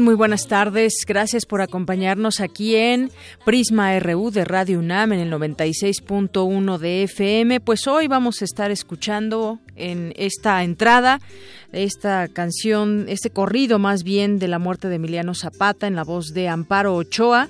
Muy buenas tardes. Gracias por acompañarnos aquí en Prisma RU de Radio UNAM en el 96.1 de FM. Pues hoy vamos a estar escuchando en esta entrada esta canción, este corrido más bien de la muerte de Emiliano Zapata en la voz de Amparo Ochoa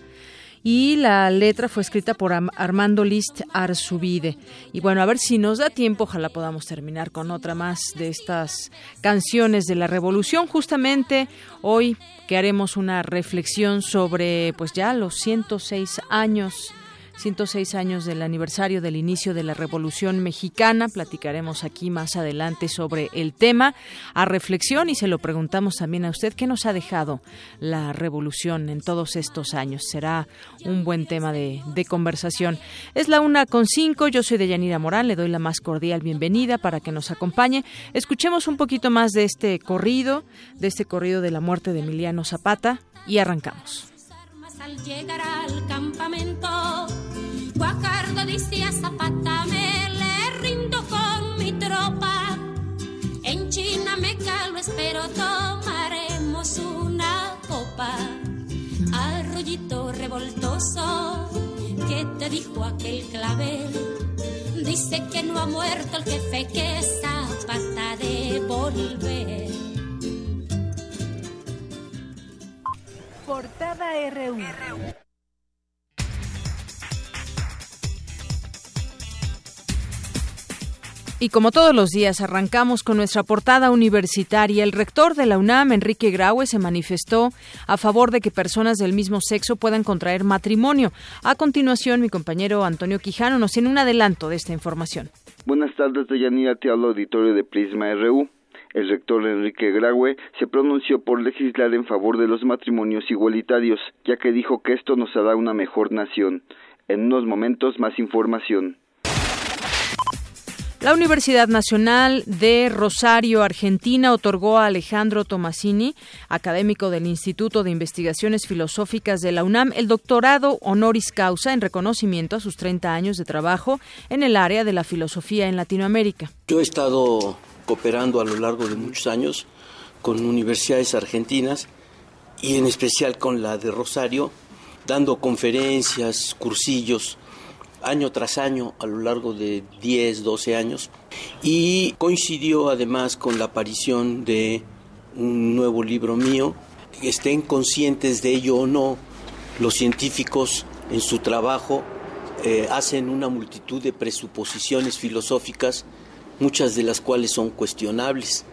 y la letra fue escrita por Armando List Arzubide. Y bueno, a ver si nos da tiempo, ojalá podamos terminar con otra más de estas canciones de la revolución. Justamente hoy que haremos una reflexión sobre pues ya los 106 años 106 años del aniversario del inicio de la Revolución Mexicana. Platicaremos aquí más adelante sobre el tema a reflexión y se lo preguntamos también a usted qué nos ha dejado la revolución en todos estos años. Será un buen tema de, conversación. Es la una con cinco. Yo soy Deyanira Morán. Le doy la más cordial bienvenida para que nos acompañe. Escuchemos un poquito más de este corrido, de este corrido de la muerte de Emiliano Zapata y arrancamos. Guajardo dice a Zapata, me le rindo con mi tropa. En Chinameca lo espero, tomaremos una copa. Arroyito revoltoso, ¿qué te dijo aquel clavel? Dice que no ha muerto el jefe, que Zapata de volver. Portada RU. Y como todos los días arrancamos con nuestra portada universitaria, el rector de la UNAM, Enrique Graue, se manifestó a favor de que personas del mismo sexo puedan contraer matrimonio. A continuación, mi compañero Antonio Quijano nos tiene un adelanto de esta información. Buenas tardes, Deyanira, te hablo auditorio de Prisma RU. El rector Enrique Graue se pronunció por legislar en favor de los matrimonios igualitarios, ya que dijo que esto nos hará una mejor nación. En unos momentos más información. La Universidad Nacional de Rosario, Argentina, otorgó a Alejandro Tomasini, académico del Instituto de Investigaciones Filosóficas de la UNAM, el doctorado honoris causa en reconocimiento a sus 30 años de trabajo en el área de la filosofía en Latinoamérica. Yo he estado cooperando a lo largo de muchos años con universidades argentinas y en especial con la de Rosario, dando conferencias, cursillos, año tras año a lo largo de 10, 12 años. Y coincidió además con la aparición de un nuevo libro mío. Estén conscientes de ello o no, los científicos en su trabajo eh, hacen una multitud de presuposiciones filosóficas muchas de las cuales son cuestionables.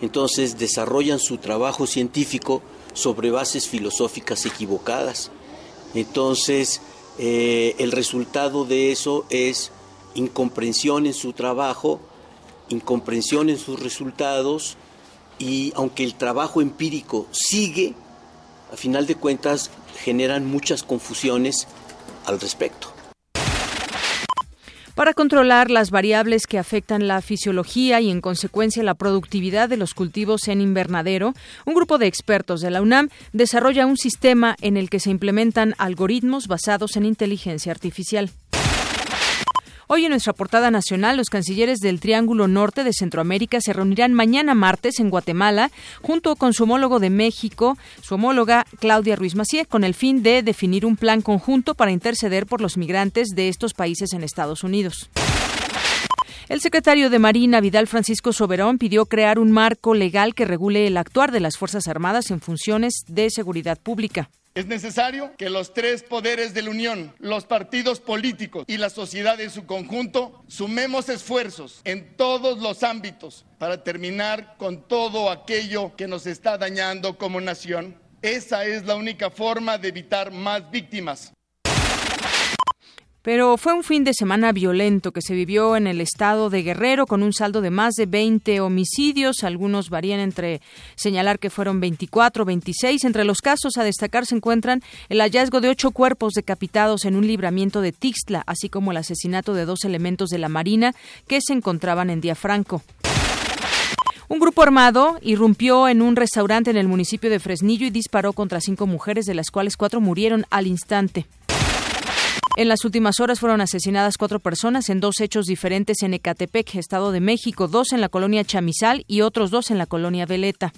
Entonces desarrollan su trabajo científico sobre bases filosóficas equivocadas. Entonces eh, el resultado de eso es incomprensión en su trabajo, incomprensión en sus resultados y aunque el trabajo empírico sigue, a final de cuentas generan muchas confusiones al respecto. Para controlar las variables que afectan la fisiología y en consecuencia la productividad de los cultivos en invernadero, un grupo de expertos de la UNAM desarrolla un sistema en el que se implementan algoritmos basados en inteligencia artificial. Hoy en nuestra portada nacional, los cancilleres del Triángulo Norte de Centroamérica se reunirán mañana martes en Guatemala junto con su homólogo de México, su homóloga Claudia Ruiz Macié, con el fin de definir un plan conjunto para interceder por los migrantes de estos países en Estados Unidos. El secretario de Marina, Vidal Francisco Soberón, pidió crear un marco legal que regule el actuar de las Fuerzas Armadas en funciones de seguridad pública. Es necesario que los tres poderes de la Unión, los partidos políticos y la sociedad en su conjunto, sumemos esfuerzos en todos los ámbitos para terminar con todo aquello que nos está dañando como nación. Esa es la única forma de evitar más víctimas. Pero fue un fin de semana violento que se vivió en el estado de Guerrero con un saldo de más de 20 homicidios. Algunos varían entre señalar que fueron 24 o 26. Entre los casos a destacar se encuentran el hallazgo de ocho cuerpos decapitados en un libramiento de Tixtla, así como el asesinato de dos elementos de la Marina que se encontraban en Diafranco. Un grupo armado irrumpió en un restaurante en el municipio de Fresnillo y disparó contra cinco mujeres, de las cuales cuatro murieron al instante. En las últimas horas fueron asesinadas cuatro personas en dos hechos diferentes en Ecatepec, Estado de México, dos en la colonia Chamizal y otros dos en la colonia Veleta.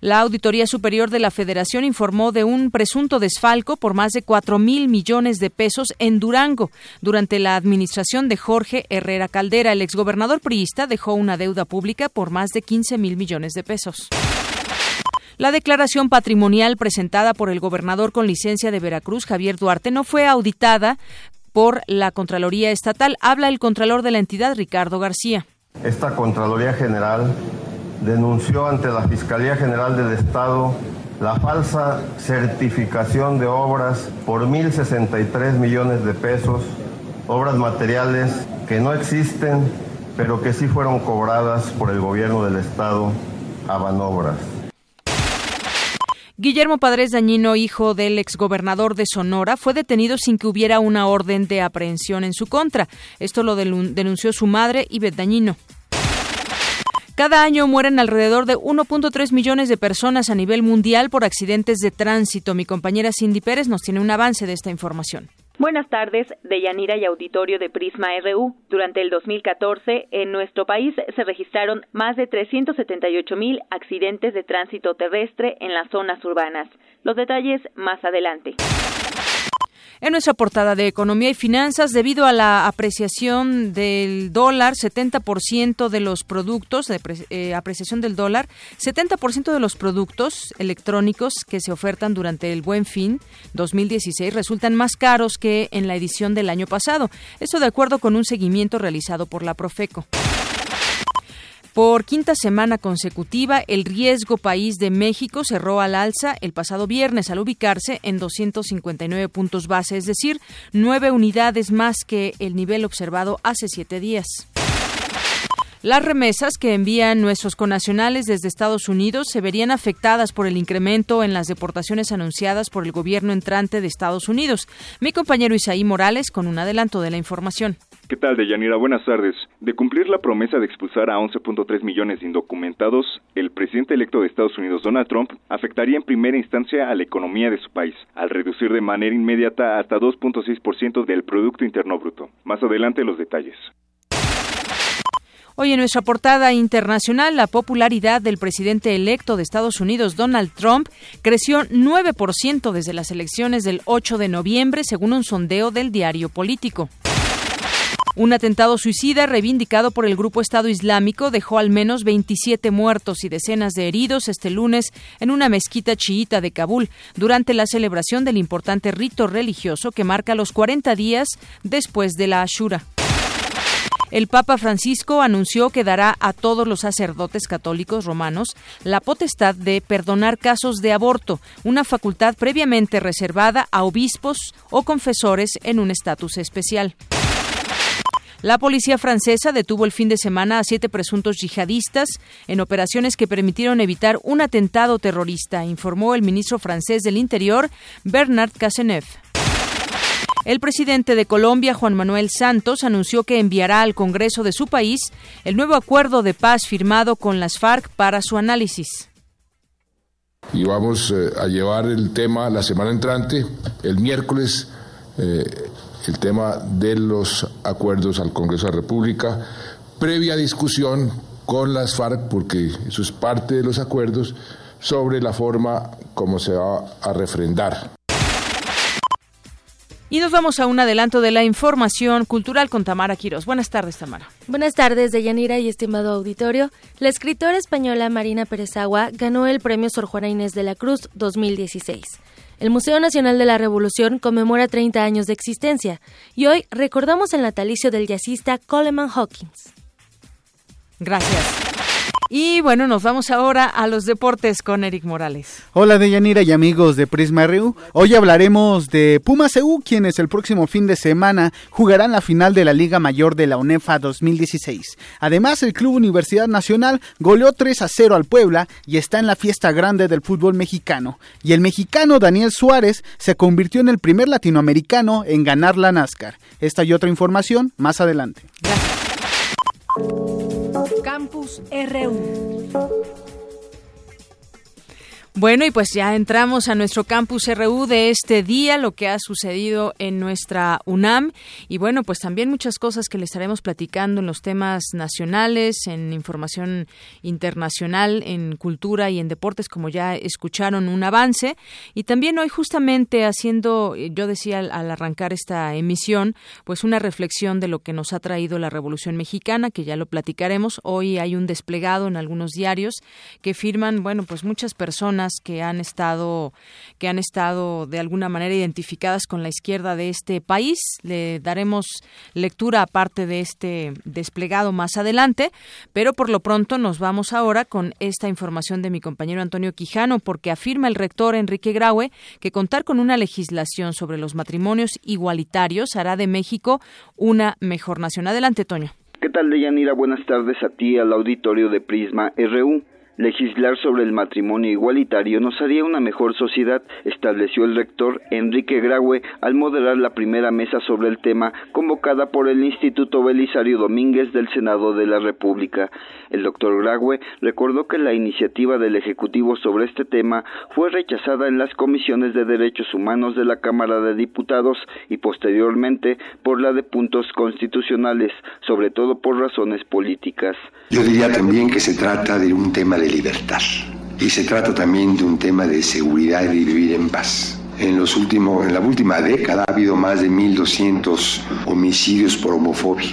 La Auditoría Superior de la Federación informó de un presunto desfalco por más de cuatro mil millones de pesos en Durango. Durante la administración de Jorge Herrera Caldera, el exgobernador priista dejó una deuda pública por más de 15 mil millones de pesos. La declaración patrimonial presentada por el gobernador con licencia de Veracruz, Javier Duarte, no fue auditada por la Contraloría Estatal. Habla el Contralor de la entidad, Ricardo García. Esta Contraloría General denunció ante la Fiscalía General del Estado la falsa certificación de obras por 1.063 millones de pesos, obras materiales que no existen, pero que sí fueron cobradas por el gobierno del Estado a Banobras. Guillermo Padres Dañino, hijo del exgobernador de Sonora, fue detenido sin que hubiera una orden de aprehensión en su contra. Esto lo denunció su madre, Ivette Dañino. Cada año mueren alrededor de 1.3 millones de personas a nivel mundial por accidentes de tránsito. Mi compañera Cindy Pérez nos tiene un avance de esta información. Buenas tardes, Deyanira y auditorio de Prisma RU. Durante el 2014, en nuestro país se registraron más de 378 mil accidentes de tránsito terrestre en las zonas urbanas. Los detalles más adelante. En nuestra portada de Economía y Finanzas, debido a la apreciación del dólar, 70% de los productos, de eh, apreciación del dólar, 70% de los productos electrónicos que se ofertan durante el Buen Fin 2016 resultan más caros que en la edición del año pasado. Esto de acuerdo con un seguimiento realizado por la Profeco. Por quinta semana consecutiva, el riesgo país de México cerró al alza el pasado viernes al ubicarse en 259 puntos base, es decir, nueve unidades más que el nivel observado hace siete días. Las remesas que envían nuestros conacionales desde Estados Unidos se verían afectadas por el incremento en las deportaciones anunciadas por el gobierno entrante de Estados Unidos. Mi compañero Isaí Morales con un adelanto de la información. ¿Qué tal, Deyanira? Buenas tardes. De cumplir la promesa de expulsar a 11.3 millones de indocumentados, el presidente electo de Estados Unidos, Donald Trump, afectaría en primera instancia a la economía de su país, al reducir de manera inmediata hasta 2.6% del Producto Interno Bruto. Más adelante los detalles. Hoy en nuestra portada internacional, la popularidad del presidente electo de Estados Unidos, Donald Trump, creció 9% desde las elecciones del 8 de noviembre, según un sondeo del diario político. Un atentado suicida reivindicado por el grupo Estado Islámico dejó al menos 27 muertos y decenas de heridos este lunes en una mezquita chiita de Kabul durante la celebración del importante rito religioso que marca los 40 días después de la Ashura. El Papa Francisco anunció que dará a todos los sacerdotes católicos romanos la potestad de perdonar casos de aborto, una facultad previamente reservada a obispos o confesores en un estatus especial. La policía francesa detuvo el fin de semana a siete presuntos yihadistas en operaciones que permitieron evitar un atentado terrorista, informó el ministro francés del Interior, Bernard Cazeneuve. El presidente de Colombia, Juan Manuel Santos, anunció que enviará al Congreso de su país el nuevo acuerdo de paz firmado con las FARC para su análisis. Y vamos eh, a llevar el tema la semana entrante, el miércoles, eh, el tema de los acuerdos al Congreso de la República, previa discusión con las FARC, porque eso es parte de los acuerdos, sobre la forma como se va a refrendar. Y nos vamos a un adelanto de la información cultural con Tamara Quiros. Buenas tardes, Tamara. Buenas tardes, Deyanira y estimado auditorio. La escritora española Marina Pérez Agua ganó el premio Sor Juana Inés de la Cruz 2016. El Museo Nacional de la Revolución conmemora 30 años de existencia y hoy recordamos el natalicio del jazzista Coleman Hawkins. Gracias. Y bueno, nos vamos ahora a los deportes con Eric Morales. Hola Deyanira y amigos de Prisma RU. Hoy hablaremos de Pumas EU, quienes el próximo fin de semana jugarán la final de la Liga Mayor de la UNEFA 2016. Además, el Club Universidad Nacional goleó 3 a 0 al Puebla y está en la fiesta grande del fútbol mexicano. Y el mexicano Daniel Suárez se convirtió en el primer latinoamericano en ganar la NASCAR. Esta y otra información más adelante. Campus RU. Bueno, y pues ya entramos a nuestro campus RU de este día, lo que ha sucedido en nuestra UNAM y bueno, pues también muchas cosas que le estaremos platicando en los temas nacionales, en información internacional, en cultura y en deportes, como ya escucharon un avance. Y también hoy justamente haciendo, yo decía al, al arrancar esta emisión, pues una reflexión de lo que nos ha traído la Revolución Mexicana, que ya lo platicaremos. Hoy hay un desplegado en algunos diarios que firman, bueno, pues muchas personas que han estado que han estado de alguna manera identificadas con la izquierda de este país. Le daremos lectura aparte de este desplegado más adelante, pero por lo pronto nos vamos ahora con esta información de mi compañero Antonio Quijano porque afirma el rector Enrique Graue que contar con una legislación sobre los matrimonios igualitarios hará de México una mejor nación. Adelante, Toño. ¿Qué tal, Deyanira? Buenas tardes a ti, al auditorio de Prisma RU. Legislar sobre el matrimonio igualitario nos haría una mejor sociedad, estableció el rector Enrique Graue al moderar la primera mesa sobre el tema convocada por el Instituto Belisario Domínguez del Senado de la República. El doctor Graue recordó que la iniciativa del Ejecutivo sobre este tema fue rechazada en las comisiones de derechos humanos de la Cámara de Diputados y posteriormente por la de puntos constitucionales, sobre todo por razones políticas. Yo diría también que se trata de un tema de libertad y se trata también de un tema de seguridad y de vivir en paz. En, los últimos, en la última década ha habido más de 1.200 homicidios por homofobia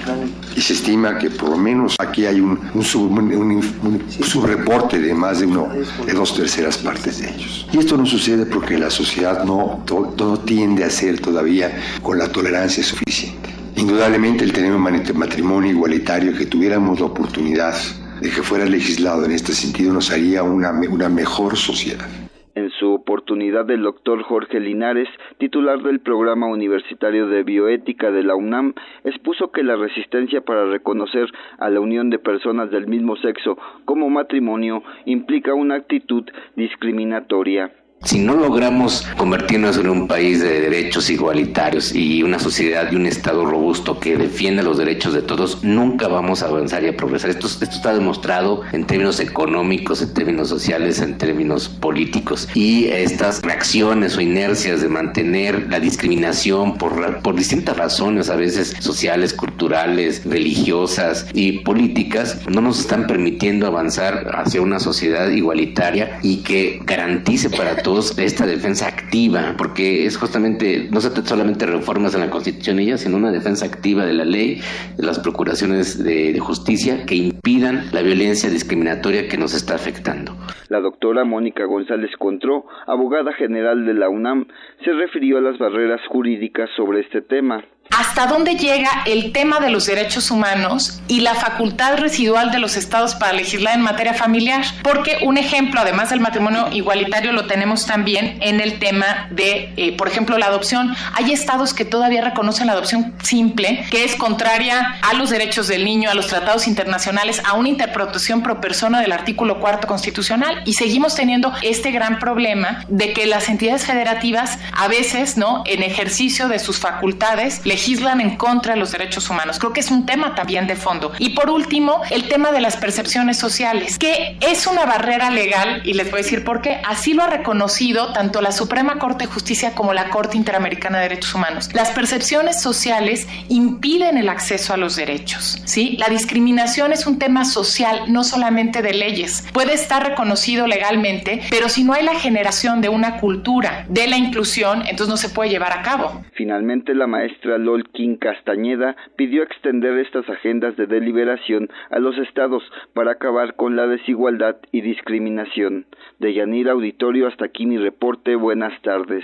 y se estima que por lo menos aquí hay un, un, sub, un, un subreporte de más de, uno, de dos terceras partes de ellos. Y esto no sucede porque la sociedad no, no tiende a ser todavía con la tolerancia suficiente. Indudablemente el tener un matrimonio igualitario, que tuviéramos la oportunidad de que fuera legislado en este sentido, nos haría una, una mejor sociedad. En su oportunidad, el doctor Jorge Linares, titular del Programa Universitario de Bioética de la UNAM, expuso que la resistencia para reconocer a la unión de personas del mismo sexo como matrimonio implica una actitud discriminatoria. Si no logramos convertirnos en un país de derechos igualitarios y una sociedad y un Estado robusto que defienda los derechos de todos, nunca vamos a avanzar y a progresar. Esto, esto está demostrado en términos económicos, en términos sociales, en términos políticos. Y estas reacciones o inercias de mantener la discriminación por, por distintas razones, a veces sociales, culturales, religiosas y políticas, no nos están permitiendo avanzar hacia una sociedad igualitaria y que garantice para todos esta defensa activa, porque es justamente, no se trata solamente reformas en la Constitución ella, sino una defensa activa de la ley, de las procuraciones de, de justicia que impidan la violencia discriminatoria que nos está afectando. La doctora Mónica González Contró, abogada general de la UNAM, se refirió a las barreras jurídicas sobre este tema hasta dónde llega el tema de los derechos humanos y la facultad residual de los estados para legislar en materia familiar. Porque un ejemplo, además del matrimonio igualitario, lo tenemos también en el tema de, eh, por ejemplo, la adopción. Hay estados que todavía reconocen la adopción simple, que es contraria a los derechos del niño, a los tratados internacionales, a una interpretación pro persona del artículo cuarto constitucional. Y seguimos teniendo este gran problema de que las entidades federativas, a veces, ¿no? En ejercicio de sus facultades, legislan legislan en contra de los derechos humanos. Creo que es un tema también de fondo. Y por último, el tema de las percepciones sociales, que es una barrera legal, y les voy a decir por qué. Así lo ha reconocido tanto la Suprema Corte de Justicia como la Corte Interamericana de Derechos Humanos. Las percepciones sociales impiden el acceso a los derechos. ¿sí? La discriminación es un tema social, no solamente de leyes. Puede estar reconocido legalmente, pero si no hay la generación de una cultura de la inclusión, entonces no se puede llevar a cabo. Finalmente, la maestra Lolkin Castañeda pidió extender estas agendas de deliberación a los estados para acabar con la desigualdad y discriminación. De Yanira Auditorio, hasta aquí mi reporte. Buenas tardes.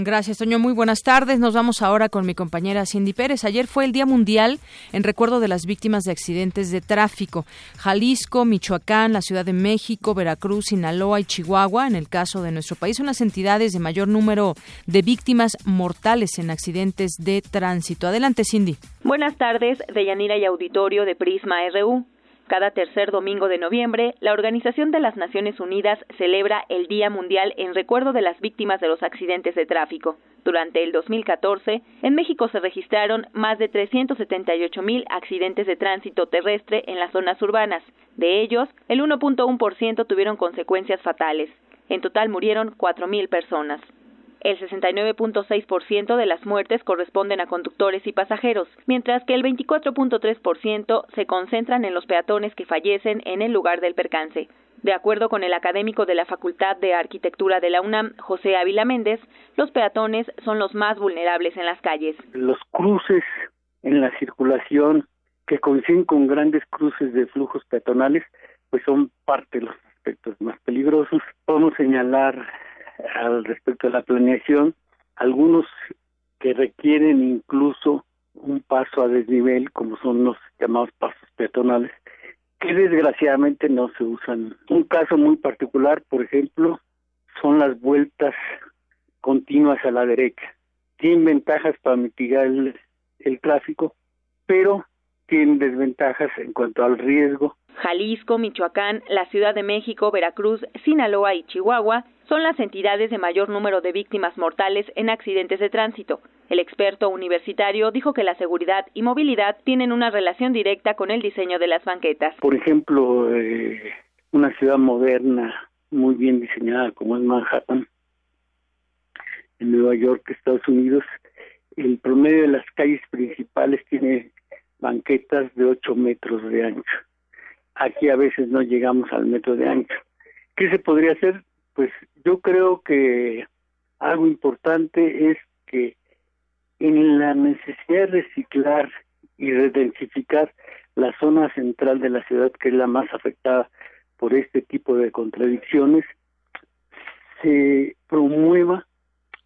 Gracias, Toño. Muy buenas tardes. Nos vamos ahora con mi compañera Cindy Pérez. Ayer fue el Día Mundial en recuerdo de las víctimas de accidentes de tráfico. Jalisco, Michoacán, la Ciudad de México, Veracruz, Sinaloa y Chihuahua, en el caso de nuestro país, son las entidades de mayor número de víctimas mortales en accidentes de tránsito. Adelante, Cindy. Buenas tardes, Deyanira y Auditorio de Prisma RU. Cada tercer domingo de noviembre, la Organización de las Naciones Unidas celebra el Día Mundial en recuerdo de las víctimas de los accidentes de tráfico. Durante el 2014, en México se registraron más de 378 mil accidentes de tránsito terrestre en las zonas urbanas. De ellos, el 1.1% tuvieron consecuencias fatales. En total murieron 4 mil personas. El 69.6% de las muertes corresponden a conductores y pasajeros, mientras que el 24.3% se concentran en los peatones que fallecen en el lugar del percance. De acuerdo con el académico de la Facultad de Arquitectura de la UNAM, José Ávila Méndez, los peatones son los más vulnerables en las calles. Los cruces en la circulación que coinciden con grandes cruces de flujos peatonales, pues son parte de los aspectos más peligrosos. Podemos señalar al respecto de la planeación, algunos que requieren incluso un paso a desnivel, como son los llamados pasos peatonales, que desgraciadamente no se usan. Un caso muy particular, por ejemplo, son las vueltas continuas a la derecha. Tienen ventajas para mitigar el, el tráfico, pero tienen desventajas en cuanto al riesgo. Jalisco, Michoacán, la Ciudad de México, Veracruz, Sinaloa y Chihuahua son las entidades de mayor número de víctimas mortales en accidentes de tránsito. El experto universitario dijo que la seguridad y movilidad tienen una relación directa con el diseño de las banquetas. Por ejemplo, eh, una ciudad moderna, muy bien diseñada como es Manhattan, en Nueva York, Estados Unidos, el promedio de las calles principales tiene banquetas de 8 metros de ancho. Aquí a veces no llegamos al metro de ancho. ¿Qué se podría hacer? Pues yo creo que algo importante es que en la necesidad de reciclar y redensificar la zona central de la ciudad, que es la más afectada por este tipo de contradicciones, se promueva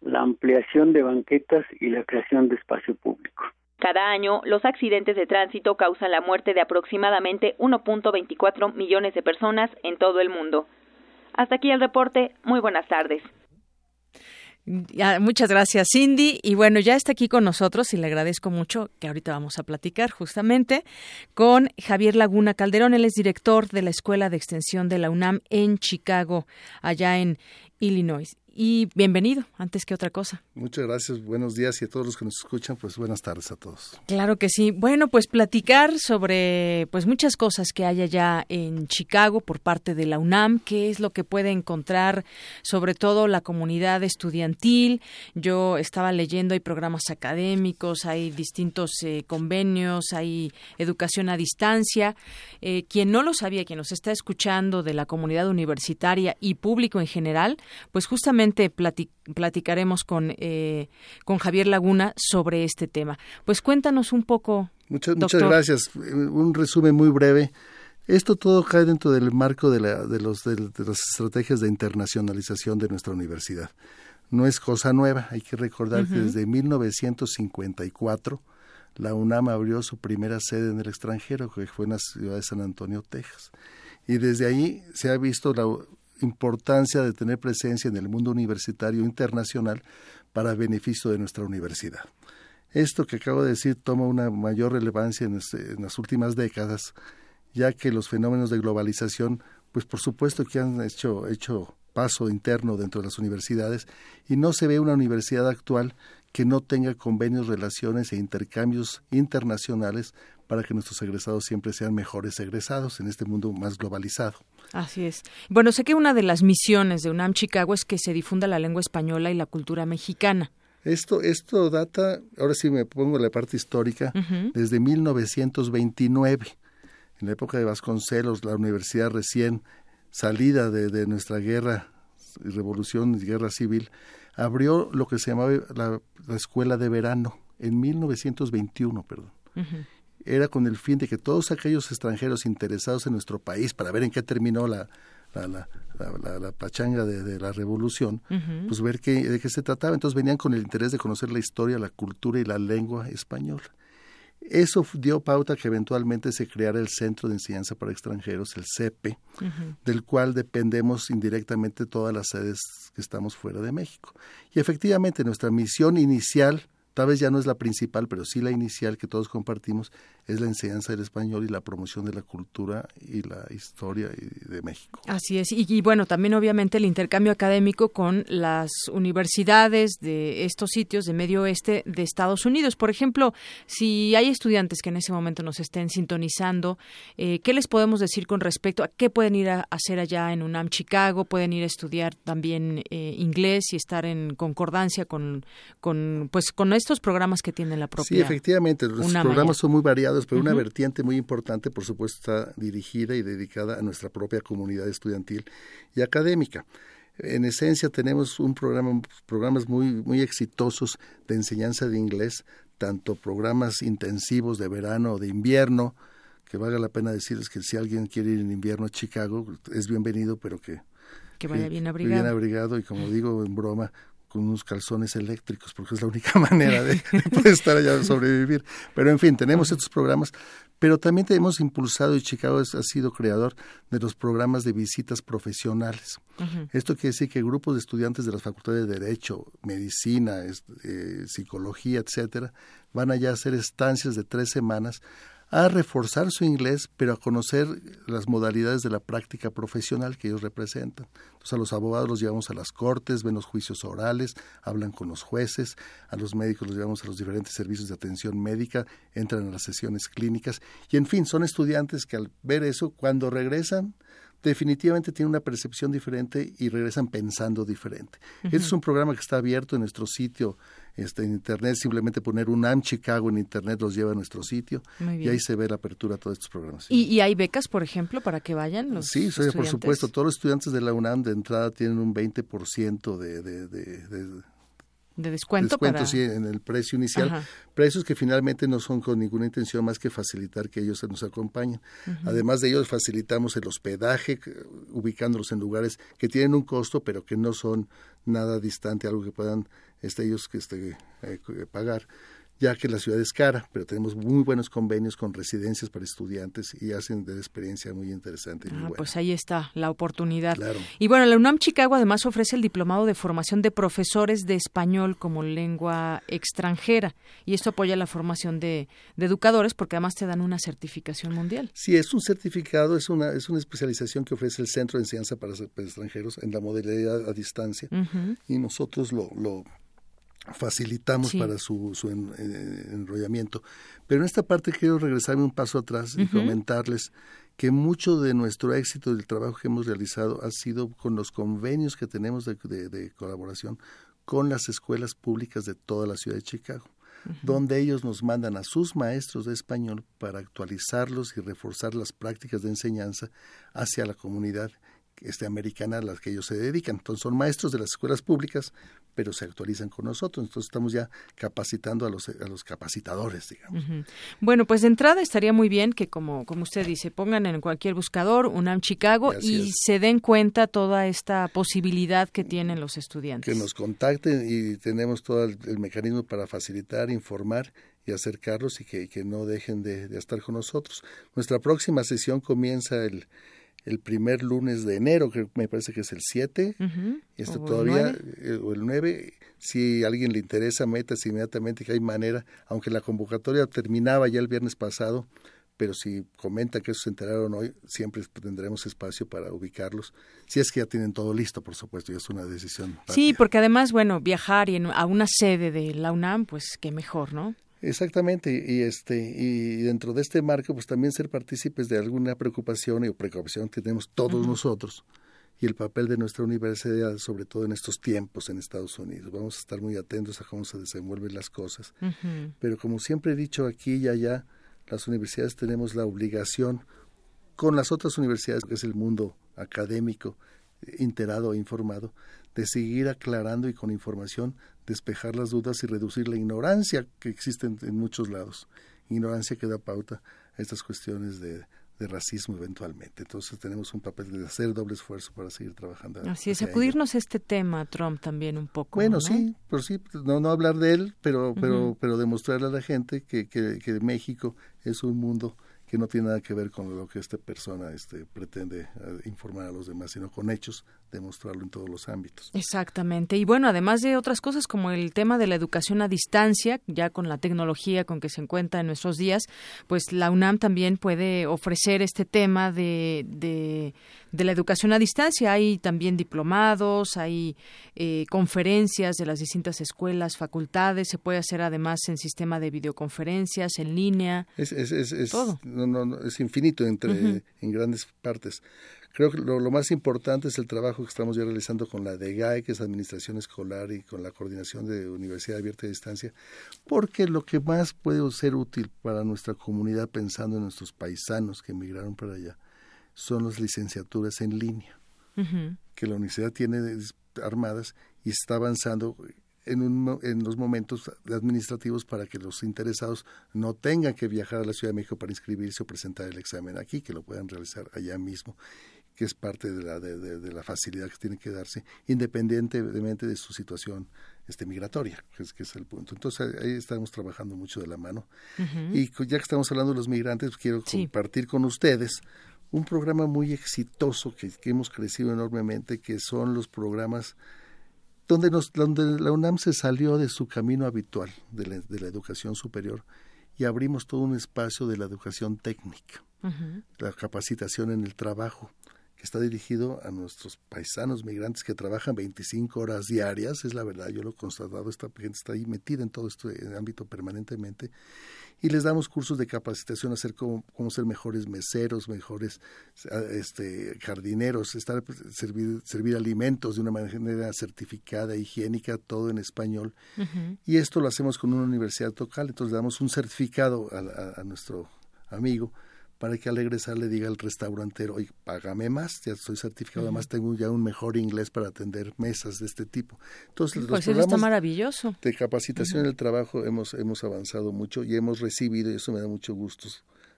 la ampliación de banquetas y la creación de espacio público. Cada año, los accidentes de tránsito causan la muerte de aproximadamente 1.24 millones de personas en todo el mundo. Hasta aquí el reporte. Muy buenas tardes. muchas gracias, Cindy. Y bueno, ya está aquí con nosotros y le agradezco mucho que ahorita vamos a platicar justamente con Javier Laguna Calderón. Él es director de la Escuela de Extensión de la UNAM en Chicago, allá en Illinois y bienvenido, antes que otra cosa. Muchas gracias, buenos días y a todos los que nos escuchan, pues buenas tardes a todos. Claro que sí. Bueno, pues platicar sobre pues muchas cosas que hay allá en Chicago por parte de la UNAM, qué es lo que puede encontrar sobre todo la comunidad estudiantil. Yo estaba leyendo, hay programas académicos, hay distintos eh, convenios, hay educación a distancia. Eh, quien no lo sabía, quien nos está escuchando de la comunidad universitaria y público en general, pues justamente platicaremos con, eh, con Javier Laguna sobre este tema. Pues cuéntanos un poco. Muchas, muchas gracias. Un resumen muy breve. Esto todo cae dentro del marco de, la, de, los, de, las estrategias de internacionalización de nuestra universidad. No es cosa nueva, hay que recordar que desde 1954 la UNAM abrió su primera sede en el extranjero, que fue en la ciudad de San Antonio, Texas. Y desde ahí se ha visto la importancia de tener presencia en el mundo universitario internacional para beneficio de nuestra universidad. Esto que acabo de decir toma una mayor relevancia en, este, las últimas décadas, ya que los fenómenos de globalización, pues por supuesto que han hecho, hecho paso interno dentro de las universidades y no se ve una universidad actual que no tenga convenios, relaciones e intercambios internacionales para que nuestros egresados siempre sean mejores egresados en este mundo más globalizado. Así es. Bueno, sé que una de las misiones de UNAM Chicago es que se difunda la lengua española y la cultura mexicana. Esto, esto data, ahora sí me pongo la parte histórica, desde 1929. En la época de Vasconcelos, la universidad recién salida de, de nuestra guerra, revolución y guerra civil, abrió lo que se llamaba la, escuela de verano en 1921, perdón. Era con el fin de que todos aquellos extranjeros interesados en nuestro país para ver en qué terminó la, la, la, la, pachanga de, la revolución, pues ver qué, de qué se trataba. Entonces venían con el interés de conocer la historia, la cultura y la lengua española. Eso dio pauta que eventualmente se creara el Centro de Enseñanza para Extranjeros, el CEPE, del cual dependemos indirectamente todas las sedes que estamos fuera de México. Y efectivamente nuestra misión inicial tal vez ya no es la principal, pero sí la inicial que todos compartimos, es la enseñanza del español y la promoción de la cultura y la historia de México. Así es, y, bueno, también obviamente el intercambio académico con las universidades de estos sitios de medio oeste de Estados Unidos. Por ejemplo, si hay estudiantes que en ese momento nos estén sintonizando, eh, ¿qué les podemos decir con respecto a qué pueden ir a hacer allá en UNAM Chicago? Pueden ir a estudiar también eh, inglés y estar en concordancia con, con pues con estos programas que tiene la propia. Sí, efectivamente, los programas son muy variados, pero una vertiente muy importante, por supuesto, está dirigida y dedicada a nuestra propia comunidad estudiantil y académica. En esencia tenemos un programa, programas muy, muy exitosos de enseñanza de inglés, tanto programas intensivos de verano o de invierno, que valga la pena decirles que si alguien quiere ir en invierno a Chicago, es bienvenido, pero que, que vaya bien abrigado. Bien abrigado y como digo en broma, con unos calzones eléctricos, porque es la única manera de, poder estar allá sobrevivir. Pero en fin, tenemos estos programas, pero también hemos impulsado, y Chicago ha sido creador de los programas de visitas profesionales. Esto quiere decir que grupos de estudiantes de las facultades de Derecho, Medicina, eh, Psicología, etcétera, van allá a hacer estancias de tres semanas a reforzar su inglés, pero a conocer las modalidades de la práctica profesional que ellos representan. Entonces a los abogados los llevamos a las cortes, ven los juicios orales, hablan con los jueces, a los médicos los llevamos a los diferentes servicios de atención médica, entran a las sesiones clínicas y en fin, son estudiantes que al ver eso, cuando regresan, definitivamente tienen una percepción diferente y regresan pensando diferente. Este es un programa que está abierto en nuestro sitio este, en Internet, simplemente poner UNAM Chicago en Internet los lleva a nuestro sitio y ahí se ve la apertura a todos estos programas. ¿Y, hay becas, por ejemplo, para que vayan los Sí, por supuesto. Todos los estudiantes de la UNAM de entrada tienen un 20% de, de, de, de descuento, descuento sí, en el precio inicial. Precios que finalmente no son con ninguna intención más que facilitar que ellos nos acompañen. Además de ello, facilitamos el hospedaje, ubicándolos en lugares que tienen un costo, pero que no son nada distante, algo que puedan este, ellos que este, eh, pagar ya que la ciudad es cara, pero tenemos muy buenos convenios con residencias para estudiantes y hacen de experiencia muy interesante. ah, pues ahí está la oportunidad. Y bueno, la UNAM Chicago además ofrece el diplomado de formación de profesores de español como lengua extranjera y esto apoya la formación de, educadores porque además te dan una certificación mundial. Sí, es un certificado, es una, es una especialización que ofrece el Centro de Enseñanza para, Extranjeros en la modalidad a distancia y nosotros lo, lo facilitamos para su, su enrollamiento. Pero en esta parte quiero regresarme un paso atrás y comentarles que mucho de nuestro éxito del trabajo que hemos realizado ha sido con los convenios que tenemos de, de, colaboración con las escuelas públicas de toda la ciudad de Chicago, donde ellos nos mandan a sus maestros de español para actualizarlos y reforzar las prácticas de enseñanza hacia la comunidad este, americana a la que ellos se dedican. Entonces son maestros de las escuelas públicas, pero se actualizan con nosotros. Entonces estamos ya capacitando a los, a los capacitadores, digamos. Bueno, pues de entrada estaría muy bien que, como, como usted dice, pongan en cualquier buscador UNAM Chicago y, se den cuenta toda esta posibilidad que tienen los estudiantes. Que nos contacten y tenemos todo el, mecanismo para facilitar, informar y acercarlos y que, que no dejen de, de estar con nosotros. Nuestra próxima sesión comienza el el primer lunes de enero, que me parece que es el 7, esto todavía, el o el 9, eh, si a alguien le interesa, métase inmediatamente que hay manera, aunque la convocatoria terminaba ya el viernes pasado, pero si comentan que eso se enteraron hoy, siempre tendremos espacio para ubicarlos. Si es que ya tienen todo listo, por supuesto, ya es una decisión. Sí, porque además, bueno, viajar y a una sede de la UNAM, pues qué mejor, ¿no? Exactamente, y este y dentro de este marco, pues también ser partícipes de alguna preocupación y preocupación que tenemos todos nosotros y el papel de nuestra universidad, sobre todo en estos tiempos en Estados Unidos. Vamos a estar muy atentos a cómo se desenvuelven las cosas. Pero como siempre he dicho aquí y allá, las universidades tenemos la obligación, con las otras universidades, que es el mundo académico, enterado e informado, de seguir aclarando y con información despejar las dudas y reducir la ignorancia que existe en, muchos lados. Ignorancia que da pauta a estas cuestiones de, racismo eventualmente. Entonces tenemos un papel de hacer doble esfuerzo para seguir trabajando. Así es, acudirnos a este tema, Trump, también un poco. Bueno, sí, pero sí, no, no hablar de él, pero, pero, pero demostrarle a la gente que, que, que México es un mundo que no tiene nada que ver con lo que esta persona este, pretende eh, informar a los demás, sino con hechos, demostrarlo en todos los ámbitos. Exactamente. Y bueno, además de otras cosas como el tema de la educación a distancia, ya con la tecnología con que se encuentra en nuestros días, pues la UNAM también puede ofrecer este tema de, de, la educación a distancia. Hay también diplomados, hay eh, conferencias de las distintas escuelas, facultades, se puede hacer además en sistema de videoconferencias, en línea. Es, es, es, todo no, es infinito entre, en grandes partes. Creo que lo, más importante es el trabajo que estamos ya realizando con la DEGAE, que es Administración Escolar, y con la Coordinación de Universidad Abierta a Distancia, porque lo que más puede ser útil para nuestra comunidad, pensando en nuestros paisanos que emigraron para allá, son las licenciaturas en línea, que la universidad tiene armadas y está avanzando en, un, en los momentos administrativos para que los interesados no tengan que viajar a la Ciudad de México para inscribirse o presentar el examen aquí, que lo puedan realizar allá mismo que es parte de la, de, la facilidad que tiene que darse, independientemente de su situación este, migratoria, que es, que es el punto. Entonces ahí estamos trabajando mucho de la mano. Y ya que estamos hablando de los migrantes, quiero compartir con ustedes un programa muy exitoso que, que hemos crecido enormemente, que son los programas donde, nos, donde la UNAM se salió de su camino habitual de la, educación superior y abrimos todo un espacio de la educación técnica, la capacitación en el trabajo, que está dirigido a nuestros paisanos migrantes que trabajan 25 horas diarias, es la verdad, yo lo he constatado, esta gente está ahí metida en todo este ámbito permanentemente, y les damos cursos de capacitación a hacer cómo, ser mejores meseros, mejores este, jardineros, estar servir, servir alimentos de una manera certificada, higiénica, todo en español. Y esto lo hacemos con una universidad local, entonces le damos un certificado a, a nuestro amigo para que al regresar le diga al restaurantero, oye, págame más, ya estoy certificado, además tengo ya un mejor inglés para atender mesas de este tipo. Entonces, pues eso está maravilloso. De capacitación en el trabajo hemos, hemos avanzado mucho y hemos recibido, y eso me da mucho gusto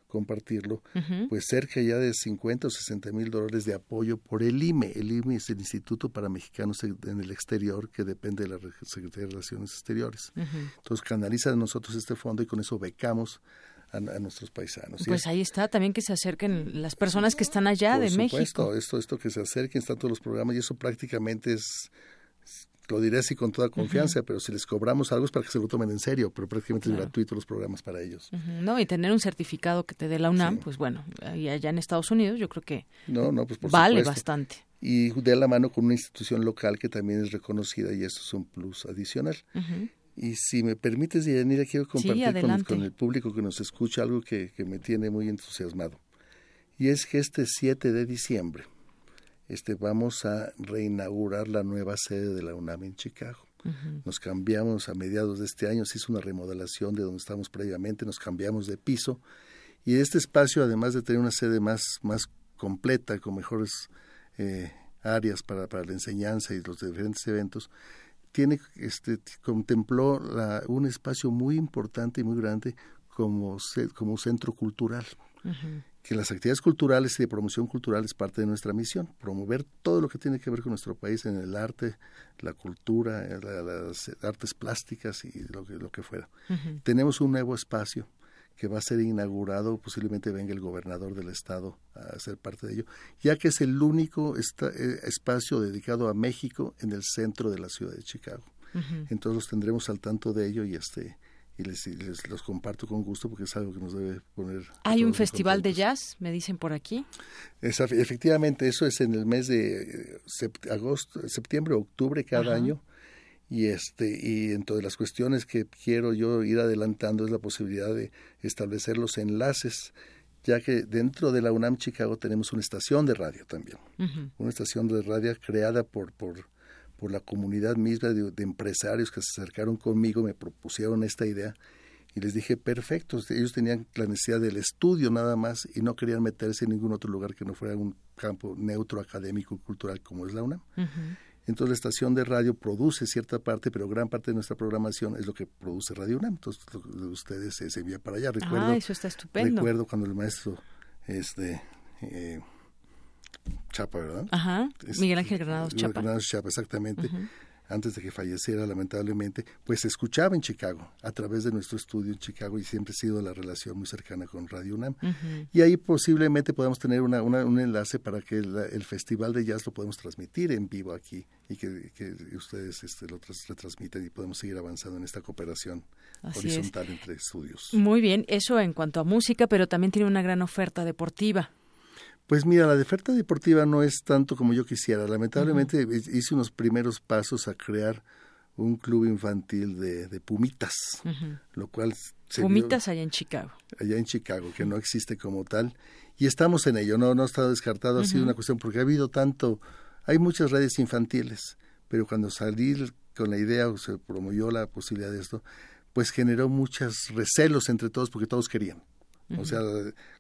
compartirlo, pues cerca ya de 50 o 60 mil dólares de apoyo por el IME. El IME es el Instituto para Mexicanos en el Exterior, que depende de la Secretaría de Relaciones Exteriores. Entonces canaliza de nosotros este fondo y con eso becamos a, nuestros paisanos. Pues ahí está, también que se acerquen las personas que están allá de México. Esto, esto que se acerquen, están todos los programas y eso prácticamente es lo diré así con toda confianza, pero si les cobramos algo es para que se lo tomen en serio, pero prácticamente es gratuito los programas para ellos. No, y tener un certificado que te dé la UNAM, pues bueno, y allá en Estados Unidos yo creo que no, no, pues vale bastante. Y de la mano con una institución local que también es reconocida y eso es un plus adicional. Y si me permites, Yanira, quiero compartir con, el público que nos escucha algo que, me tiene muy entusiasmado. Y es que este 7 de diciembre este, vamos a reinaugurar la nueva sede de la UNAM en Chicago. Nos cambiamos a mediados de este año, se hizo una remodelación de donde estamos previamente, nos cambiamos de piso. Y este espacio, además de tener una sede más, más completa, con mejores eh, áreas para, para la enseñanza y los diferentes eventos, tiene, este, contempló un espacio muy importante y muy grande como, como centro cultural. Que las actividades culturales y de promoción cultural es parte de nuestra misión, promover todo lo que tiene que ver con nuestro país en el arte, la cultura, las artes plásticas y lo que, lo que fuera. Tenemos un nuevo espacio que va a ser inaugurado, posiblemente venga el gobernador del estado a ser parte de ello, ya que es el único eh, espacio dedicado a México en el centro de la ciudad de Chicago. Entonces los tendremos al tanto de ello y este y les, los comparto con gusto porque es algo que nos debe poner. Hay un festival de jazz, me dicen por aquí. efectivamente, eso es en el mes de agosto, septiembre, octubre cada año. Y este y entre las cuestiones que quiero yo ir adelantando es la posibilidad de establecer los enlaces ya que dentro de la UNAM Chicago tenemos una estación de radio también, una estación de radio creada por, por, por la comunidad misma de, empresarios que se acercaron conmigo, me propusieron esta idea y les dije, perfecto, ellos tenían la necesidad del estudio nada más y no querían meterse en ningún otro lugar que no fuera un campo neutro, académico, cultural como es la UNAM. Entonces la estación de radio produce cierta parte, pero gran parte de nuestra programación es lo que produce Radio UNAM. Entonces ustedes se envía para allá. Recuerdo, ah, eso está estupendo. Recuerdo cuando el maestro este, eh, Chapa, ¿verdad? Ajá, Miguel Ángel Granados Chapa. Granados Chapa, exactamente antes de que falleciera lamentablemente, pues se escuchaba en Chicago, a través de nuestro estudio en Chicago y siempre ha sido la relación muy cercana con Radio UNAM. Y ahí posiblemente podamos tener una, un enlace para que el, festival de jazz lo podemos transmitir en vivo aquí y que, ustedes este, lo retransmiten y podemos seguir avanzando en esta cooperación horizontal entre estudios. Muy bien, eso en cuanto a música, pero también tiene una gran oferta deportiva. Pues mira, la oferta deportiva no es tanto como yo quisiera. Lamentablemente hice unos primeros pasos a crear un club infantil de, de pumitas, lo cual... pumitas allá en Chicago. Allá en Chicago, que no existe como tal. Y estamos en ello, no, no ha estado descartado, ha sido una cuestión, porque ha habido tanto... Hay muchas redes infantiles, pero cuando salí con la idea o se promovió la posibilidad de esto, pues generó muchos recelos entre todos porque todos querían. O sea,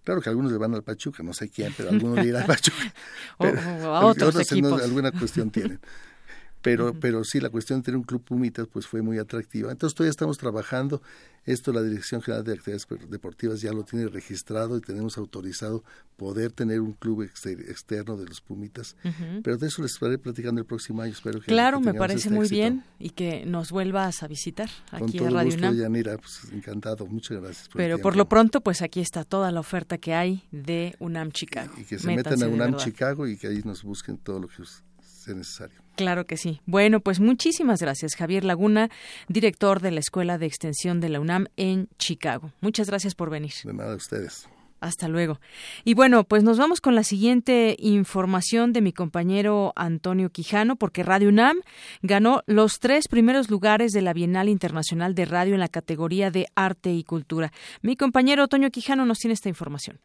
claro que algunos le van al Pachuca, no sé quién, pero algunos le irán al Pachuca. o, a otros, equipos. alguna cuestión tienen. Pero, pero sí, la cuestión de tener un club Pumitas pues fue muy atractiva. Entonces todavía estamos trabajando. Esto la Dirección General de Actividades Deportivas ya lo tiene registrado y tenemos autorizado poder tener un club externo de los Pumitas. Pero de eso les estaré platicando el próximo año. Espero que Claro, me parece muy bien y que nos vuelvas a visitar aquí a Radio gusto, Yanira, pues encantado. Muchas gracias. Pero por lo pronto, pues aquí está toda la oferta que hay de UNAM Chicago. Y, que se metan a UNAM Chicago y que ahí nos busquen todo lo que sea necesario. Claro que sí. Bueno, pues muchísimas gracias, Javier Laguna, director de la Escuela de Extensión de la UNAM en Chicago. Muchas gracias por venir. De nada, ustedes. Hasta luego. Y bueno, pues nos vamos con la siguiente información de mi compañero Antonio Quijano, porque Radio UNAM ganó los tres primeros lugares de la Bienal Internacional de Radio en la categoría de Arte y Cultura. Mi compañero Antonio Quijano nos tiene esta información.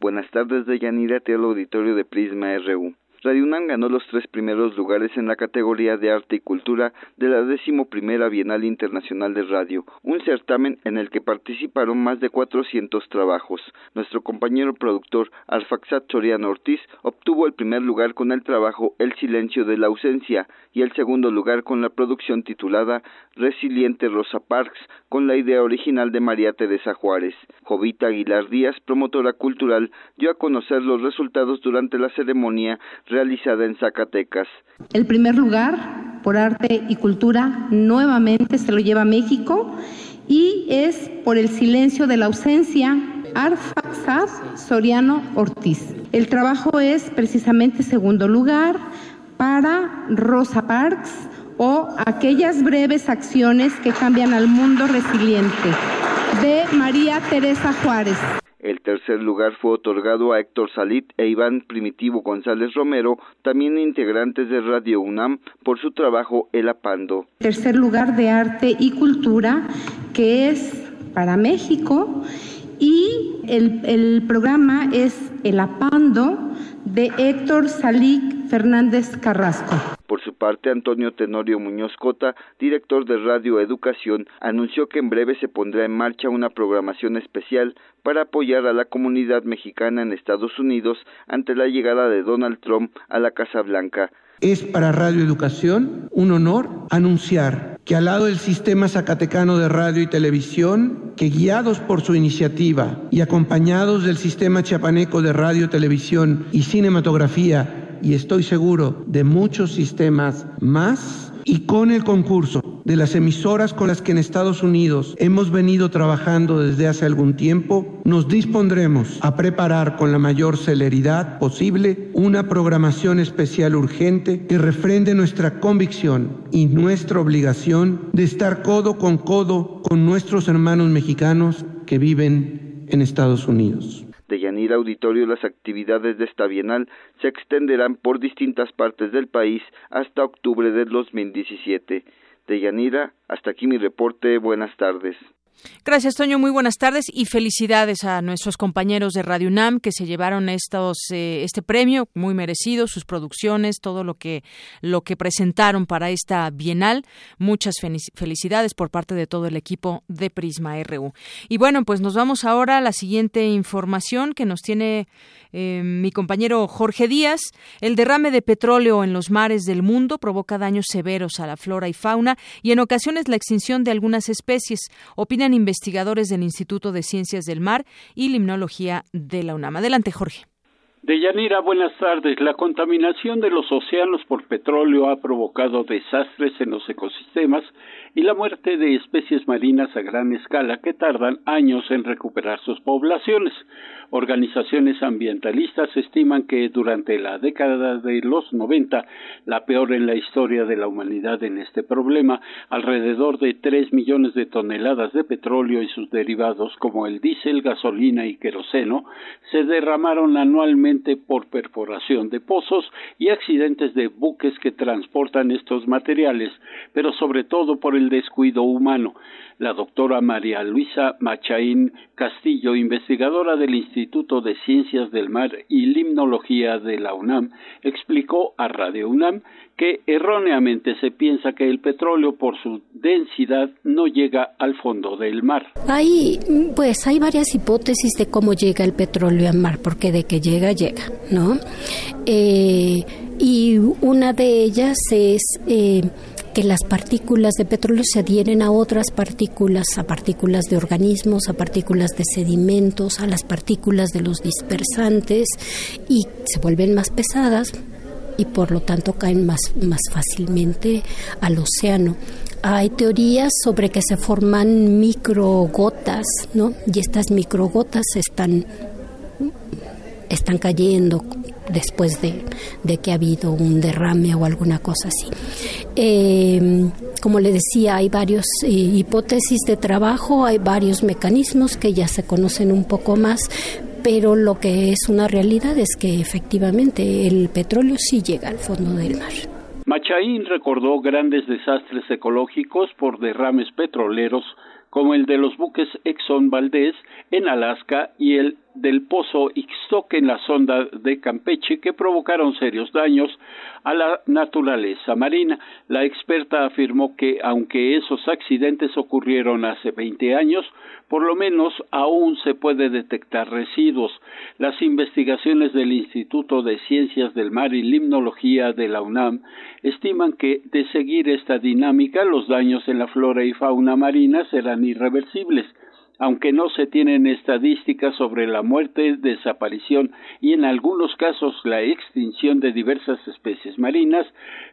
Buenas tardes, Deyanira, te auditorio de Prisma RU. Radio ganó los tres primeros lugares en la categoría de Arte y Cultura de la decimoprimera Bienal Internacional de Radio, un certamen en el que participaron más de 400 trabajos. Nuestro compañero productor Alfaxat Soriano Ortiz obtuvo el primer lugar con el trabajo El silencio de la ausencia y el segundo lugar con la producción titulada Resiliente Rosa Parks, con la idea original de María Teresa Juárez. Jovita Aguilar Díaz, promotora cultural, dio a conocer los resultados durante la ceremonia realizada en Zacatecas. El primer lugar por arte y cultura nuevamente se lo lleva México y es por el silencio de la ausencia Arfaxad Soriano Ortiz. El trabajo es precisamente segundo lugar para Rosa Parks o aquellas breves acciones que cambian al mundo resiliente de María Teresa Juárez. El tercer lugar fue otorgado a Héctor Salit e Iván Primitivo González Romero, también integrantes de Radio UNAM, por su trabajo El Apando. Tercer lugar de arte y cultura, que es para México, y el, el programa es El Apando de Héctor Salit Fernández Carrasco. Por su parte, Antonio Tenorio Muñoz Cota, director de Radio Educación, anunció que en breve se pondrá en marcha una programación especial para apoyar a la comunidad mexicana en Estados Unidos ante la llegada de Donald Trump a la Casa Blanca. Es para Radio Educación un honor anunciar que al lado del sistema zacatecano de radio y televisión, que guiados por su iniciativa y acompañados del sistema chiapaneco de radio, televisión y cinematografía, y estoy seguro de muchos sistemas más. Y con el concurso de las emisoras con las que en Estados Unidos hemos venido trabajando desde hace algún tiempo, nos dispondremos a preparar con la mayor celeridad posible una programación especial urgente que refrende nuestra convicción y nuestra obligación de estar codo con codo con nuestros hermanos mexicanos que viven en Estados Unidos de Yanira Auditorio las actividades de esta bienal se extenderán por distintas partes del país hasta octubre del 2017. De Yanira, hasta aquí mi reporte. Buenas tardes. Gracias, Toño. Muy buenas tardes y felicidades a nuestros compañeros de Radio UNAM que se llevaron estos, eh, este premio muy merecido, sus producciones, todo lo que, lo que presentaron para esta bienal. Muchas felicidades por parte de todo el equipo de Prisma RU. Y bueno, pues nos vamos ahora a la siguiente información que nos tiene eh, mi compañero Jorge Díaz. El derrame de petróleo en los mares del mundo provoca daños severos a la flora y fauna y en ocasiones la extinción de algunas especies. Opinan investigadores del Instituto de Ciencias del Mar y Limnología de la UNAM. Adelante, Jorge. Deyanira, buenas tardes. La contaminación de los océanos por petróleo ha provocado desastres en los ecosistemas y la muerte de especies marinas a gran escala que tardan años en recuperar sus poblaciones. Organizaciones ambientalistas estiman que durante la década de los 90, la peor en la historia de la humanidad en este problema, alrededor de 3 millones de toneladas de petróleo y sus derivados como el diésel, gasolina y queroseno se derramaron anualmente por perforación de pozos y accidentes de buques que transportan estos materiales, pero sobre todo por el descuido humano. La doctora María Luisa Machaín Castillo, investigadora del Instituto de Ciencias del Mar y Limnología de la UNAM, explicó a Radio UNAM que erróneamente se piensa que el petróleo por su densidad no llega al fondo del mar. Hay, pues, hay varias hipótesis de cómo llega el petróleo al mar, porque de que llega, llega, ¿no? Eh, y una de ellas es eh, que las partículas de petróleo se adhieren a otras partículas, a partículas de organismos, a partículas de sedimentos, a las partículas de los dispersantes y se vuelven más pesadas y por lo tanto caen más, más fácilmente al océano. Hay teorías sobre que se forman microgotas, ¿no? Y estas microgotas están, están cayendo después de, que ha habido un derrame o alguna cosa así. Eh, como le decía, hay varias eh, hipótesis de trabajo, hay varios mecanismos que ya se conocen un poco más, pero lo que es una realidad es que efectivamente el petróleo sí llega al fondo del mar. Machaín recordó grandes desastres ecológicos por derrames petroleros como el de los buques Exxon Valdez en Alaska y el del pozo Ixtoc en la sonda de Campeche que provocaron serios daños a la naturaleza marina. La experta afirmó que aunque esos accidentes ocurrieron hace 20 años, por lo menos aún se puede detectar residuos. Las investigaciones del Instituto de Ciencias del Mar y Limnología de la UNAM estiman que de seguir esta dinámica los daños en la flora y fauna marina serán irreversibles aunque no se tienen estadísticas sobre la muerte, desaparición y en algunos casos la extinción de diversas especies marinas,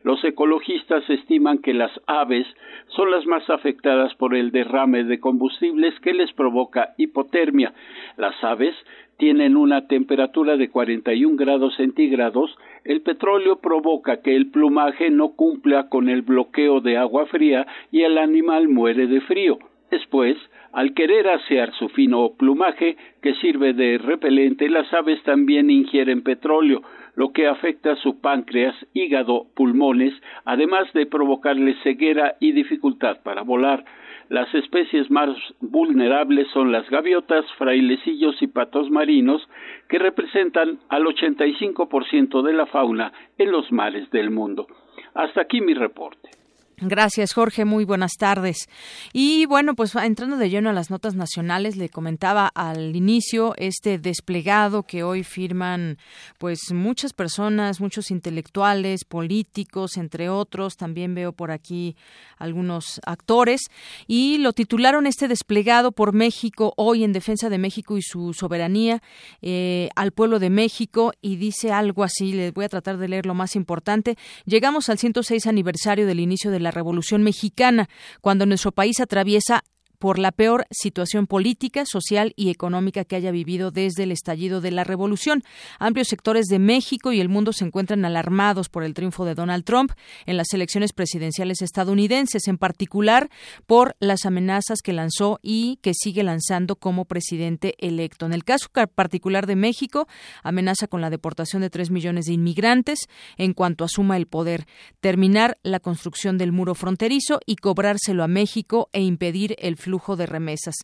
los ecologistas estiman que las aves son las más afectadas por el derrame de combustibles que les provoca hipotermia. Las aves tienen una temperatura de 41 grados centígrados, el petróleo provoca que el plumaje no cumpla con el bloqueo de agua fría y el animal muere de frío. Después, al querer asear su fino plumaje, que sirve de repelente, las aves también ingieren petróleo, lo que afecta su páncreas, hígado, pulmones, además de provocarles ceguera y dificultad para volar. Las especies más vulnerables son las gaviotas, frailecillos y patos marinos, que representan al 85% de la fauna en los mares del mundo. Hasta aquí mi reporte. Gracias, Jorge. Muy buenas tardes. Y bueno, pues entrando de lleno a las notas nacionales, le comentaba al inicio este desplegado que hoy firman pues muchas personas, muchos intelectuales, políticos, entre otros. También veo por aquí algunos actores y lo titularon este desplegado por México hoy en defensa de México y su soberanía eh, al pueblo de México y dice algo así. Les voy a tratar de leer lo más importante. Llegamos al 106 aniversario del inicio de la la Revolución Mexicana, cuando nuestro país atraviesa por la peor situación política, social y económica que haya vivido desde el estallido de la revolución. Amplios sectores de México y el mundo se encuentran alarmados por el triunfo de Donald Trump en las elecciones presidenciales estadounidenses, en particular por las amenazas que lanzó y que sigue lanzando como presidente electo. En el caso particular de México, amenaza con la deportación de tres millones de inmigrantes en cuanto asuma el poder, terminar la construcción del muro fronterizo y cobrárselo a México e impedir el flujo de remesas.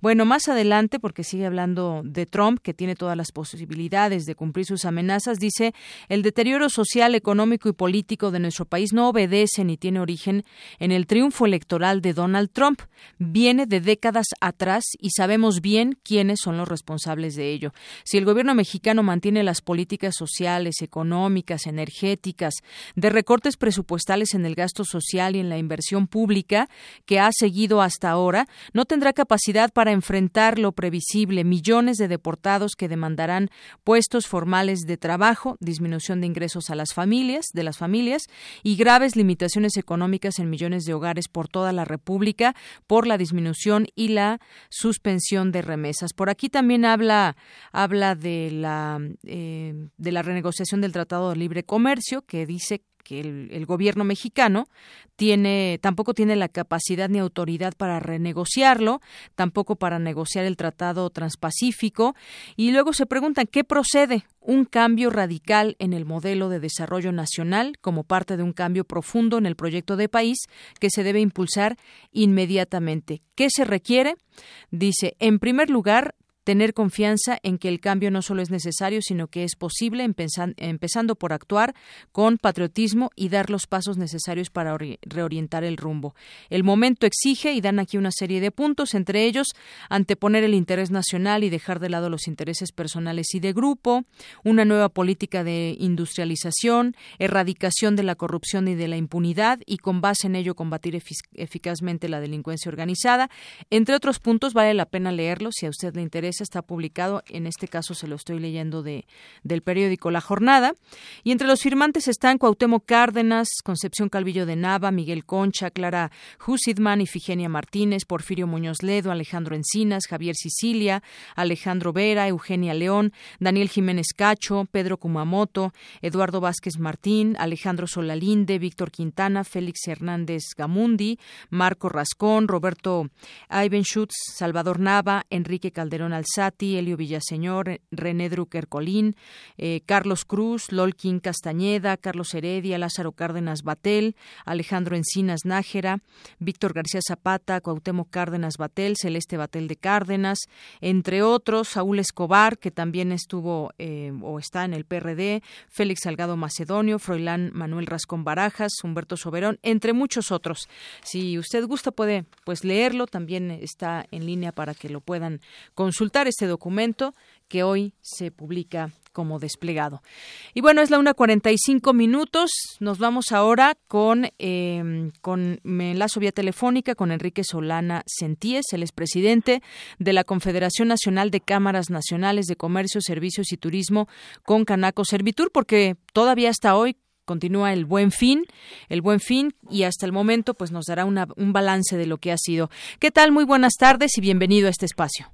Bueno, más adelante, porque sigue hablando de Trump, que tiene todas las posibilidades de cumplir sus amenazas, dice, el deterioro social, económico y político de nuestro país no obedece ni tiene origen en el triunfo electoral de Donald Trump. Viene de décadas atrás y sabemos bien quiénes son los responsables de ello. Si el gobierno mexicano mantiene las políticas sociales, económicas, energéticas, de recortes presupuestales en el gasto social y en la inversión pública que ha seguido hasta ahora, no tendrá capacidad para enfrentar lo previsible, millones de deportados que demandarán puestos formales de trabajo, disminución de ingresos a las familias, de las familias y graves limitaciones económicas en millones de hogares por toda la República por la disminución y la suspensión de remesas. Por aquí también habla habla de la eh, de la renegociación del Tratado de Libre Comercio que dice que el, gobierno mexicano tiene tampoco tiene la capacidad ni autoridad para renegociarlo, tampoco para negociar el Tratado Transpacífico y luego se preguntan qué procede un cambio radical en el modelo de desarrollo nacional como parte de un cambio profundo en el proyecto de país que se debe impulsar inmediatamente. ¿Qué se requiere? Dice, en primer lugar, tener confianza en que el cambio no solo es necesario, sino que es posible, empezando por actuar con patriotismo y dar los pasos necesarios para reorientar el rumbo. El momento exige, y dan aquí una serie de puntos, entre ellos anteponer el interés nacional y dejar de lado los intereses personales y de grupo, una nueva política de industrialización, erradicación de la corrupción y de la impunidad y con base en ello combatir eficazmente la delincuencia organizada. Entre otros puntos, vale la pena leerlo si a usted le interesa está publicado, en este caso se lo estoy leyendo de, del periódico La Jornada, y entre los firmantes están Cuauhtémoc Cárdenas, Concepción Calvillo de Nava, Miguel Concha, Clara Husidman, Ifigenia Martínez, Porfirio Muñoz Ledo, Alejandro Encinas, Javier Sicilia, Alejandro Vera, Eugenia León, Daniel Jiménez Cacho, Pedro Kumamoto, Eduardo Vázquez Martín, Alejandro Solalinde, Víctor Quintana, Félix Hernández Gamundi, Marco Rascón, Roberto Ivenschutz, Salvador Nava, Enrique Calderón Alzati, Elio Villaseñor, René Drucker Colín, eh, Carlos Cruz, Lolkin Castañeda, Carlos Heredia, Lázaro Cárdenas Batel, Alejandro Encinas Nájera, Víctor García Zapata, Cuauhtémoc Cárdenas Batel, Celeste Batel de Cárdenas, entre otros, Saúl Escobar, que también estuvo eh, o está en el PRD, Félix Salgado Macedonio, Froilán Manuel Rascón Barajas, Humberto Soberón, entre muchos otros. Si usted gusta puede pues leerlo, también está en línea para que lo puedan consultar este documento que hoy se publica como desplegado. Y bueno, es la 1.45 minutos. Nos vamos ahora con, eh, con me enlazo vía telefónica con Enrique Solana Sentíes, el expresidente de la Confederación Nacional de Cámaras Nacionales de Comercio, Servicios y Turismo con Canaco Servitur, porque todavía hasta hoy continúa el buen fin, el buen fin y hasta el momento pues nos dará un balance de lo que ha sido. ¿Qué tal? Muy buenas tardes y bienvenido a este espacio.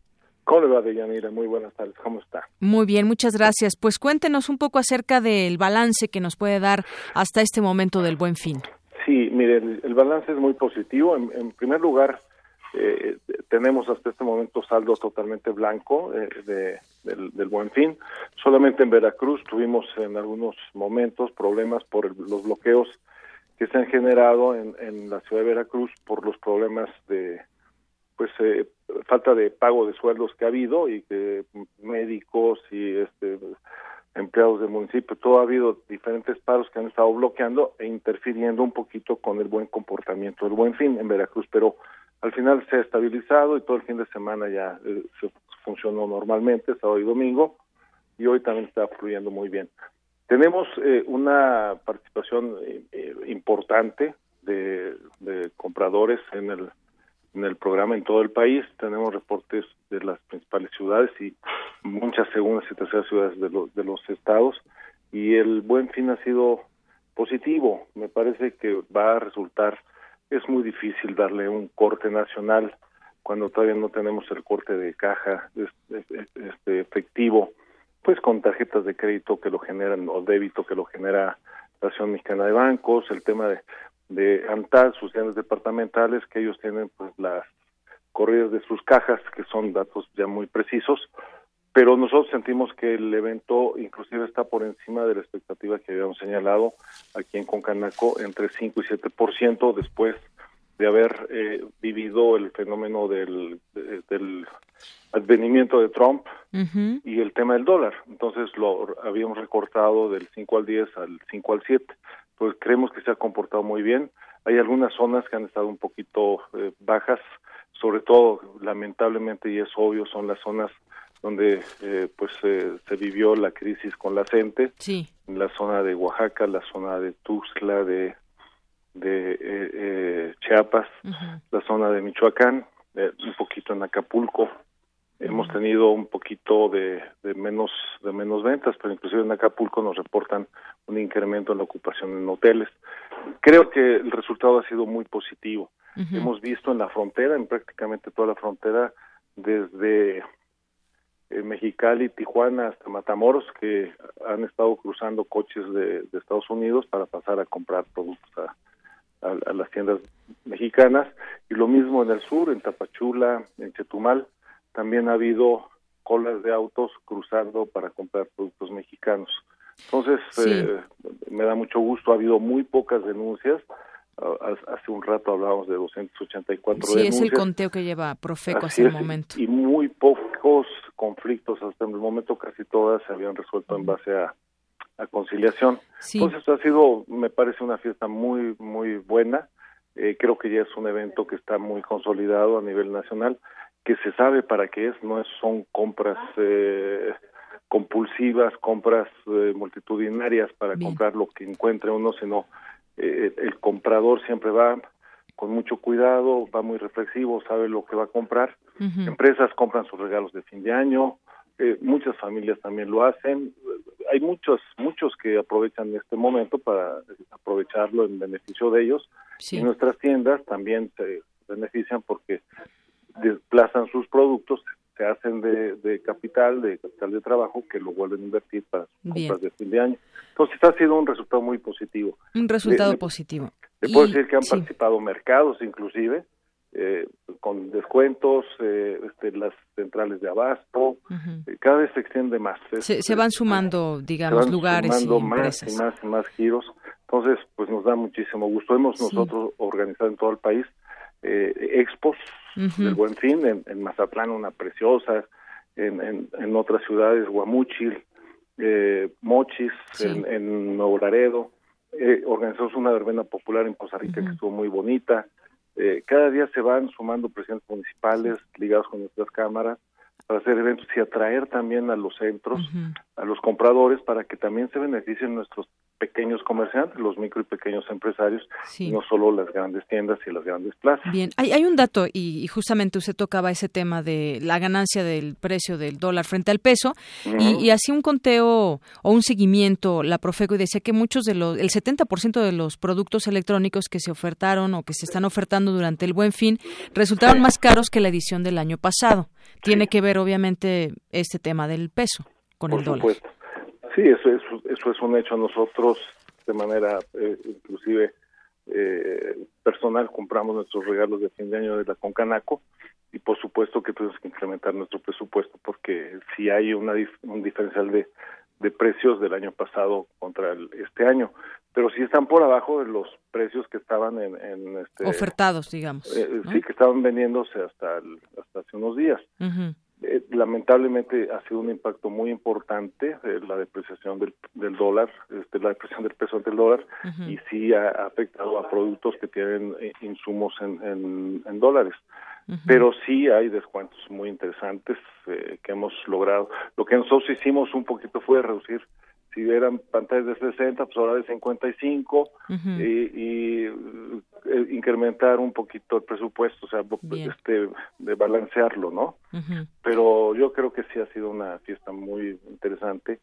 ¿Cómo le va, Deyanira? Muy buenas tardes. ¿Cómo está? Muy bien, muchas gracias. Pues cuéntenos un poco acerca del balance que nos puede dar hasta este momento del buen fin. Sí, mire, el, balance es muy positivo. En, primer lugar, eh, tenemos hasta este momento saldo totalmente blanco eh, de, del, buen fin. Solamente en Veracruz tuvimos en algunos momentos problemas por los bloqueos que se han generado en, en la ciudad de Veracruz por los problemas de pues eh, falta de pago de sueldos que ha habido y que médicos y este empleados del municipio, todo ha habido diferentes paros que han estado bloqueando e interfiriendo un poquito con el buen comportamiento del buen fin en Veracruz, pero al final se ha estabilizado y todo el fin de semana ya eh, se funcionó normalmente, sábado y domingo, y hoy también está fluyendo muy bien. Tenemos eh, una participación importante de compradores en el en el programa en todo el país. Tenemos reportes de las principales ciudades y muchas segundas y terceras ciudades de, de los estados. Y el buen fin ha sido positivo. Me parece que va a resultar es muy difícil darle un corte nacional cuando todavía no tenemos el corte de caja este, efectivo, pues con tarjetas de crédito que lo generan o débito que lo genera la Asociación Mexicana de Bancos, el tema de, de ANTAD, sus tiendas departamentales, que ellos tienen pues las corridas de sus cajas, que son datos ya muy precisos, pero nosotros sentimos que el evento inclusive está por encima de la expectativa que habíamos señalado aquí en Concanaco, entre 5 y 7% después de haber eh, vivido el fenómeno del, del advenimiento de Trump y el tema del dólar. Entonces lo habíamos recortado del 5 al 10 al 5 al 7. Pues creemos que se ha comportado muy bien. Hay algunas zonas que han estado un poquito eh, bajas, sobre todo, lamentablemente, y es obvio, son las zonas donde eh, pues se vivió la crisis con la gente, sí. la zona de Oaxaca, la zona de Tuxtla, de, de eh, eh Chiapas, la zona de Michoacán, eh, un poquito en Acapulco. Hemos tenido un poquito de, de menos de menos ventas, pero inclusive en Acapulco nos reportan un incremento en la ocupación en hoteles. Creo que el resultado ha sido muy positivo. Hemos visto en la frontera, en prácticamente toda la frontera, desde eh, Mexicali, Tijuana hasta Matamoros, que han estado cruzando coches de, Estados Unidos para pasar a comprar productos a, las tiendas mexicanas. Y lo mismo en el sur, en Tapachula, en Chetumal, también ha habido colas de autos cruzando para comprar productos mexicanos. Entonces, eh, me da mucho gusto, ha habido muy pocas denuncias, hace un rato hablábamos de 284 sí, es el conteo que lleva Profeco hasta el momento. Y muy pocos conflictos hasta el momento, casi todas se habían resuelto en base a, conciliación. Entonces ha sido, me parece una fiesta muy, muy buena. Eh, creo que ya es un evento que está muy consolidado a nivel nacional, que se sabe para qué es, no es, son compras eh, compulsivas, compras eh, multitudinarias para comprar lo que encuentre uno, sino eh, el comprador siempre va con mucho cuidado, va muy reflexivo, sabe lo que va a comprar. Empresas compran sus regalos de fin de año, eh, muchas familias también lo hacen. Hay muchos, muchos que aprovechan este momento para aprovecharlo en beneficio de ellos. Y nuestras tiendas también se benefician porque desplazan sus productos se hacen de, capital, de capital de trabajo, que lo vuelven a invertir para sus compras de fin de año. Entonces ha sido un resultado muy positivo. Un resultado positivo. Le puedo decir que han participado mercados inclusive, eh, con descuentos, eh, este, las centrales de abasto, eh, cada vez se extiende más. se, van sumando, digamos, lugares y más y más y más giros. Entonces, pues nos da muchísimo gusto. Hemos nosotros organizado en todo el país expos del Buen Fin, en, Mazatlán una preciosa, en, en, otras ciudades, Guamúchil, eh, Mochis, en, Nuevo Laredo, eh, organizamos una verbena popular en Costa Rica que estuvo muy bonita. Eh, cada día se van sumando presidentes municipales ligados con nuestras cámaras para hacer eventos y atraer también a los centros, a los compradores, para que también se beneficien nuestros pequeños comerciantes, los micro y pequeños empresarios, no solo las grandes tiendas y las grandes plazas. Bien, hay, hay un dato y, justamente usted tocaba ese tema de la ganancia del precio del dólar frente al peso y, y hacía un conteo o un seguimiento la Profeco y decía que muchos de los, el 70% de los productos electrónicos que se ofertaron o que se están ofertando durante el Buen Fin resultaron más caros que la edición del año pasado. Tiene que ver obviamente este tema del peso con el dólar. Sí, eso es, eso es un hecho. Nosotros, de manera eh, inclusive eh, personal, compramos nuestros regalos de fin de año de la Concanaco y por supuesto que tenemos que incrementar nuestro presupuesto porque si hay una, un diferencial de, de precios del año pasado contra el, este año, pero sí están por abajo de los precios que estaban en, en este, ofertados, digamos. Eh, sí, que estaban vendiéndose hasta, hasta hace unos días. Eh, lamentablemente ha sido un impacto muy importante eh, la depreciación del, del dólar, este, la depreciación del peso ante el dólar, y sí ha, afectado a productos que tienen eh, insumos en, en, dólares. Pero sí hay descuentos muy interesantes que hemos logrado. Lo que nosotros hicimos un poquito fue reducir si eran pantallas de 60, pues ahora de 55 y, y eh, incrementar un poquito el presupuesto, o sea, este, de balancearlo, ¿no? Pero yo creo que sí ha sido una fiesta muy interesante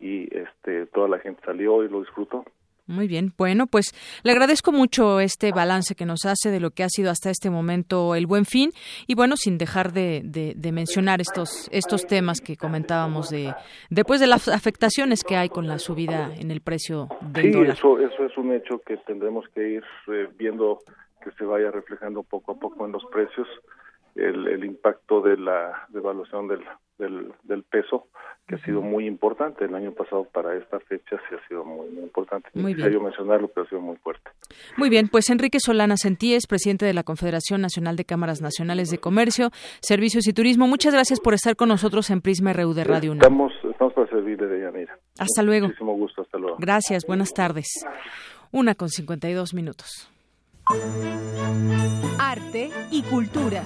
y este toda la gente salió y lo disfrutó. Muy bien, bueno, pues le agradezco mucho este balance que nos hace de lo que ha sido hasta este momento el buen fin. Y bueno, sin dejar de, de, mencionar estos estos temas que comentábamos de después de las afectaciones que hay con la subida en el precio del sí, Eso, eso es un hecho que tendremos que ir eh, viendo que se vaya reflejando poco a poco en los precios el, el impacto de la devaluación del, del, del peso que ha sido muy importante. El año pasado para esta fecha sí ha sido muy, muy importante. Muy bien. mencionarlo, pero ha sido muy fuerte. Muy bien, pues Enrique Solana Sentíes, presidente de la Confederación Nacional de Cámaras Nacionales de Comercio, Servicios y Turismo, muchas gracias por estar con nosotros en Prisma RU de Radio 1. Estamos, estamos para servirle, de Yanira. Hasta luego. Muchísimo gusto, hasta luego. Gracias, buenas tardes. Una con 52 minutos. Arte y cultura.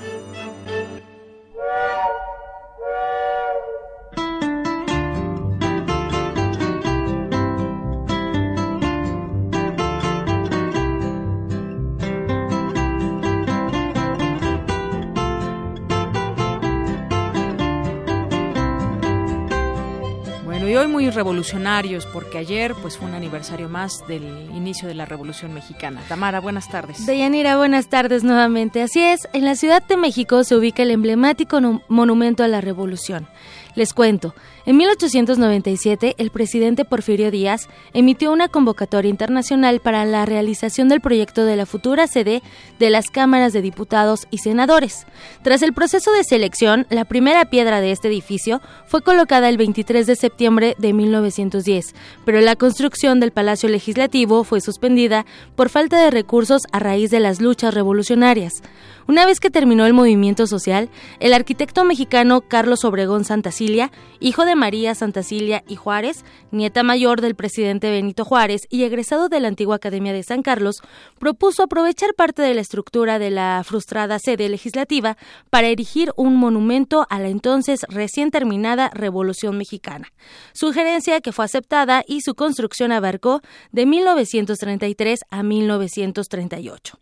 Y hoy muy revolucionarios porque ayer pues fue un aniversario más del inicio de la Revolución Mexicana. Tamara, buenas tardes. Deyanira, buenas tardes nuevamente. Así es, en la Ciudad de México se ubica el emblemático monumento a la Revolución. Les cuento, en 1897 el presidente Porfirio Díaz emitió una convocatoria internacional para la realización del proyecto de la futura sede de las cámaras de diputados y senadores. Tras el proceso de selección, la primera piedra de este edificio fue colocada el 23 de septiembre de 1910, pero la construcción del Palacio Legislativo fue suspendida por falta de recursos a raíz de las luchas revolucionarias. Una vez que terminó el movimiento social, el arquitecto mexicano Carlos Obregón Santacilia, hijo de María Santacilia y Juárez, nieta mayor del presidente Benito Juárez y egresado de la antigua Academia de San Carlos, propuso aprovechar parte de la estructura de la frustrada sede legislativa para erigir un monumento a la entonces recién terminada Revolución Mexicana. Sugerencia que fue aceptada y su construcción abarcó de 1933 a 1938.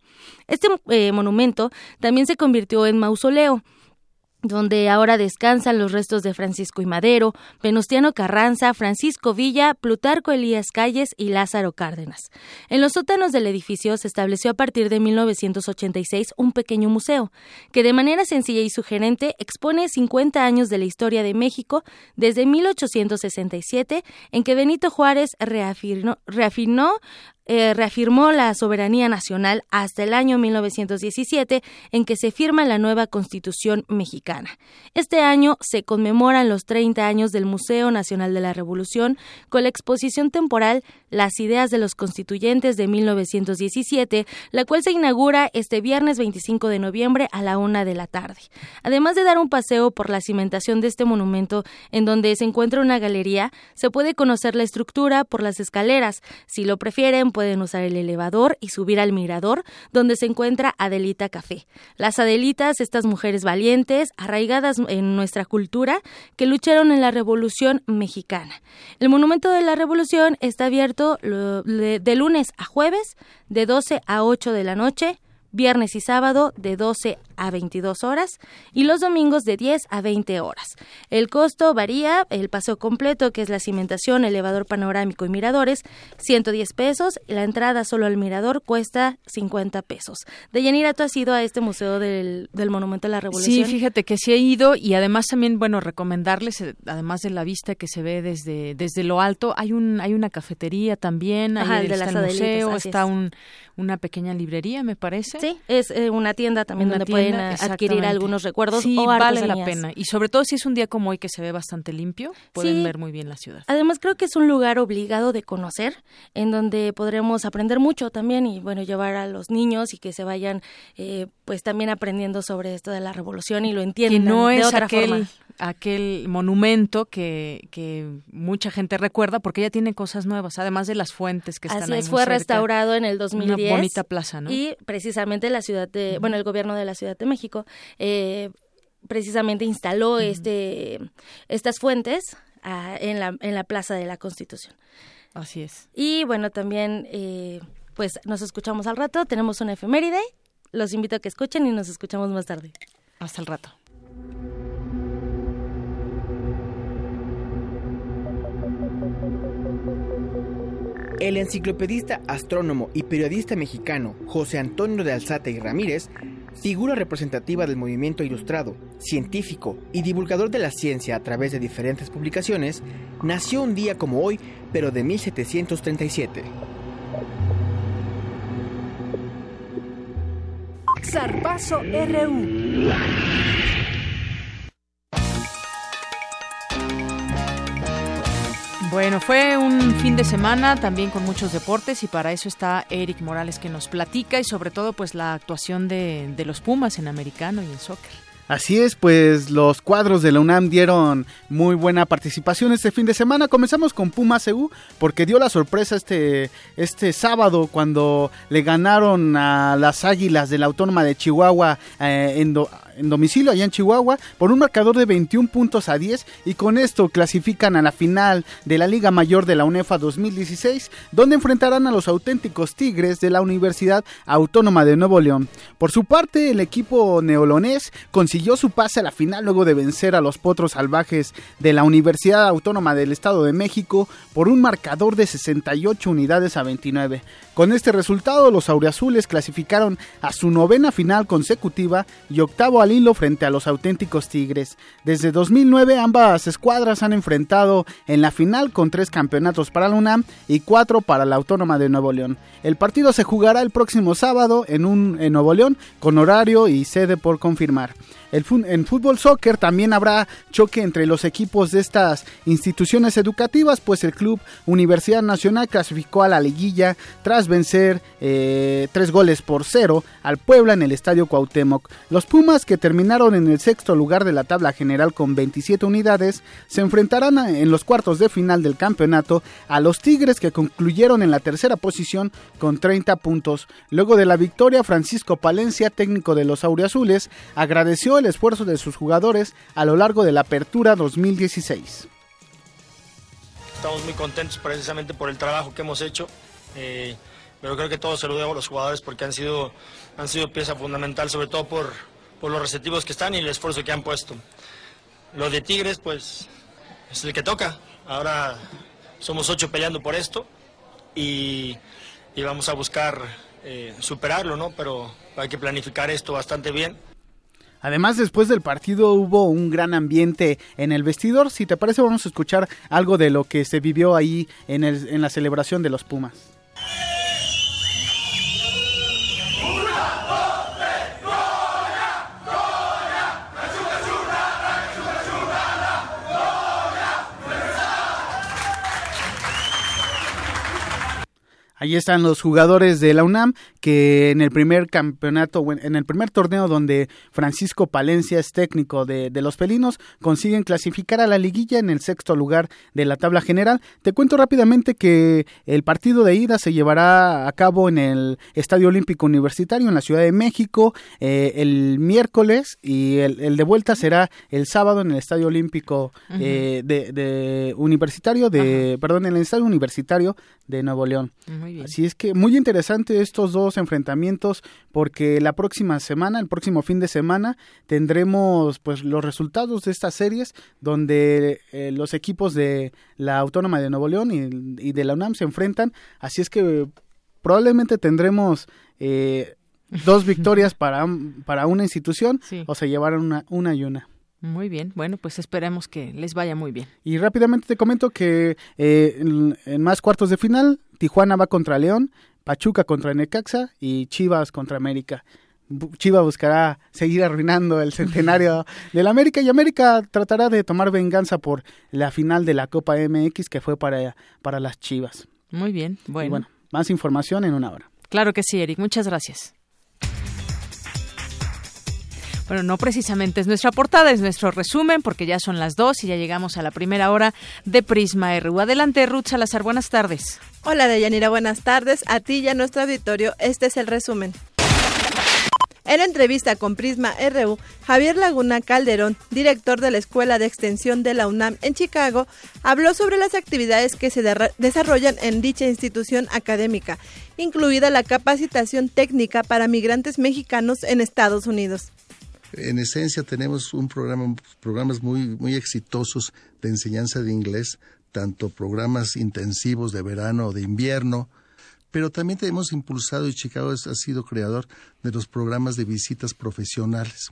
Este eh, monumento también se convirtió en mausoleo donde ahora descansan los restos de Francisco y Madero, Venustiano Carranza, Francisco Villa, Plutarco Elías Calles y Lázaro Cárdenas. En los sótanos del edificio se estableció a partir de 1986 un pequeño museo, que de manera sencilla y sugerente expone 50 años de la historia de México desde 1867, en que Benito Juárez reafirmó, reafirmó eh, reafirmó la soberanía nacional hasta el año 1917 en que se firma la nueva Constitución mexicana. Este año se conmemoran los 30 años del Museo Nacional de la Revolución con la exposición temporal Las ideas de los constituyentes de 1917, la cual se inaugura este viernes 25 de noviembre a la una de la tarde. Además de dar un paseo por la cimentación de este monumento en donde se encuentra una galería, se puede conocer la estructura por las escaleras. Si lo prefieren, pueden usar el elevador y subir al mirador, donde se encuentra Adelita Café. Las Adelitas, estas mujeres valientes, arraigadas en nuestra cultura, que lucharon en la Revolución Mexicana. El Monumento de la Revolución está abierto de lunes a jueves, de 12 a 8 de la noche, viernes y sábado de 12 a 22 horas y los domingos de 10 a 20 horas. El costo varía, el paseo completo, que es la cimentación, elevador panorámico y miradores, 110 pesos, la entrada solo al mirador cuesta 50 pesos. Deyanira, ¿tú has ido a este museo del, del Monumento de la Revolución? Sí, fíjate que sí he ido y además también, bueno, recomendarles, eh, además de la vista que se ve desde, desde lo alto, hay un hay una cafetería también, ahí está el museo, está un, una pequeña librería, me parece. Sí, es eh, una tienda también donde pueden adquirir algunos recuerdos sí, vale la pena. Y sobre todo si es un día como hoy que se ve bastante limpio, pueden ver muy bien la ciudad. Además creo que es un lugar obligado de conocer, en donde podremos aprender mucho también y bueno, llevar a los niños y que se vayan eh, pues también aprendiendo sobre esto de la revolución y lo entiendan no de es otra aquel, forma aquel monumento que, que mucha gente recuerda porque ya tiene cosas nuevas, además de las fuentes que están Así ahí es, fue restaurado en el 2010. Una bonita plaza, ¿no? Y precisamente la ciudad de, bueno, el gobierno de la Ciudad de México eh, precisamente instaló este estas fuentes ah, en, la, en la Plaza de la Constitución. Así es. Y bueno, también eh, pues nos escuchamos al rato, tenemos una efeméride, los invito a que escuchen y nos escuchamos más tarde. Hasta el rato. El enciclopedista, astrónomo y periodista mexicano José Antonio de Alzate y Ramírez, figura representativa del movimiento ilustrado, científico y divulgador de la ciencia a través de diferentes publicaciones, nació un día como hoy, pero de 1737. Zarpazo RU. Bueno, fue un fin de semana también con muchos deportes y para eso está Eric Morales que nos platica y sobre todo pues la actuación de, los Pumas en americano y en soccer. Así es, pues los cuadros de la UNAM dieron muy buena participación este fin de semana. Comenzamos con Pumas EU porque dio la sorpresa este, este sábado cuando le ganaron a las Águilas de la Autónoma de Chihuahua eh, en, do, en domicilio allá en Chihuahua por un marcador de 21 puntos a 10 y con esto clasifican a la final de la Liga Mayor de la UNEFA 2016 donde enfrentarán a los auténticos Tigres de la Universidad Autónoma de Nuevo León. Por su parte el equipo neolonés consiguió su pase a la final luego de vencer a los Potros Salvajes de la Universidad Autónoma del Estado de México por un marcador de 68 unidades a 29. Con este resultado, los auriazules clasificaron a su novena final consecutiva y octavo al hilo frente a los auténticos Tigres. Desde 2009 ambas escuadras han enfrentado en la final con tres campeonatos para la UNAM y cuatro para la Autónoma de Nuevo León. El partido se jugará el próximo sábado en, un, en Nuevo León con horario y sede por confirmar. El, en fútbol soccer también habrá choque entre los equipos de estas instituciones educativas, pues el club Universidad Nacional clasificó a la liguilla tras vencer eh, tres goles por cero al Puebla en el Estadio Cuauhtémoc. Los Pumas, que terminaron en el sexto lugar de la tabla general con 27 unidades, se enfrentarán en los cuartos de final del campeonato a los Tigres, que concluyeron en la tercera posición con 30 puntos. Luego de la victoria, Francisco Palencia, técnico de los Auriazules, agradeció el esfuerzo de sus jugadores a lo largo de la apertura 2016. Estamos muy contentos precisamente por el trabajo que hemos hecho, eh, pero creo que todos se lo debo a los jugadores porque han sido, han sido pieza fundamental, sobre todo por, por los receptivos que están y el esfuerzo que han puesto. Lo de Tigres, pues, es el que toca. Ahora somos ocho peleando por esto y, y vamos a buscar eh, superarlo, ¿no? Pero hay que planificar esto bastante bien. Además, después del partido hubo un gran ambiente en el vestidor. Si te parece, vamos a escuchar algo de lo que se vivió ahí en, el, en la celebración de los Pumas. Ahí están los jugadores de la UNAM que en el primer campeonato, en el primer torneo donde Francisco Palencia es técnico de, de, los felinos, consiguen clasificar a la liguilla en el sexto lugar de la tabla general. Te cuento rápidamente que el partido de ida se llevará a cabo en el Estadio Olímpico Universitario en la Ciudad de México eh, el miércoles y el, el, de vuelta será el sábado en el Estadio Olímpico eh, de, de, Universitario, de, Ajá. perdón, en el Estadio Universitario de Nuevo León. Así es que muy interesante estos dos enfrentamientos porque la próxima semana, el próximo fin de semana, tendremos pues los resultados de estas series donde eh, los equipos de la Autónoma de Nuevo León y, y, de la UNAM se enfrentan. Así es que probablemente tendremos eh, dos victorias para, para una institución sí. o se llevarán una, una y una. Muy bien, bueno, pues esperemos que les vaya muy bien. Y rápidamente te comento que eh, en, en, más cuartos de final, Tijuana va contra León, Pachuca contra Necaxa y Chivas contra América. Chivas buscará seguir arruinando el centenario del América y América tratará de tomar venganza por la final de la Copa MX que fue para, para las Chivas. Muy bien, bueno. Y bueno, más información en una hora. Claro que sí, Eric, muchas gracias. Bueno, no precisamente es nuestra portada, es nuestro resumen, porque ya son las dos y ya llegamos a la primera hora de Prisma RU. Adelante, Ruth Salazar, buenas tardes. Hola, Deyanira, buenas tardes. A ti y a nuestro auditorio, este es el resumen. En entrevista con Prisma RU, Javier Laguna Calderón, director de la Escuela de Extensión de la UNAM en Chicago, habló sobre las actividades que se de desarrollan en dicha institución académica, incluida la capacitación técnica para migrantes mexicanos en Estados Unidos. En esencia tenemos un programa, programas muy, muy exitosos de enseñanza de inglés tanto programas intensivos de verano o de invierno, pero también hemos impulsado y Chicago ha sido creador de los programas de visitas profesionales.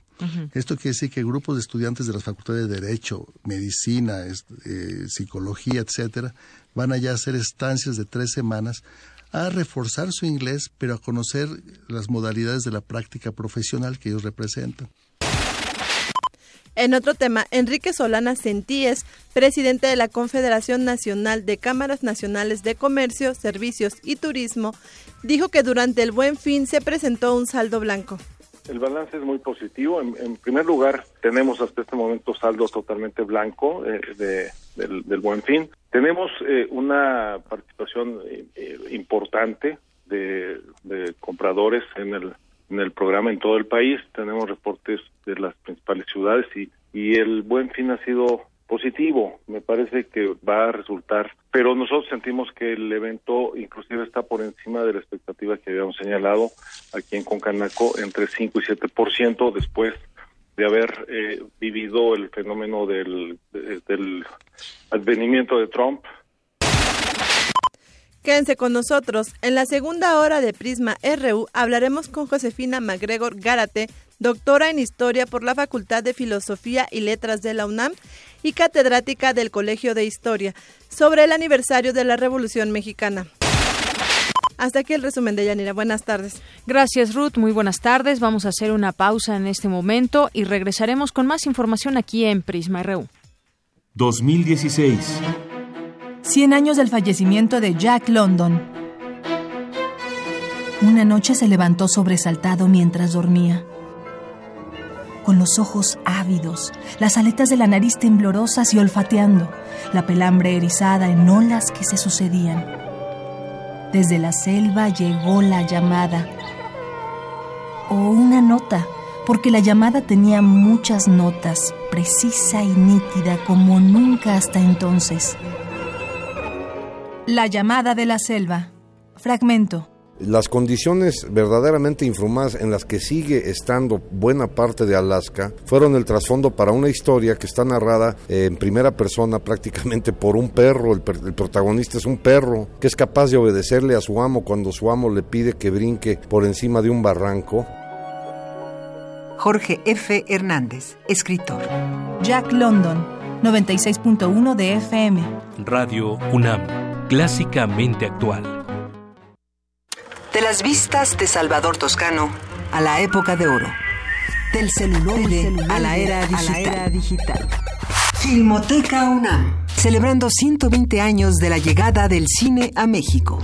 Esto quiere decir que grupos de estudiantes de las facultades de Derecho, Medicina, eh, Psicología, etcétera, van allá a hacer estancias de tres semanas a reforzar su inglés, pero a conocer las modalidades de la práctica profesional que ellos representan. En otro tema, Enrique Solana Sentíes, presidente de la Confederación Nacional de Cámaras Nacionales de Comercio, Servicios y Turismo, dijo que durante el buen fin se presentó un saldo blanco. El balance es muy positivo. En, primer lugar, tenemos hasta este momento saldo totalmente blanco eh, del, buen fin. Tenemos eh, una participación eh, importante de, de compradores en el en el programa en todo el país. Tenemos reportes de las principales ciudades y, y el buen fin ha sido positivo. Me parece que va a resultar, pero nosotros sentimos que el evento inclusive está por encima de la expectativa que habíamos señalado aquí en Concanaco entre 5 y 7% después de haber eh, vivido el fenómeno del, del advenimiento de Trump Quédense con nosotros. En la segunda hora de Prisma RU hablaremos con Josefina MacGregor Gárate, doctora en Historia por la Facultad de Filosofía y Letras de la UNAM y catedrática del Colegio de Historia, sobre el aniversario de la Revolución Mexicana. Hasta aquí el resumen de Yanira. Buenas tardes. Gracias, Ruth. Muy buenas tardes. Vamos a hacer una pausa en este momento y regresaremos con más información aquí en Prisma RU. 2016. 100 años del fallecimiento de Jack London. Una noche se levantó sobresaltado mientras dormía. Con los ojos ávidos, las aletas de la nariz temblorosas y olfateando, la pelambre erizada en olas que se sucedían. Desde la selva llegó la llamada. O una nota, porque la llamada tenía muchas notas, precisa y nítida como nunca hasta entonces. La llamada de la selva. Fragmento. Las condiciones verdaderamente infrahumanas en las que sigue estando buena parte de Alaska fueron el trasfondo para una historia que está narrada en primera persona prácticamente por un perro. El, el, protagonista es un perro que es capaz de obedecerle a su amo cuando su amo le pide que brinque por encima de un barranco. Jorge F. Hernández, escritor. Jack London, 96.1 de FM. Radio UNAM clásicamente actual. De las vistas de Salvador Toscano a la época de oro. Del celular a, la era digital. Filmoteca UNAM, celebrando 120 años de la llegada del cine a México.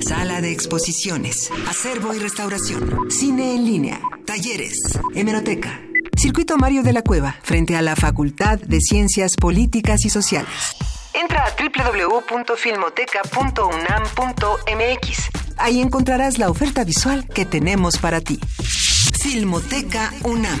Sala de exposiciones, acervo y restauración, cine en línea, talleres, hemeroteca. Circuito Mario de la Cueva, frente a la Facultad de Ciencias Políticas y Sociales. Entra a www.filmoteca.unam.mx. Ahí encontrarás la oferta visual que tenemos para ti. Filmoteca UNAM.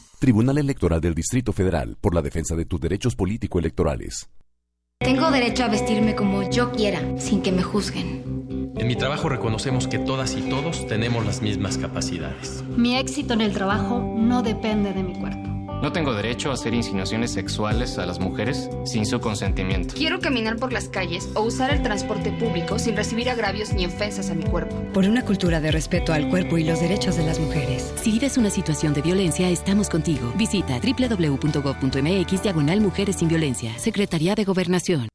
Tribunal Electoral del Distrito Federal por la defensa de tus derechos político-electorales. Tengo derecho a vestirme como yo quiera, sin que me juzguen. En mi trabajo reconocemos que todas y todos tenemos las mismas capacidades. Mi éxito en el trabajo no depende de mi cuerpo. No tengo derecho a hacer insinuaciones sexuales a las mujeres sin su consentimiento. Quiero caminar por las calles o usar el transporte público sin recibir agravios ni ofensas a mi cuerpo. Por una cultura de respeto al cuerpo y los derechos de las mujeres. Si vives una situación de violencia, estamos contigo. Visita www.gov.mx diagonal Mujeres sin Violencia. Secretaría de Gobernación.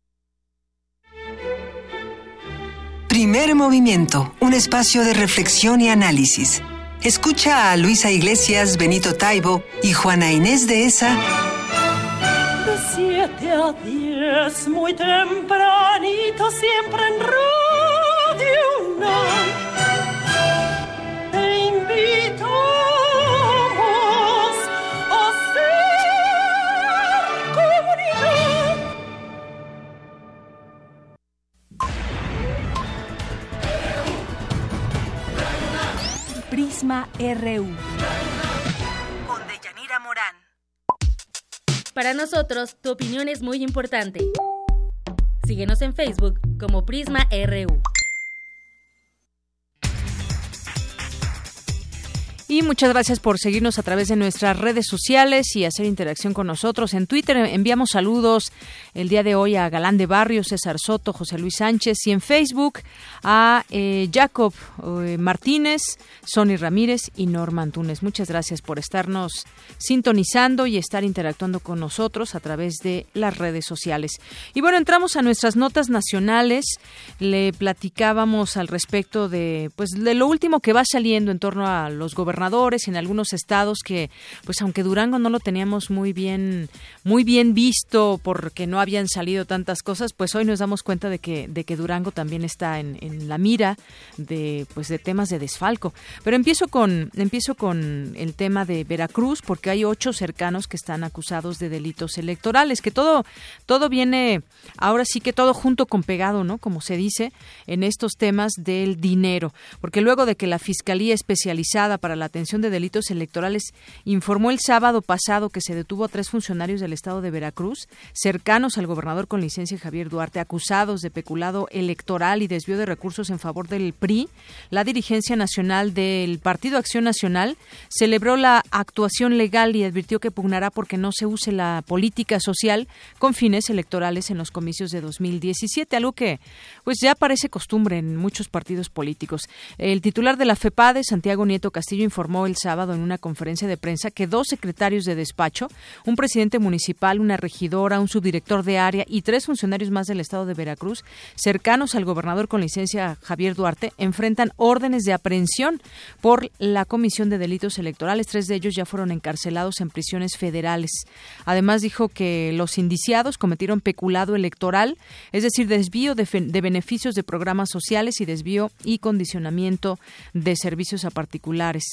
Primer movimiento, un espacio de reflexión y análisis Escucha a Luisa Iglesias, Benito Taibo y Juana Inés de esa. De siete a diez, muy tempranito, siempre en Radio Te Prisma RU. Con Deyanira Morán. Para nosotros, tu opinión es muy importante. Síguenos en Facebook como Prisma RU. Y muchas gracias por seguirnos a través de nuestras redes sociales y hacer interacción con nosotros. En Twitter enviamos saludos el día de hoy a Galán de Barrio, César Soto, José Luis Sánchez y en Facebook a eh, Jacob eh, Martínez, Sonny Ramírez y Norma Antunes. Muchas gracias por estarnos sintonizando y estar interactuando con nosotros a través de las redes sociales. Y bueno, entramos a nuestras notas nacionales. Le platicábamos al respecto de, pues, de lo último que va saliendo en torno a los gobernadores en algunos estados que, pues aunque Durango no lo teníamos muy bien, muy bien visto porque no habían salido tantas cosas, pues hoy nos damos cuenta de que, de que Durango también está en, en la mira de, pues de temas de desfalco. Pero empiezo con, empiezo con el tema de Veracruz, porque hay ocho cercanos que están acusados de delitos electorales, que todo, todo viene, ahora sí que todo junto con pegado, ¿no? Como se dice, en estos temas del dinero. Porque luego de que la Fiscalía Especializada para la Atención de Delitos Electorales informó el sábado pasado que se detuvo a tres funcionarios del estado de Veracruz, cercanos al gobernador con licencia Javier Duarte, acusados de peculado electoral y desvío de recursos en favor del PRI. La dirigencia nacional del Partido Acción Nacional celebró la actuación legal y advirtió que pugnará porque no se use la política social con fines electorales en los comicios de 2017, algo que pues ya parece costumbre en muchos partidos políticos. El titular de la FEPADE, Santiago Nieto Castillo, informó el sábado en una conferencia de prensa que dos secretarios de despacho, un presidente municipal, una regidora, un subdirector de área y tres funcionarios más del estado de Veracruz, cercanos al gobernador con licencia Javier Duarte, enfrentan órdenes de aprehensión por la Comisión de Delitos Electorales. Tres de ellos ya fueron encarcelados en prisiones federales. Además dijo que los indiciados cometieron peculado electoral, es decir, desvío de, de beneficios de programas sociales y desvío y condicionamiento de servicios a particulares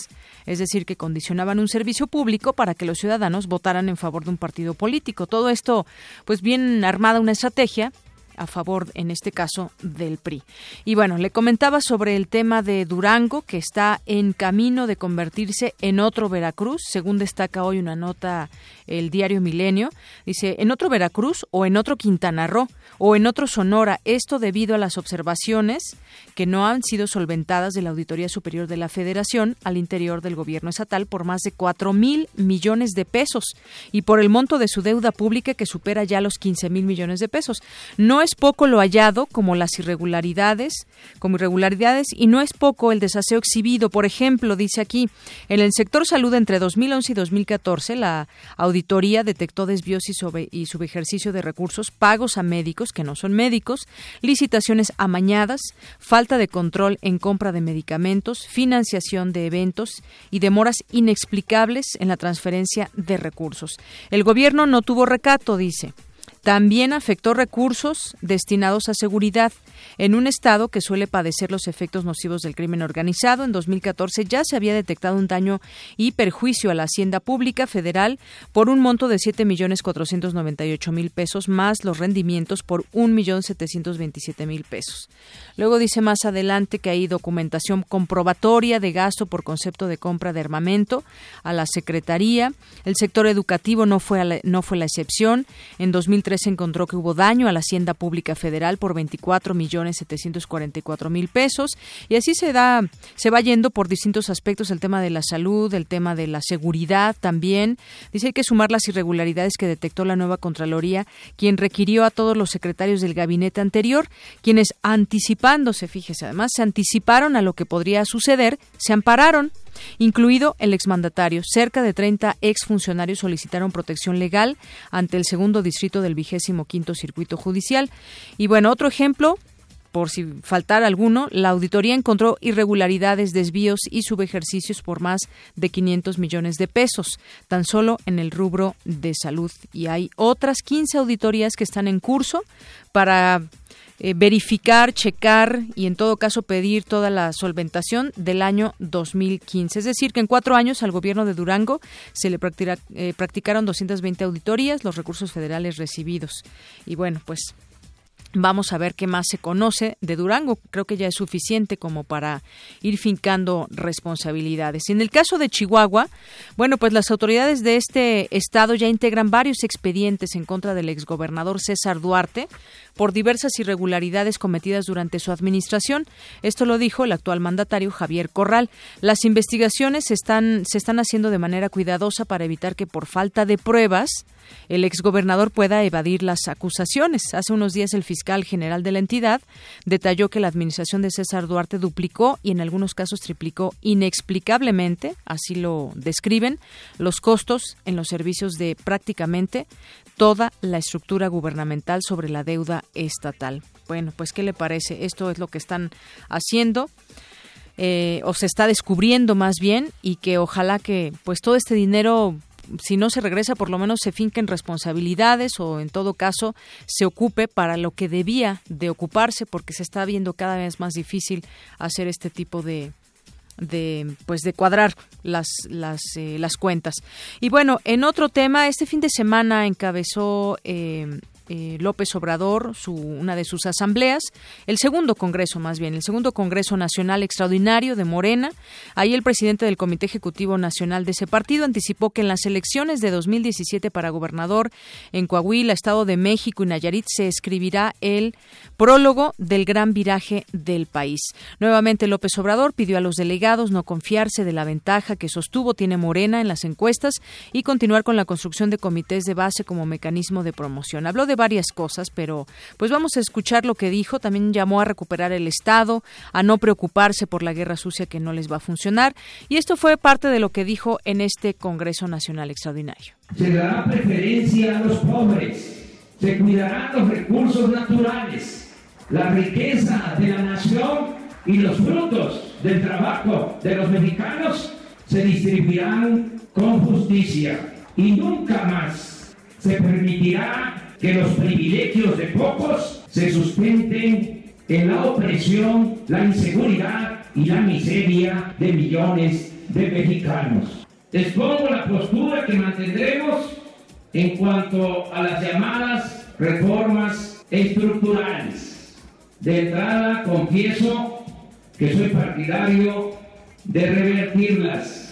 es decir, que condicionaban un servicio público para que los ciudadanos votaran en favor de un partido político. Todo esto, pues bien armada una estrategia a favor, en este caso, del PRI. Y bueno, le comentaba sobre el tema de Durango, que está en camino de convertirse en otro Veracruz, según destaca hoy una nota el diario Milenio. Dice, en otro Veracruz o en otro Quintana Roo o en otro Sonora, esto debido a las observaciones que no han sido solventadas de la Auditoría Superior de la Federación al interior del gobierno estatal por más de cuatro mil millones de pesos y por el monto de su deuda pública que supera ya los 15 mil millones de pesos. No es poco lo hallado como las irregularidades, como irregularidades y no es poco el desaseo exhibido. Por ejemplo, dice aquí, en el sector salud entre 2011 y 2014, la auditoría detectó desvíos y subejercicio de recursos, pagos a médicos que no son médicos, licitaciones amañadas, falta de control en compra de medicamentos, financiación de eventos y demoras inexplicables en la transferencia de recursos. El gobierno no tuvo recato, dice. También afectó recursos destinados a seguridad en un estado que suele padecer los efectos nocivos del crimen organizado. En 2014 ya se había detectado un daño y perjuicio a la hacienda pública federal por un monto de 7.498.000 pesos más los rendimientos por 1.727.000 pesos. Luego dice más adelante que hay documentación comprobatoria de gasto por concepto de compra de armamento a la Secretaría. El sector educativo no fue, la, no fue la excepción. En 2013 se encontró que hubo daño a la Hacienda Pública Federal por 24 millones 744 mil pesos y así se da se va yendo por distintos aspectos el tema de la salud, el tema de la seguridad también. Dice hay que sumar las irregularidades que detectó la nueva Contraloría, quien requirió a todos los secretarios del gabinete anterior, quienes anticipándose, fíjese, además se anticiparon a lo que podría suceder, se ampararon incluido el exmandatario. Cerca de 30 exfuncionarios solicitaron protección legal ante el segundo distrito del vigésimo quinto circuito judicial. Y bueno, otro ejemplo por si faltara alguno, la auditoría encontró irregularidades, desvíos y subejercicios por más de 500 millones de pesos, tan solo en el rubro de salud. Y hay otras 15 auditorías que están en curso para eh, verificar, checar y en todo caso pedir toda la solventación del año 2015. Es decir, que en cuatro años al gobierno de Durango se le eh, practicaron 220 auditorías, los recursos federales recibidos. Y bueno, pues Vamos a ver qué más se conoce de Durango. Creo que ya es suficiente como para ir fincando responsabilidades. En el caso de Chihuahua, bueno, pues las autoridades de este estado ya integran varios expedientes en contra del exgobernador César Duarte por diversas irregularidades cometidas durante su administración. Esto lo dijo el actual mandatario Javier Corral. Las investigaciones están, se están haciendo de manera cuidadosa para evitar que por falta de pruebas el exgobernador pueda evadir las acusaciones. Hace unos días el fiscal general de la entidad detalló que la administración de César Duarte duplicó y en algunos casos triplicó inexplicablemente, así lo describen, los costos en los servicios de prácticamente toda la estructura gubernamental sobre la deuda estatal. Bueno, pues ¿qué le parece? Esto es lo que están haciendo. Eh, o se está descubriendo más bien y que ojalá que pues todo este dinero si no se regresa, por lo menos se finquen responsabilidades o en todo caso se ocupe para lo que debía de ocuparse porque se está viendo cada vez más difícil hacer este tipo de, de pues de cuadrar las las, eh, las cuentas. Y bueno en otro tema este fin de semana encabezó eh, eh, López Obrador, su, una de sus asambleas, el segundo Congreso más bien, el segundo Congreso Nacional Extraordinario de Morena. Ahí el presidente del Comité Ejecutivo Nacional de ese partido anticipó que en las elecciones de 2017 para gobernador en Coahuila, Estado de México y Nayarit se escribirá el prólogo del gran viraje del país. Nuevamente López Obrador pidió a los delegados no confiarse de la ventaja que sostuvo tiene Morena en las encuestas y continuar con la construcción de comités de base como mecanismo de promoción. Habló de varias cosas, pero pues vamos a escuchar lo que dijo. También llamó a recuperar el Estado, a no preocuparse por la guerra sucia que no les va a funcionar. Y esto fue parte de lo que dijo en este Congreso Nacional Extraordinario. Se dará preferencia a los pobres, se cuidarán los recursos naturales, la riqueza de la nación y los frutos del trabajo de los mexicanos se distribuirán con justicia y nunca más se permitirá que los privilegios de pocos se sustenten en la opresión, la inseguridad y la miseria de millones de mexicanos. Expongo la postura que mantendremos en cuanto a las llamadas reformas estructurales. De entrada, confieso que soy partidario de revertirlas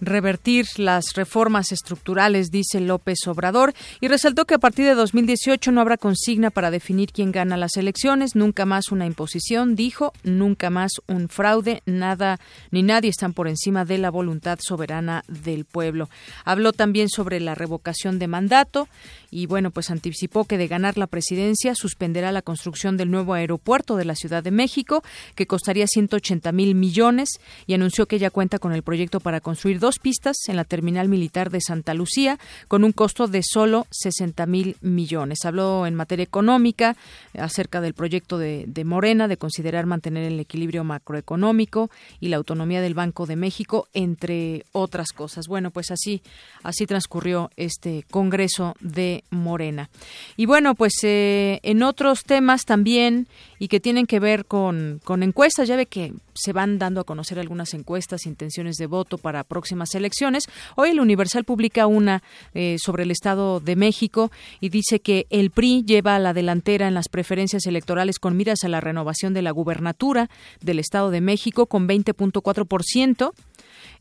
revertir las reformas estructurales, dice López Obrador, y resaltó que a partir de 2018 no habrá consigna para definir quién gana las elecciones, nunca más una imposición, dijo, nunca más un fraude, nada ni nadie están por encima de la voluntad soberana del pueblo. Habló también sobre la revocación de mandato y bueno, pues anticipó que de ganar la presidencia suspenderá la construcción del nuevo aeropuerto de la Ciudad de México, que costaría 180 mil millones, y anunció que ya cuenta con el proyecto para construir dos pistas en la terminal militar de Santa Lucía, con un costo de solo 60 mil millones. Habló en materia económica acerca del proyecto de, de Morena de considerar mantener el equilibrio macroeconómico y la autonomía del Banco de México, entre otras cosas. Bueno, pues así, así transcurrió este Congreso de Morena. Y bueno, pues eh, en otros temas también y que tienen que ver con, con encuestas, ya ve que se van dando a conocer algunas encuestas, intenciones de voto para próximas elecciones. Hoy el Universal publica una eh, sobre el Estado de México y dice que el PRI lleva a la delantera en las preferencias electorales con miras a la renovación de la gubernatura del Estado de México con 20.4%.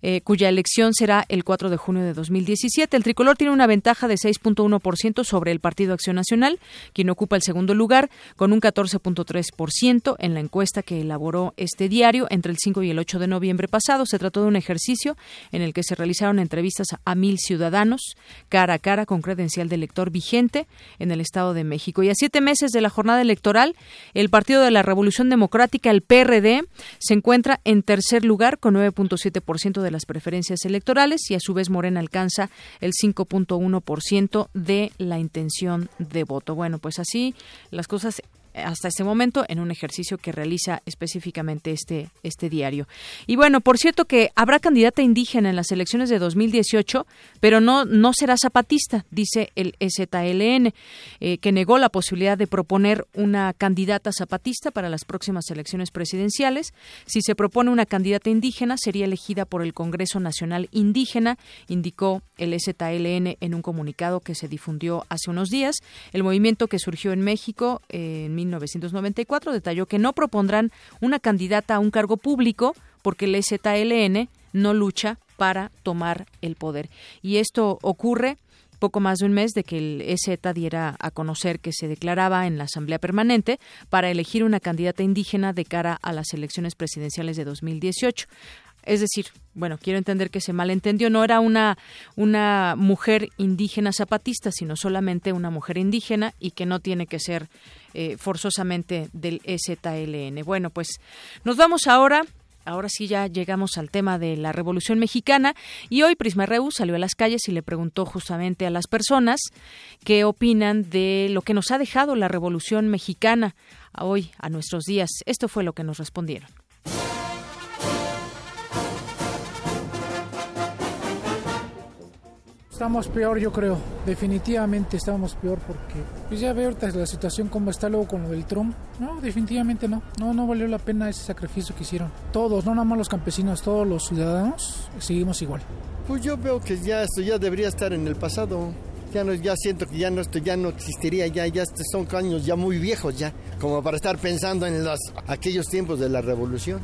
Eh, cuya elección será el 4 de junio de 2017. El tricolor tiene una ventaja de 6.1% sobre el Partido Acción Nacional, quien ocupa el segundo lugar con un 14.3% en la encuesta que elaboró este diario entre el 5 y el 8 de noviembre pasado. Se trató de un ejercicio en el que se realizaron entrevistas a mil ciudadanos cara a cara con credencial de elector vigente en el Estado de México. Y a siete meses de la jornada electoral, el Partido de la Revolución Democrática, el PRD, se encuentra en tercer lugar con 9.7% de de las preferencias electorales y a su vez Morena alcanza el 5.1% de la intención de voto. Bueno, pues así las cosas hasta este momento en un ejercicio que realiza específicamente este, este diario. Y bueno, por cierto que habrá candidata indígena en las elecciones de 2018, pero no, no será zapatista, dice el EZLN, eh, que negó la posibilidad de proponer una candidata zapatista para las próximas elecciones presidenciales. Si se propone una candidata indígena, sería elegida por el Congreso Nacional Indígena, indicó el EZLN en un comunicado que se difundió hace unos días. El movimiento que surgió en México eh, en 1994 detalló que no propondrán una candidata a un cargo público porque el EZLN no lucha para tomar el poder. Y esto ocurre poco más de un mes de que el EZ diera a conocer que se declaraba en la Asamblea Permanente para elegir una candidata indígena de cara a las elecciones presidenciales de 2018. Es decir, bueno, quiero entender que se malentendió, no era una, una mujer indígena zapatista, sino solamente una mujer indígena y que no tiene que ser eh, forzosamente del EZLN. Bueno, pues nos vamos ahora ahora sí ya llegamos al tema de la Revolución Mexicana y hoy Prisma Reus salió a las calles y le preguntó justamente a las personas qué opinan de lo que nos ha dejado la Revolución Mexicana hoy a nuestros días. Esto fue lo que nos respondieron. Estamos peor, yo creo. Definitivamente estamos peor porque pues ya veo ahorita la situación como está luego con lo del Trump. No, definitivamente no. No, no valió la pena ese sacrificio que hicieron. Todos, no nada más los campesinos, todos los ciudadanos, seguimos igual. Pues yo veo que ya esto ya debería estar en el pasado. Ya no, ya siento que ya no esto ya no existiría, ya, ya son años ya muy viejos ya, como para estar pensando en los aquellos tiempos de la revolución.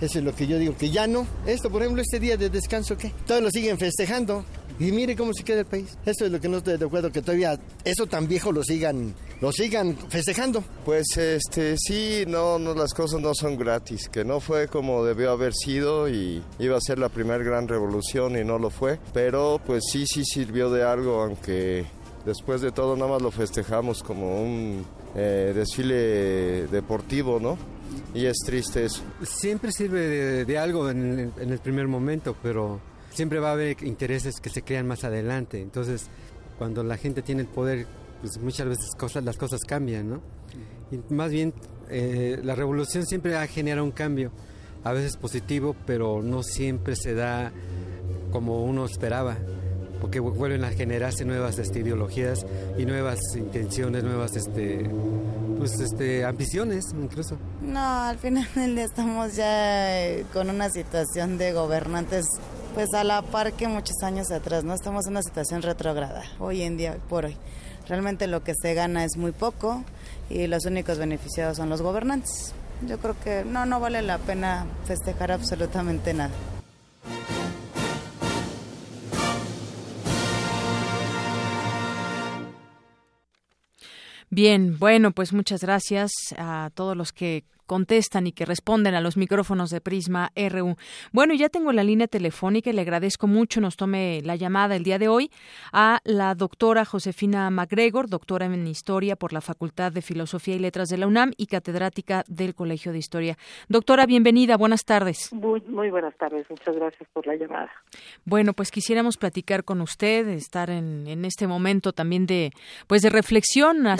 Eso es lo que yo digo, que ya no. Esto, por ejemplo, este día de descanso, ¿qué? Todos lo siguen festejando. Y mire cómo se queda el país. Eso es lo que no estoy de acuerdo, que todavía eso tan viejo lo sigan, lo sigan festejando. Pues este sí, no, no, las cosas no son gratis, que no fue como debió haber sido y iba a ser la primera gran revolución y no lo fue. Pero pues sí, sí sirvió de algo, aunque después de todo nada más lo festejamos como un eh, desfile deportivo, ¿no? Y es triste eso. Siempre sirve de, algo en el primer momento, pero siempre va a haber intereses que se crean más adelante. Entonces, cuando la gente tiene el poder, pues muchas veces las cosas cambian, ¿no? Y más bien, eh, la revolución siempre ha generado un cambio, a veces positivo, pero no siempre se da como uno esperaba, porque vuelven a generarse nuevas este, ideologías y nuevas intenciones, nuevas este, pues, este, ambiciones incluso. No, al final estamos ya eh, con una situación de gobernantes pues a la par que muchos años atrás, ¿no? Estamos en una situación retrógrada hoy en día, por hoy. Realmente lo que se gana es muy poco y los únicos beneficiados son los gobernantes. Yo creo que no, no vale la pena festejar absolutamente nada. Bien, bueno, pues muchas gracias a todos los que contestan y que responden a los micrófonos de Prisma RU. Bueno, ya tengo la línea telefónica y le agradezco mucho nos tome la llamada el día de hoy a la doctora Josefina MacGregor, doctora en Historia por la Facultad de Filosofía y Letras de la UNAM y catedrática del Colegio de Historia. Doctora, bienvenida, buenas tardes. Muy, muy buenas tardes, muchas gracias por la llamada. Bueno, pues quisiéramos platicar con usted, estar en, en este momento también de, pues de reflexión, a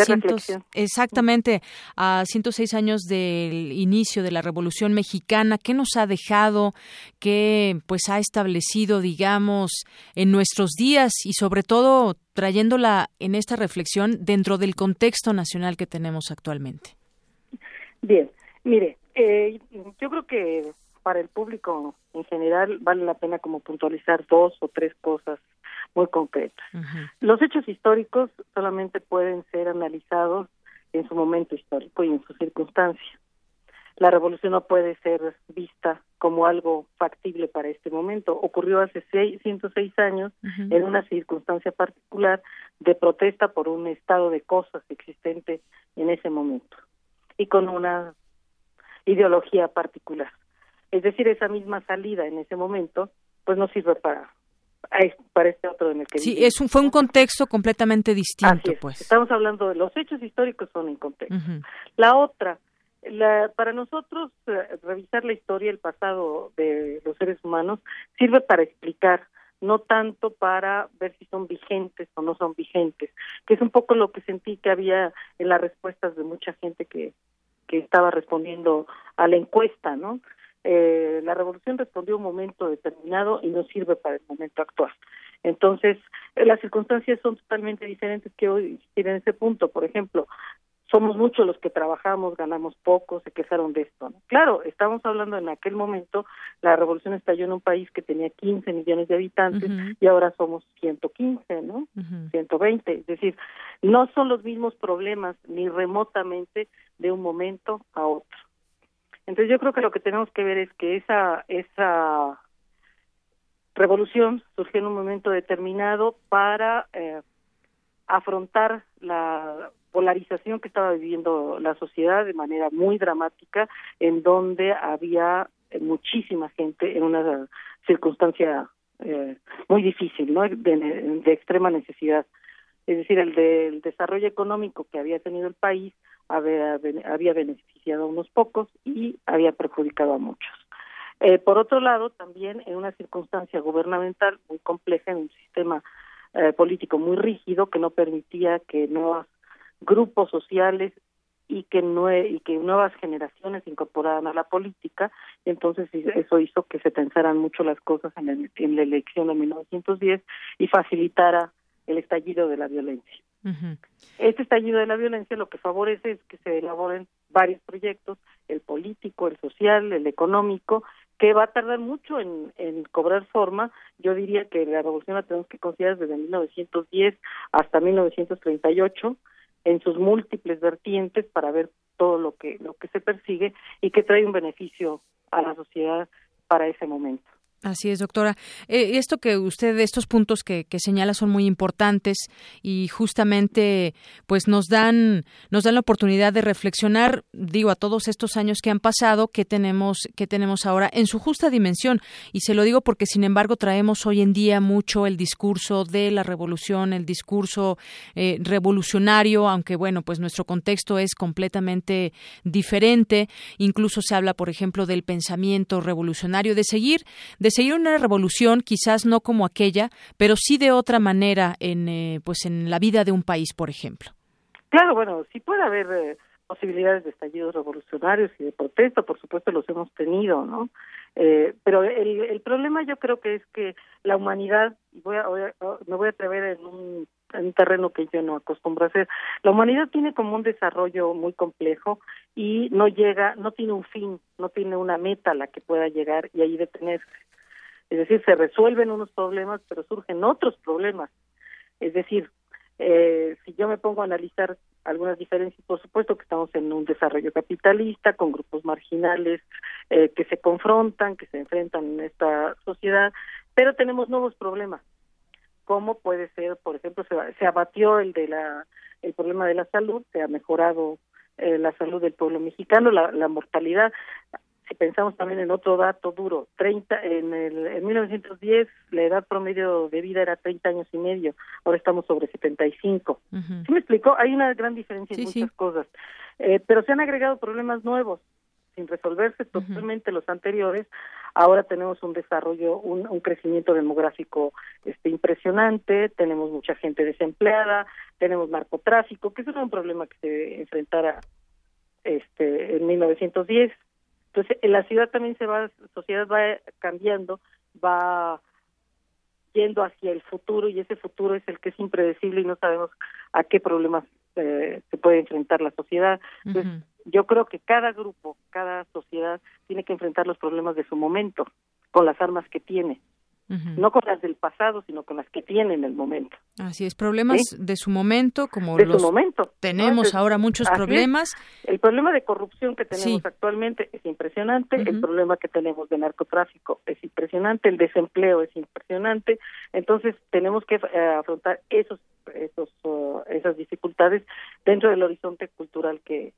exactamente a 106 años de inicio de la Revolución Mexicana, qué nos ha dejado, qué pues ha establecido, digamos, en nuestros días y sobre todo trayéndola en esta reflexión dentro del contexto nacional que tenemos actualmente. Bien, mire, eh, yo creo que para el público en general vale la pena como puntualizar dos o tres cosas muy concretas. Los hechos históricos solamente pueden ser analizados en su momento histórico y en sus circunstancias la revolución no puede ser vista como algo factible para este momento. Ocurrió hace seis, 106 años en una circunstancia particular de protesta por un estado de cosas existente en ese momento y con una ideología particular. Es decir, esa misma salida en ese momento pues no sirve para para este otro en el que sí es un, fue un contexto completamente distinto pues. Estamos hablando de los hechos históricos son en contexto. La otra la, para nosotros eh, revisar la historia, el pasado de los seres humanos, sirve para explicar no tanto para ver si son vigentes o no son vigentes, que es un poco lo que sentí que había en las respuestas de mucha gente que, que estaba respondiendo a la encuesta, ¿no? Eh, la revolución respondió a un momento determinado y no sirve para el momento actual. Entonces, eh, las circunstancias son totalmente diferentes que hoy tienen ese punto. Por ejemplo, somos muchos los que trabajamos, ganamos poco, se quejaron de esto. Claro, estamos hablando en aquel momento, la revolución estalló en un país que tenía 15 millones de habitantes y ahora somos 115, ¿no? 120, es decir, no son los mismos problemas ni remotamente de un momento a otro. Entonces yo creo que lo que tenemos que ver es que esa esa revolución surgió en un momento determinado para eh, afrontar la polarización que estaba viviendo la sociedad de manera muy dramática, en donde había muchísima gente en una circunstancia eh, muy difícil, ¿no? De, extrema necesidad. Es decir, el del desarrollo económico que había tenido el país había, había beneficiado a unos pocos y había perjudicado a muchos. Eh, por otro lado, también en una circunstancia gubernamental muy compleja, en un sistema eh, político muy rígido que no permitía que nuevas grupos sociales y que, y que nuevas generaciones se incorporaran a la política, entonces eso hizo que se tensaran mucho las cosas en, en la elección de 1910 y facilitara el estallido de la violencia. Este estallido de la violencia lo que favorece es que se elaboren varios proyectos, el político, el social, el económico, que va a tardar mucho en, en cobrar forma. Yo diría que la revolución la tenemos que considerar desde 1910 hasta 1938 en sus múltiples vertientes para ver todo lo que lo que se persigue y que trae un beneficio a la sociedad para ese momento. Así es, doctora. Eh, esto que usted, estos puntos que, que, señala son muy importantes y justamente, pues nos dan, nos dan la oportunidad de reflexionar, digo, a todos estos años que han pasado, qué tenemos, qué tenemos ahora en su justa dimensión. Y se lo digo porque, sin embargo, traemos hoy en día mucho el discurso de la revolución, el discurso eh, revolucionario, aunque bueno, pues nuestro contexto es completamente diferente. Incluso se habla, por ejemplo, del pensamiento revolucionario, de seguir, de seguir una revolución, quizás no como aquella, pero sí de otra manera en, eh, pues en la vida de un país, por ejemplo. Claro, bueno, sí puede haber eh, posibilidades de estallidos revolucionarios y de protesta, por supuesto los hemos tenido, ¿no? Eh, pero el, el problema yo creo que es que la humanidad, voy a, me voy a atrever en un, en un terreno que yo no acostumbro a hacer, la humanidad tiene como un desarrollo muy complejo y no llega, no tiene un fin, no tiene una meta a la que pueda llegar y ahí detenerse. Es decir, se resuelven unos problemas, pero surgen otros problemas. Es decir, eh, si yo me pongo a analizar algunas diferencias, por supuesto que estamos en un desarrollo capitalista, con grupos marginales eh, que se confrontan, que se enfrentan en esta sociedad, pero tenemos nuevos problemas. ¿Cómo puede ser, por ejemplo, se, se abatió el de la el problema de la salud, se ha mejorado eh, la salud del pueblo mexicano, la, la mortalidad si pensamos también en otro dato duro, 30, en, el, en 1910 la edad promedio de vida era 30 años y medio, ahora estamos sobre 75. Uh ¿Sí me explico? Hay una gran diferencia en muchas cosas, eh, pero se han agregado problemas nuevos sin resolverse totalmente los anteriores, ahora tenemos un desarrollo, un, un, crecimiento demográfico este impresionante, tenemos mucha gente desempleada, tenemos narcotráfico, que eso era un problema que se enfrentara este en 1910 entonces, en la ciudad también se va, la sociedad va cambiando, va yendo hacia el futuro y ese futuro es el que es impredecible y no sabemos a qué problemas eh, se puede enfrentar la sociedad. Entonces, yo creo que cada grupo, cada sociedad tiene que enfrentar los problemas de su momento con las armas que tiene no con las del pasado, sino con las que tiene en el momento. Así es, problemas de su momento, como de su momento. tenemos ahora muchos problemas. El problema de corrupción que tenemos actualmente es impresionante, el problema que tenemos de narcotráfico es impresionante, el desempleo es impresionante, entonces tenemos que eh, afrontar esos esos uh, esas dificultades dentro del horizonte cultural que,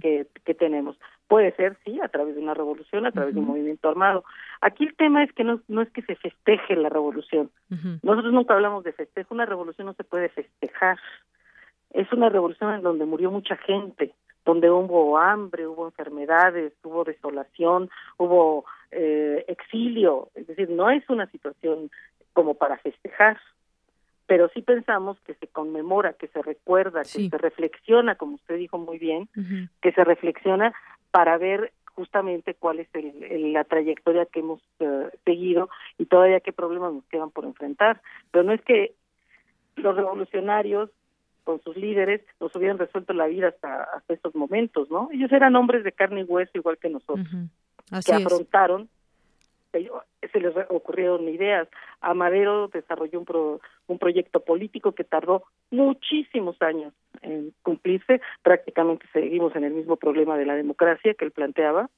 que, que tenemos. Puede ser, sí, a través de una revolución, a través de un movimiento armado. Aquí el tema es que no, no es que se festeje la revolución. Nosotros nunca hablamos de festejo. Una revolución no se puede festejar. Es una revolución en donde murió mucha gente, donde hubo hambre, hubo enfermedades, hubo desolación, hubo eh, exilio. Es decir, no es una situación como para festejar, pero sí pensamos que se conmemora, que se recuerda, que se reflexiona, como usted dijo muy bien, que se reflexiona para ver justamente cuál es el, la trayectoria que hemos eh, seguido y todavía qué problemas nos quedan por enfrentar. Pero no es que los revolucionarios con sus líderes nos hubieran resuelto la vida hasta, hasta estos momentos, ¿no? Ellos eran hombres de carne y hueso igual que nosotros, que afrontaron se les ocurrieron ideas. Amadero desarrolló un, un proyecto político que tardó muchísimos años en cumplirse. Prácticamente seguimos en el mismo problema de la democracia que él planteaba.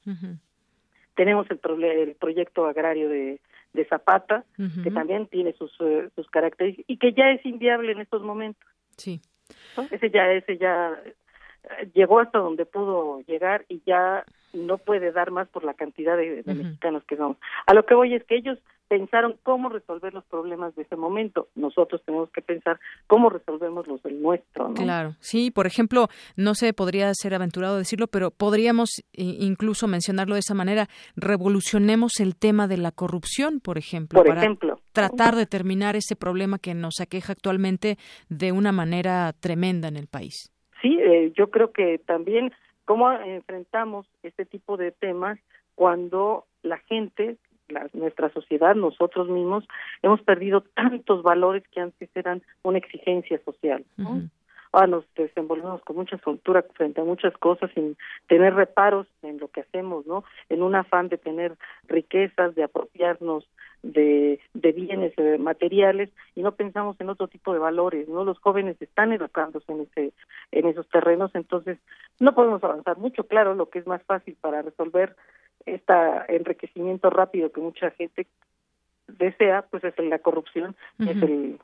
Tenemos el, el proyecto agrario de, de Zapata, que también tiene sus, eh, sus características y que ya es inviable en estos momentos. Sí. Ese ya, ese ya llegó hasta donde pudo llegar y ya no puede dar más por la cantidad de, mexicanos que somos. A lo que voy es que ellos pensaron cómo resolver los problemas de ese momento. Nosotros tenemos que pensar cómo resolvemos los del nuestro. ¿no? Claro, sí, por ejemplo, no sé, podría ser aventurado decirlo, pero podríamos incluso mencionarlo de esa manera, revolucionemos el tema de la corrupción, por ejemplo. Por ejemplo. Tratar de terminar ese problema que nos aqueja actualmente de una manera tremenda en el país. Sí, eh, yo creo que también cómo enfrentamos este tipo de temas cuando la gente, nuestra sociedad, nosotros mismos, hemos perdido tantos valores que antes eran una exigencia social. Ahora nos desenvolvemos con mucha soltura frente a muchas cosas sin tener reparos en lo que hacemos, ¿no? En un afán de tener riquezas, de apropiarnos de, de bienes eh, materiales y no pensamos en otro tipo de valores, ¿no? Los jóvenes están educándose en ese en esos terrenos, entonces no podemos avanzar mucho, claro, lo que es más fácil para resolver este enriquecimiento rápido que mucha gente desea, pues es la corrupción, es el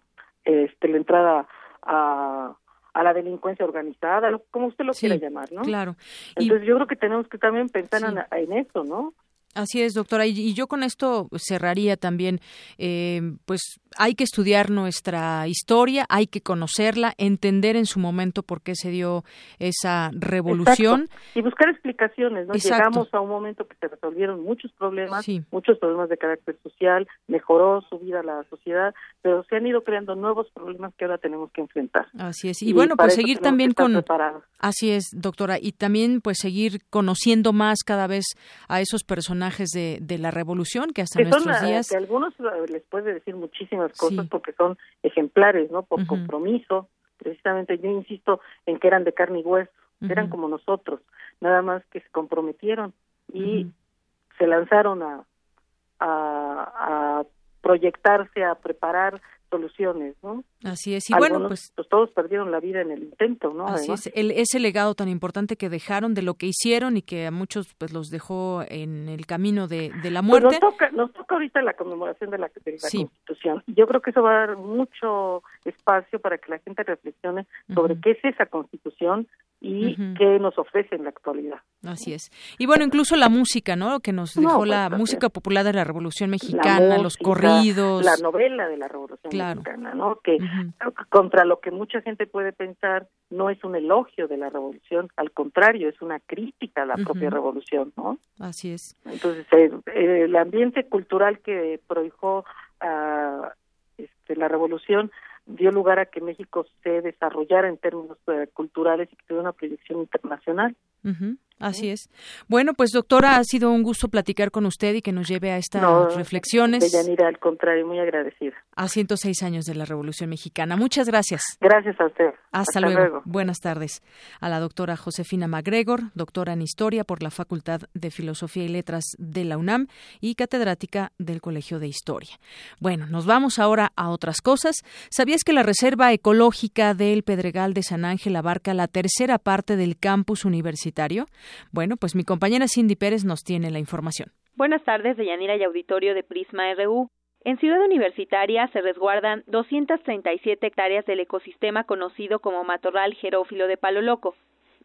este la entrada a a la delincuencia organizada, como usted lo quiera llamar, ¿no? Claro. Entonces yo creo que tenemos que también pensar en, en, eso, ¿no? Así es, doctora. Y, yo con esto cerraría también, eh, pues hay que estudiar nuestra historia, hay que conocerla, entender en su momento por qué se dio esa revolución. Y buscar explicaciones, ¿no? Llegamos a un momento que se resolvieron muchos problemas, muchos problemas de carácter social, mejoró su vida la sociedad, pero se han ido creando nuevos problemas que ahora tenemos que enfrentar. Así es. Y, bueno, pues seguir también con... Así es, doctora. Y también pues seguir conociendo más cada vez a esos personajes de, la revolución que hasta nuestros días. Que algunos eh, les puede decir muchísimas cosas porque son ejemplares, ¿no? Por compromiso. Precisamente yo insisto en que eran de carne y hueso, eran como nosotros, nada más que se comprometieron y se lanzaron a, a, a proyectarse, a preparar soluciones, ¿no? Así es, y bueno, pues, pues, todos perdieron la vida en el intento, ¿no? Así es, el, ese legado tan importante que dejaron de lo que hicieron y que a muchos pues los dejó en el camino de, de la pues, muerte. nos, toca, nos toca ahorita la conmemoración de la, de la Constitución. Yo creo que eso va a dar mucho espacio para que la gente reflexione sobre qué es esa Constitución y qué nos ofrece en la actualidad. Así es. Y bueno, incluso la música, ¿no? Que nos dejó pues, la música popular de la Revolución Mexicana, los corridos. La novela de la Revolución Mexicana, ¿no? Que contra lo que mucha gente puede pensar, no es un elogio de la revolución, al contrario, es una crítica a la propia revolución, ¿no? Así es. Entonces, eh, eh, el ambiente cultural que prohijó a este, la revolución dio lugar a que México se desarrollara en términos eh, culturales y que tuviera una proyección internacional. Así es. Bueno, pues doctora, ha sido un gusto platicar con usted y que nos lleve a estas reflexiones. Deyanira, al contrario, muy agradecida. A 106 años de la Revolución Mexicana. Muchas gracias. Gracias a usted. Hasta, luego. Buenas tardes. A la doctora Josefina MacGregor, doctora en Historia por la Facultad de Filosofía y Letras de la UNAM y catedrática del Colegio de Historia. Bueno, nos vamos ahora a otras cosas. ¿Sabías que la Reserva Ecológica del Pedregal de San Ángel abarca la tercera parte del campus universitario? Bueno, pues mi compañera Cindy Pérez nos tiene la información. Buenas tardes, Deyanira y auditorio de Prisma RU. En Ciudad Universitaria se resguardan 237 hectáreas del ecosistema conocido como matorral jerófilo de Palo Loco,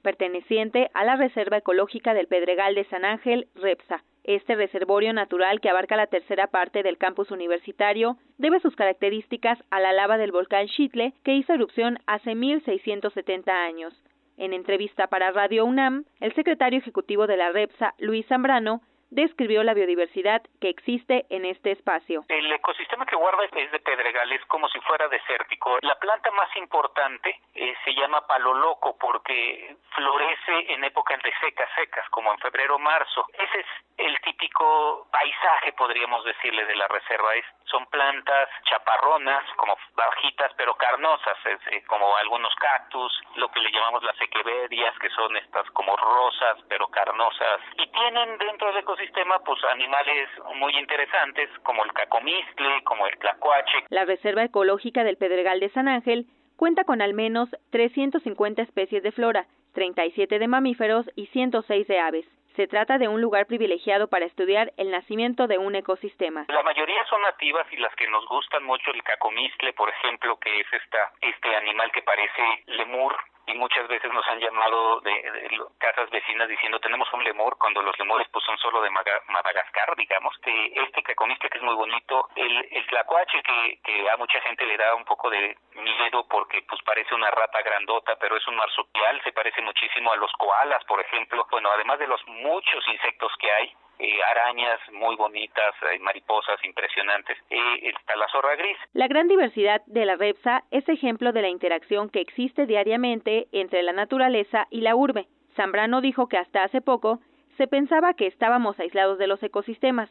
perteneciente a la Reserva Ecológica del Pedregal de San Ángel, REPSA. Este reservorio natural que abarca la tercera parte del campus universitario debe sus características a la lava del volcán Chitle que hizo erupción hace 1670 años. En entrevista para Radio UNAM, el secretario ejecutivo de la REPSA, Luis Zambrano, describió la biodiversidad que existe en este espacio. El ecosistema que guarda es de pedregales como si fuera desértico. La planta más importante eh, se llama palo loco porque florece en épocas de secas, secas, como en febrero marzo. Ese es el típico paisaje, podríamos decirle, de la reserva. Es, son plantas chaparronas, como bajitas, pero carnosas, eh, como algunos cactus, lo que le llamamos las equeverias, que son estas como rosas, pero carnosas. Y tienen dentro del ecosistema, pues, animales muy interesantes, como el cacomistle, como el tlacuache. La Reserva Ecológica del Pedregal de San Ángel cuenta con al menos 350 especies de flora, 37 de mamíferos y 106 de aves. Se trata de un lugar privilegiado para estudiar el nacimiento de un ecosistema. La mayoría son nativas y las que nos gustan mucho el cacomistle, por ejemplo, que es esta este animal que parece lemur y muchas veces nos han llamado de, casas vecinas diciendo tenemos un lemur cuando los lemures pues son solo de Madagascar digamos este, este cacomistle que es muy bonito el, el tlacuache que, que a mucha gente le da un poco de miedo porque pues parece una rata grandota pero es un marsupial se parece muchísimo a los koalas por ejemplo. Bueno además de los muchos insectos que hay eh, arañas muy bonitas, hay mariposas impresionantes, eh, está la zorra gris. La gran diversidad de la repsa es ejemplo de la interacción que existe diariamente entre la naturaleza y la urbe. Zambrano dijo que hasta hace poco se pensaba que estábamos aislados de los ecosistemas,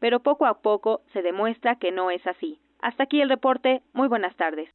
pero poco a poco se demuestra que no es así. Hasta aquí el reporte. Muy buenas tardes.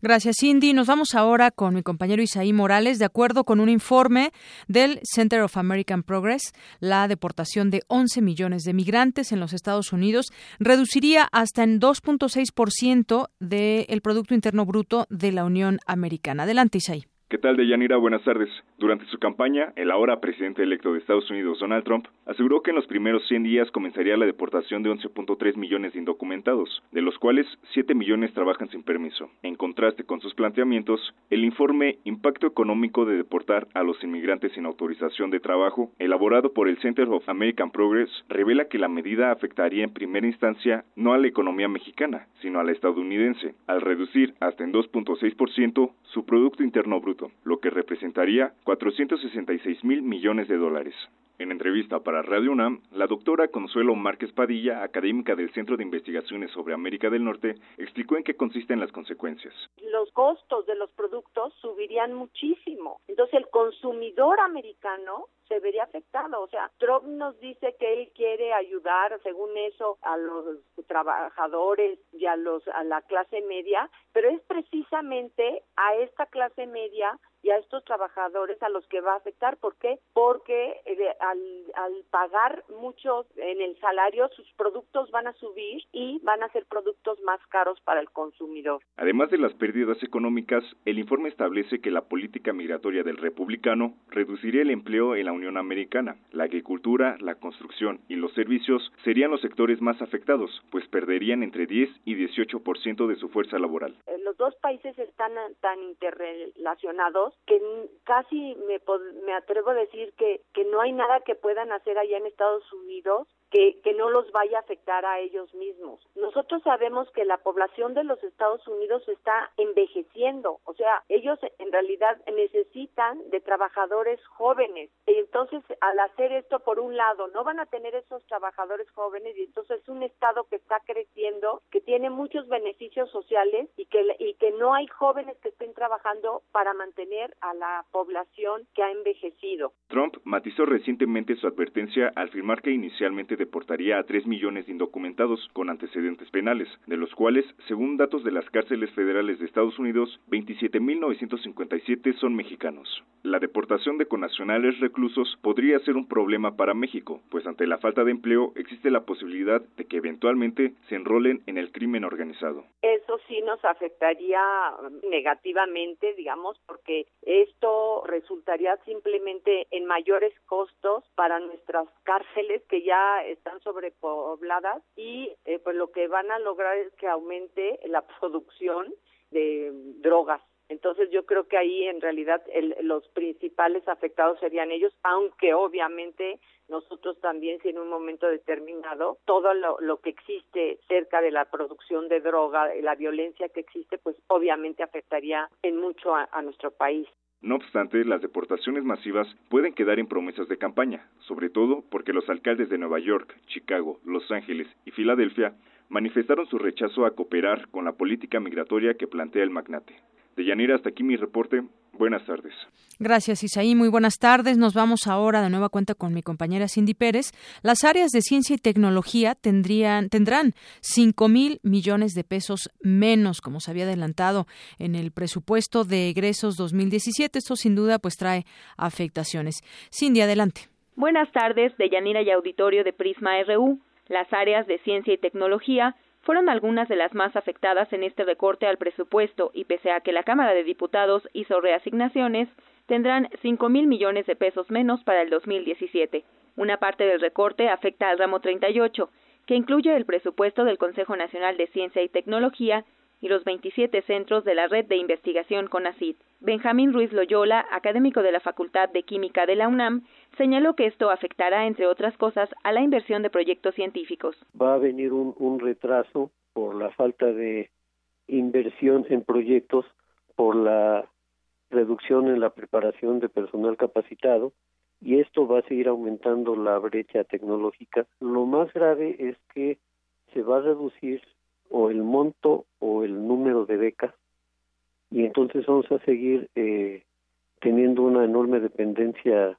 Gracias, Cindy. Nos vamos ahora con mi compañero Isaí Morales. De acuerdo con un informe del Center of American Progress, la deportación de 11 millones de migrantes en los Estados Unidos reduciría hasta en 2.6% del Producto Interno Bruto de la Unión Americana. Adelante, Isaí. ¿Qué tal, Deyanira? Buenas tardes. Durante su campaña, el ahora presidente electo de Estados Unidos, Donald Trump, aseguró que en los primeros 100 días comenzaría la deportación de 11.3 millones de indocumentados, de los cuales 7 millones trabajan sin permiso. En contraste con sus planteamientos, el informe Impacto Económico de Deportar a los Inmigrantes sin Autorización de Trabajo, elaborado por el Center of American Progress, revela que la medida afectaría en primera instancia no a la economía mexicana, sino a la estadounidense, al reducir hasta en 2.6% su Producto Interno Bruto lo que representaría 466 mil millones de dólares. En entrevista para Radio UNAM, la doctora Consuelo Márquez Padilla, académica del Centro de Investigaciones sobre América del Norte, explicó en qué consisten las consecuencias. Los costos de los productos subirían muchísimo. Entonces el consumidor americano se vería afectado. O sea, Trump nos dice que él quiere ayudar, según eso, a los trabajadores y a los a la clase media, pero es precisamente a esta clase media y a estos trabajadores a los que va a afectar. ¿Por qué? Porque eh, al, al pagar mucho en el salario, sus productos van a subir y van a ser productos más caros para el consumidor. Además de las pérdidas económicas, el informe establece que la política migratoria del republicano reduciría el empleo en la Unión Americana. La agricultura, la construcción y los servicios serían los sectores más afectados, pues perderían entre 10 y 18% de su fuerza laboral. Eh, los dos países están tan interrelacionados que casi me, me atrevo a decir que, que no hay nada que puedan hacer allá en Estados Unidos que, que no los vaya a afectar a ellos mismos. Nosotros sabemos que la población de los Estados Unidos está envejeciendo, o sea, ellos en realidad necesitan de trabajadores jóvenes. Y entonces, al hacer esto, por un lado, no van a tener esos trabajadores jóvenes y entonces es un Estado que está creciendo, que tiene muchos beneficios sociales y que, y que no hay jóvenes que estén trabajando para mantener a la población que ha envejecido. Trump matizó recientemente su advertencia al afirmar que inicialmente deportaría a 3 millones de indocumentados con antecedentes penales, de los cuales, según datos de las cárceles federales de Estados Unidos, 27.957 son mexicanos. La deportación de connacionales reclusos podría ser un problema para México, pues ante la falta de empleo existe la posibilidad de que eventualmente se enrolen en el crimen organizado. Eso sí nos afectaría negativamente, digamos, porque esto resultaría simplemente en mayores costos para nuestras cárceles que ya están sobrepobladas y eh, pues lo que van a lograr es que aumente la producción de drogas. Entonces yo creo que ahí en realidad los principales afectados serían ellos, aunque obviamente nosotros también si en un momento determinado todo lo, que existe cerca de la producción de droga, la violencia que existe, pues obviamente afectaría en mucho a nuestro país. No obstante, las deportaciones masivas pueden quedar en promesas de campaña, sobre todo porque los alcaldes de Nueva York, Chicago, Los Ángeles y Filadelfia manifestaron su rechazo a cooperar con la política migratoria que plantea el magnate. De Yanira, hasta aquí mi reporte. Buenas tardes. Gracias, Isaí. Muy buenas tardes. Nos vamos ahora de nueva cuenta con mi compañera Cindy Pérez. Las áreas de ciencia y tecnología tendrían, tendrán 5 mil millones de pesos menos, como se había adelantado en el presupuesto de egresos 2017. Esto sin duda pues trae afectaciones. Cindy, adelante. Buenas tardes, de Yanira y Auditorio de Prisma RU. Las áreas de ciencia y tecnología fueron algunas de las más afectadas en este recorte al presupuesto y pese a que la Cámara de Diputados hizo reasignaciones, tendrán cinco mil millones de pesos menos para el 2017. Una parte del recorte afecta al ramo 38, que incluye el presupuesto del Consejo Nacional de Ciencia y Tecnología y los 27 centros de la red de investigación CONACYT. Benjamín Ruiz Loyola, académico de la Facultad de Química de la UNAM, señaló que esto afectará, entre otras cosas, a la inversión de proyectos científicos. Va a venir un, un retraso por la falta de inversión en proyectos, por la reducción en la preparación de personal capacitado y esto va a seguir aumentando la brecha tecnológica. Lo más grave es que se va a reducir o el monto o el número de becas y entonces vamos a seguir eh, teniendo una enorme dependencia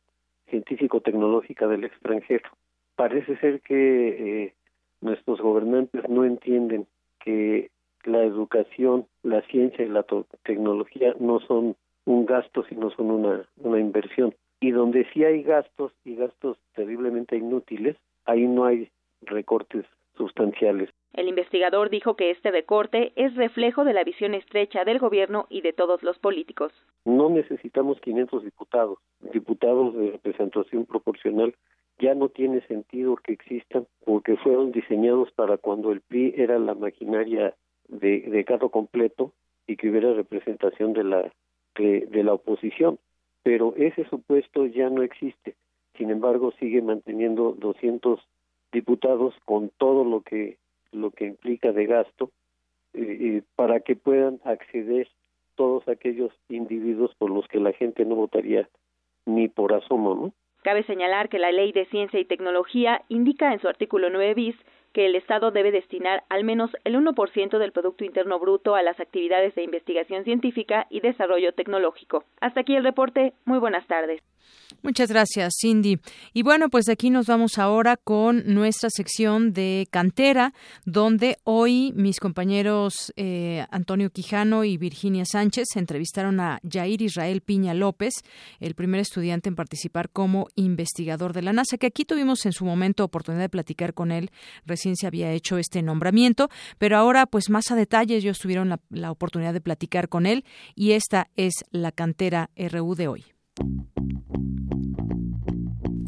científico-tecnológica del extranjero. Parece ser que eh, nuestros gobernantes no entienden que la educación, la ciencia y la tecnología no son un gasto, sino son una, una inversión. Y donde sí hay gastos y gastos terriblemente inútiles, ahí no hay recortes sustanciales. El investigador dijo que este recorte es reflejo de la visión estrecha del gobierno y de todos los políticos. No necesitamos 500 diputados, diputados de representación proporcional. Ya no tiene sentido que existan porque fueron diseñados para cuando el PRI era la maquinaria de, de carro completo y que hubiera representación de la, de, de la oposición. Pero ese supuesto ya no existe. Sin embargo, sigue manteniendo 200 diputados con todo lo que lo que implica de gasto eh, para que puedan acceder todos aquellos individuos por los que la gente no votaría ni por asomo, ¿no? Cabe señalar que la Ley de Ciencia y Tecnología indica en su artículo 9 bis que el Estado debe destinar al menos el 1% del Producto Interno Bruto a las actividades de investigación científica y desarrollo tecnológico. Hasta aquí el reporte. Muy buenas tardes. Muchas gracias, Cindy. Y bueno, pues de aquí nos vamos ahora con nuestra sección de cantera, donde hoy mis compañeros eh, Antonio Quijano y Virginia Sánchez entrevistaron a Jair Israel Piña López, el primer estudiante en participar como investigador de la NASA, que aquí tuvimos en su momento oportunidad de platicar con él, recién se había hecho este nombramiento, pero ahora pues más a detalle ellos tuvieron la, la oportunidad de platicar con él y esta es la cantera RU de hoy.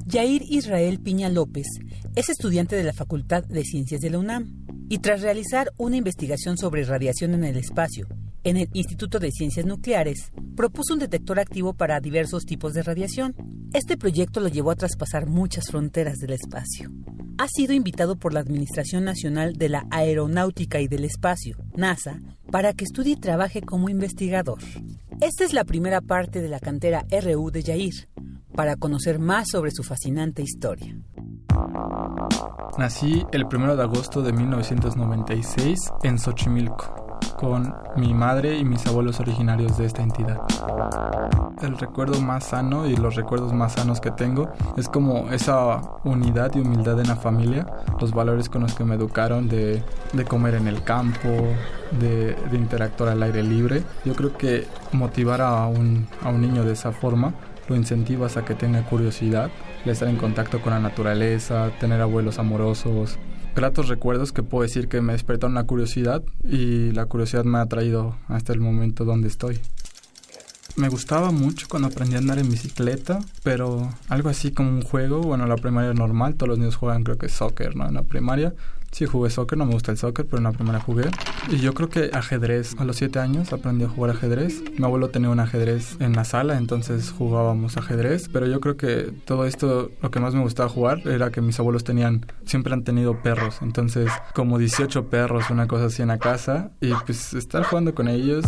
Yair Israel Piña López es estudiante de la Facultad de Ciencias de la UNAM y tras realizar una investigación sobre radiación en el espacio en el Instituto de Ciencias Nucleares, propuso un detector activo para diversos tipos de radiación. Este proyecto lo llevó a traspasar muchas fronteras del espacio. Ha sido invitado por la Administración Nacional de la Aeronáutica y del Espacio, NASA, para que estudie y trabaje como investigador. Esta es la primera parte de la cantera RU de Yair, para conocer más sobre su fascinante historia. Nací el 1 de agosto de 1996 en Xochimilco con mi madre y mis abuelos originarios de esta entidad. El recuerdo más sano y los recuerdos más sanos que tengo es como esa unidad y humildad en la familia, los valores con los que me educaron de, de comer en el campo, de, de, interactuar al aire libre. Yo creo que motivar a un, a un niño de esa forma incentivas a que tenga curiosidad, estar en contacto con la naturaleza, tener abuelos amorosos, gratos recuerdos que puedo decir que me despertaron la curiosidad y la curiosidad me ha traído hasta el momento donde estoy. Me gustaba mucho cuando aprendí a andar en bicicleta, pero algo así como un juego, bueno, la primaria normal, todos los niños juegan creo que soccer, ¿no? En la primaria, Sí, jugué soccer, no me gusta el soccer, pero en la primera jugué. Y yo creo que ajedrez, a los siete años aprendí a jugar ajedrez. Mi abuelo tenía un ajedrez en la sala, entonces jugábamos ajedrez. Pero yo creo que todo esto, lo que más me gustaba jugar era que mis abuelos tenían, siempre han tenido perros. Entonces, como 18 perros, una cosa así en la casa. Y pues estar jugando con ellos.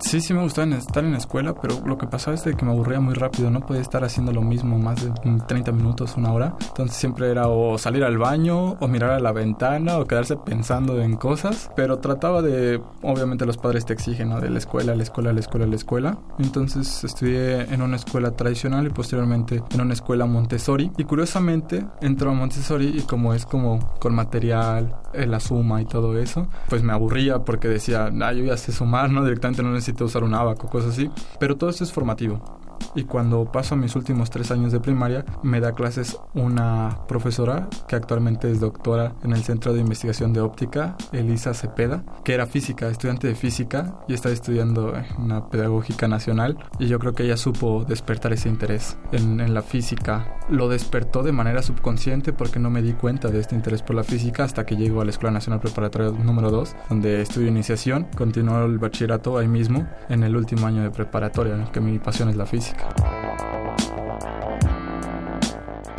Sí, sí me gustaba estar en la escuela, pero lo que pasaba es que me aburría muy rápido. No podía estar haciendo lo mismo más de 30 minutos, una hora. Entonces siempre era o salir al baño o mirar a la ventana o quedarse pensando en cosas, pero trataba de, obviamente los padres te exigen, ¿no? De la escuela, la escuela, la escuela, la escuela. Entonces estudié en una escuela tradicional y posteriormente en una escuela Montessori. Y curiosamente entró a Montessori y como es como con material, eh, la suma y todo eso, pues me aburría porque decía, ah, yo ya sé sumar, ¿no? Directamente no necesito usar un abaco, cosas así. Pero todo esto es formativo y cuando paso mis últimos tres años de primaria me da clases una profesora que actualmente es doctora en el Centro de Investigación de Óptica, Elisa Cepeda, que era física, estudiante de física y está estudiando en una pedagógica nacional y yo creo que ella supo despertar ese interés en, en la física. Lo despertó de manera subconsciente porque no me di cuenta de este interés por la física hasta que llego a la Escuela Nacional Preparatoria número 2, donde estudio iniciación, continuó el bachillerato ahí mismo en el último año de preparatoria, que mi pasión es la física.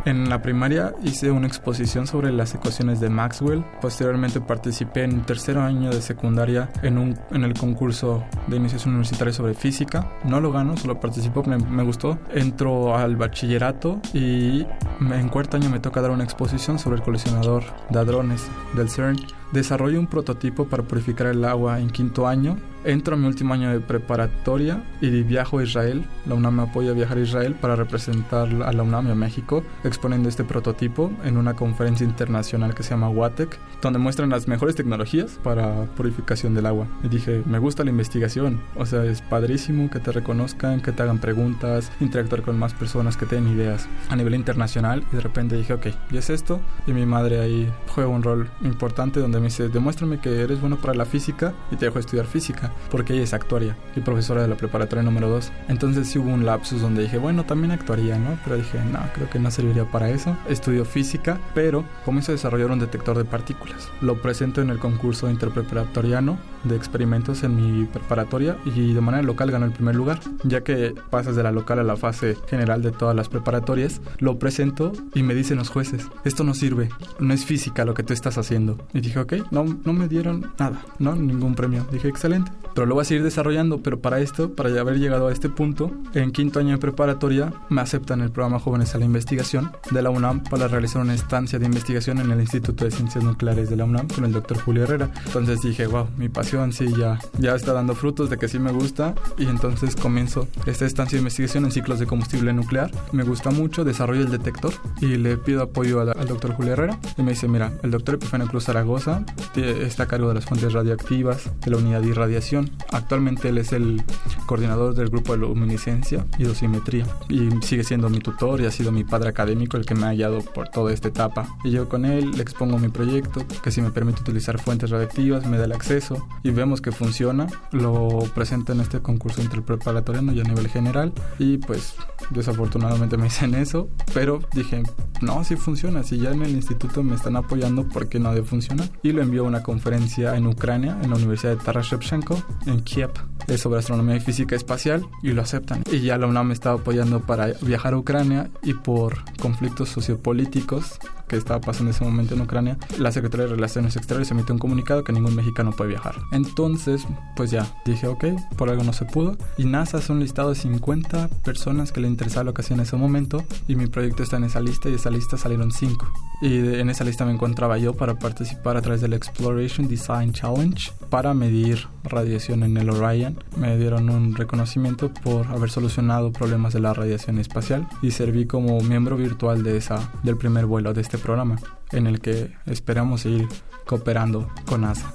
En la primaria hice una exposición sobre las ecuaciones de Maxwell. Posteriormente participé en tercer año de secundaria en, un, en el concurso de iniciación universitaria sobre física. No lo gano, solo participo, me, me gustó. Entro al bachillerato y en cuarto año me toca dar una exposición sobre el colisionador de hadrones del CERN. Desarrollo un prototipo para purificar el agua en quinto año Entro a mi último año de preparatoria y viajo a Israel. La UNAM me apoya a viajar a Israel para representar a la UNAM y a México exponiendo este prototipo en una conferencia internacional que se llama WATEC, donde muestran las mejores tecnologías para purificación del agua. Y dije, me gusta la investigación, o sea, es padrísimo que te reconozcan, que te hagan preguntas, interactuar con más personas que tengan ideas a nivel internacional. Y de repente dije, ok, y es esto. Y mi madre ahí juega un rol importante donde me dice, demuéstrame que eres bueno para la física y te dejo estudiar física porque ella es actuaria y profesora de la preparatoria número 2. Entonces sí hubo un lapsus donde dije, bueno, también actuaría, ¿no? Pero dije, no, creo que no serviría para eso. Estudio física, pero comienzo a desarrollar un detector de partículas. Lo presento en el concurso interpreparatoriano de experimentos en mi preparatoria y de manera local ganó el primer lugar. Ya que pasas de la local a la fase general de todas las preparatorias, lo presento y me dicen los jueces, esto no sirve, no es física lo que tú estás haciendo. Y dije, ok, no, no me dieron nada, no, ningún premio. Dije, excelente pero lo voy a seguir desarrollando. Pero para esto, para ya haber llegado a este punto, en quinto año de preparatoria me aceptan el programa Jóvenes a la Investigación de la UNAM para realizar una estancia de investigación en el Instituto de Ciencias Nucleares de la UNAM con el doctor Julio Herrera. Entonces dije, wow, mi pasión sí ya, ya está dando frutos de que sí me gusta. Y entonces comienzo esta estancia de investigación en ciclos de combustible nuclear. Me gusta mucho, desarrollo el detector y le pido apoyo al, doctor Julio Herrera. Y me dice, mira, el doctor Epifanio Cruz Zaragoza está a cargo de las fuentes radioactivas de la unidad de irradiación. Actualmente él es el coordinador del grupo de luminiscencia y dosimetría. Y sigue siendo mi tutor y ha sido mi padre académico el que me ha guiado por toda esta etapa. Y yo con él le expongo mi proyecto, que si me permite utilizar fuentes radiactivas, me da el acceso y vemos que funciona. Lo presento en este concurso interpreparatoriano y a nivel general y pues desafortunadamente me dicen eso, pero dije, no, si funciona, si ya en el instituto me están apoyando, ¿por qué no debe funcionar? Y lo envío a una conferencia en Ucrania, en la Universidad de Taras Shevchenko, en Kiev es sobre astronomía y física espacial y lo aceptan. Y ya la UNAM me estaba apoyando para viajar a Ucrania y por conflictos sociopolíticos que estaba pasando en ese momento en Ucrania, la Secretaría de Relaciones Exteriores emitió un comunicado que ningún mexicano puede viajar. Entonces, pues ya, dije, ok, por algo no se pudo. Y NASA hace un listado de 50 personas que le interesaba lo que hacía en ese momento y mi proyecto está en esa lista y esa lista salieron 5. Y en esa lista me encontraba yo para participar a través del Exploration Design Challenge para medir radiación en el Orion. Me dieron un reconocimiento por haber solucionado problemas de la radiación espacial y serví como miembro virtual de esa del primer vuelo de este programa en el que esperamos seguir cooperando con NASA.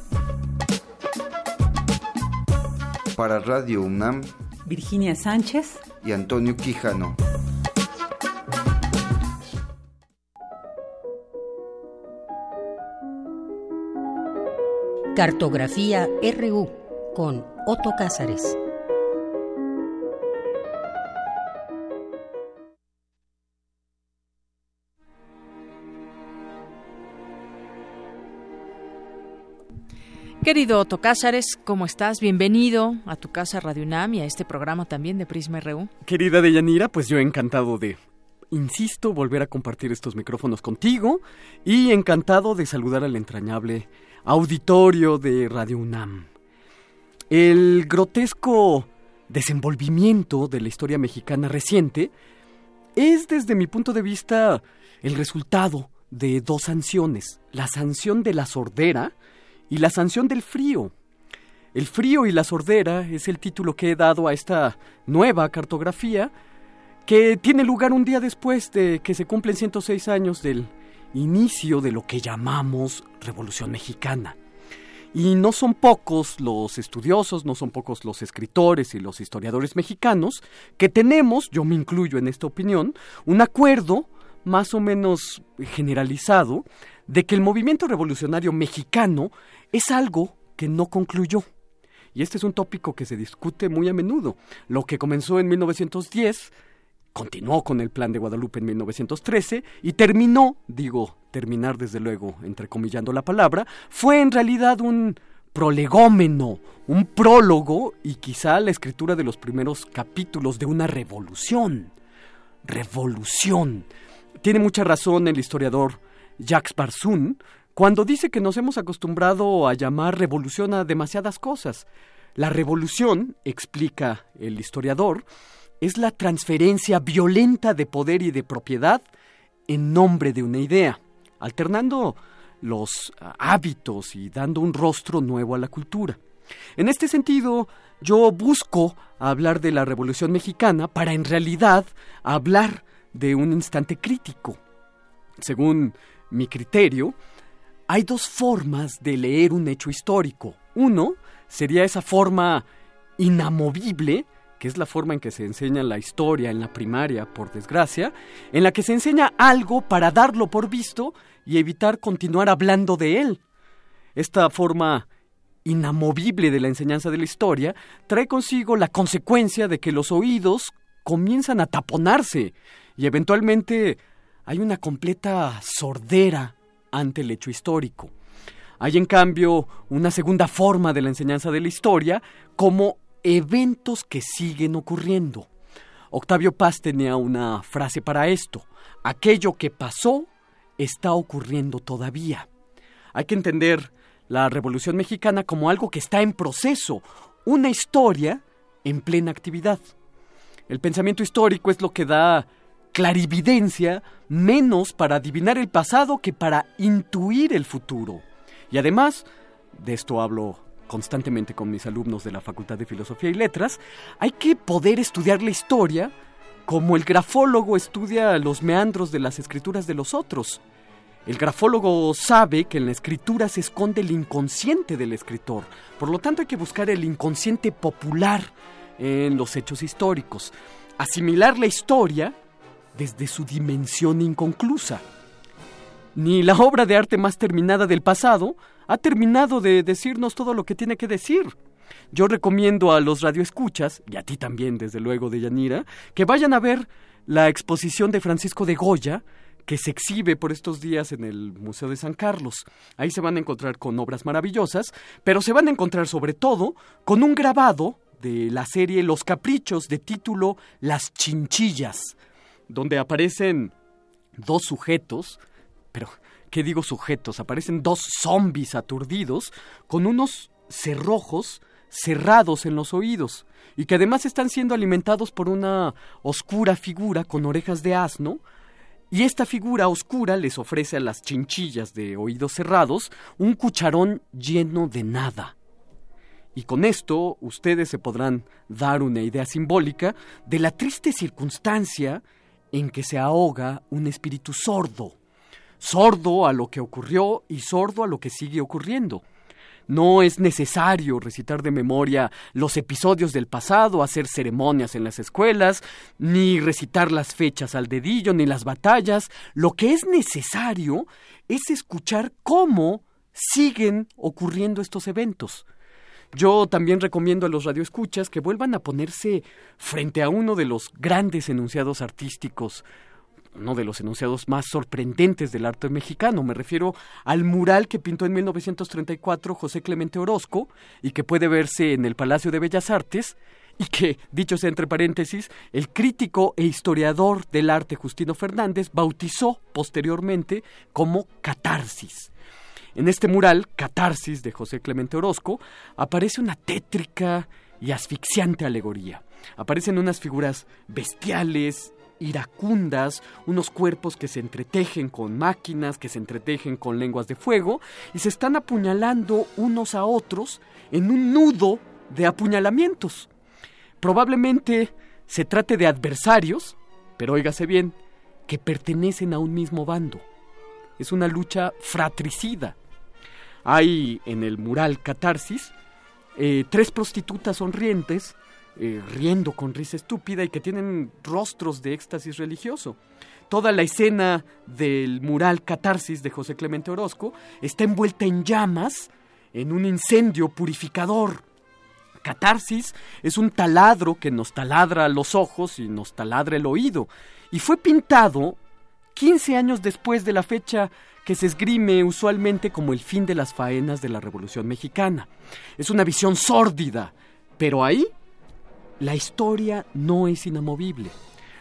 Para Radio UNAM, Virginia Sánchez y Antonio Quijano. Cartografía RU con Otto Cázares. Querido Otto Cázares, ¿cómo estás? Bienvenido a tu casa Radio UNAM y a este programa también de Prisma RU. Querida Deyanira, pues yo encantado de, insisto, volver a compartir estos micrófonos contigo y encantado de saludar al entrañable auditorio de Radio UNAM. El grotesco desenvolvimiento de la historia mexicana reciente es desde mi punto de vista el resultado de dos sanciones, la sanción de la sordera y la sanción del frío. El frío y la sordera es el título que he dado a esta nueva cartografía que tiene lugar un día después de que se cumplen 106 años del inicio de lo que llamamos Revolución Mexicana. Y no son pocos los estudiosos, no son pocos los escritores y los historiadores mexicanos que tenemos, yo me incluyo en esta opinión, un acuerdo más o menos generalizado de que el movimiento revolucionario mexicano es algo que no concluyó. Y este es un tópico que se discute muy a menudo. Lo que comenzó en 1910 continuó con el Plan de Guadalupe en 1913 y terminó, digo, terminar desde luego, entrecomillando la palabra, fue en realidad un prolegómeno, un prólogo y quizá la escritura de los primeros capítulos de una revolución. Revolución. Tiene mucha razón el historiador Jacques Barsun cuando dice que nos hemos acostumbrado a llamar revolución a demasiadas cosas. La revolución, explica el historiador, es la transferencia violenta de poder y de propiedad en nombre de una idea, alternando los hábitos y dando un rostro nuevo a la cultura. En este sentido, yo busco hablar de la Revolución Mexicana para en realidad hablar de un instante crítico. Según mi criterio, hay dos formas de leer un hecho histórico. Uno sería esa forma inamovible, que es la forma en que se enseña la historia en la primaria, por desgracia, en la que se enseña algo para darlo por visto y evitar continuar hablando de él. Esta forma inamovible de la enseñanza de la historia trae consigo la consecuencia de que los oídos comienzan a taponarse y eventualmente hay una completa sordera ante el hecho histórico. Hay en cambio una segunda forma de la enseñanza de la historia como eventos que siguen ocurriendo. Octavio Paz tenía una frase para esto. Aquello que pasó está ocurriendo todavía. Hay que entender la Revolución Mexicana como algo que está en proceso, una historia en plena actividad. El pensamiento histórico es lo que da clarividencia menos para adivinar el pasado que para intuir el futuro. Y además, de esto hablo constantemente con mis alumnos de la Facultad de Filosofía y Letras, hay que poder estudiar la historia como el grafólogo estudia los meandros de las escrituras de los otros. El grafólogo sabe que en la escritura se esconde el inconsciente del escritor, por lo tanto hay que buscar el inconsciente popular en los hechos históricos, asimilar la historia desde su dimensión inconclusa. Ni la obra de arte más terminada del pasado ha terminado de decirnos todo lo que tiene que decir. Yo recomiendo a los radioescuchas, y a ti también, desde luego, de Yanira, que vayan a ver la exposición de Francisco de Goya, que se exhibe por estos días en el Museo de San Carlos. Ahí se van a encontrar con obras maravillosas, pero se van a encontrar sobre todo con un grabado de la serie Los Caprichos de título Las Chinchillas, donde aparecen dos sujetos, pero ¿qué digo sujetos? Aparecen dos zombies aturdidos con unos cerrojos cerrados en los oídos y que además están siendo alimentados por una oscura figura con orejas de asno y esta figura oscura les ofrece a las chinchillas de oídos cerrados un cucharón lleno de nada. Y con esto ustedes se podrán dar una idea simbólica de la triste circunstancia en que se ahoga un espíritu sordo, sordo a lo que ocurrió y sordo a lo que sigue ocurriendo. No es necesario recitar de memoria los episodios del pasado, hacer ceremonias en las escuelas, ni recitar las fechas al dedillo, ni las batallas. Lo que es necesario es escuchar cómo siguen ocurriendo estos eventos. Yo también recomiendo a los radioescuchas que vuelvan a ponerse frente a uno de los grandes enunciados artísticos uno de los enunciados más sorprendentes del arte mexicano. Me refiero al mural que pintó en 1934 José Clemente Orozco y que puede verse en el Palacio de Bellas Artes y que, dicho sea entre paréntesis, el crítico e historiador del arte Justino Fernández bautizó posteriormente como catarsis. En este mural, Catarsis de José Clemente Orozco, aparece una tétrica y asfixiante alegoría. Aparecen unas figuras bestiales, iracundas, unos cuerpos que se entretejen con máquinas, que se entretejen con lenguas de fuego, y se están apuñalando unos a otros en un nudo de apuñalamientos. Probablemente se trate de adversarios, pero óigase bien, que pertenecen a un mismo bando. Es una lucha fratricida. Hay en el mural Catarsis eh, tres prostitutas sonrientes eh, riendo con risa estúpida y que tienen rostros de éxtasis religioso. Toda la escena del mural Catarsis de José Clemente Orozco está envuelta en llamas en un incendio purificador. Catarsis es un taladro que nos taladra los ojos y nos taladra el oído, y fue pintado 15 años después de la fecha que se esgrime usualmente como el fin de las faenas de la Revolución Mexicana. Es una visión sórdida, pero ahí la historia no es inamovible.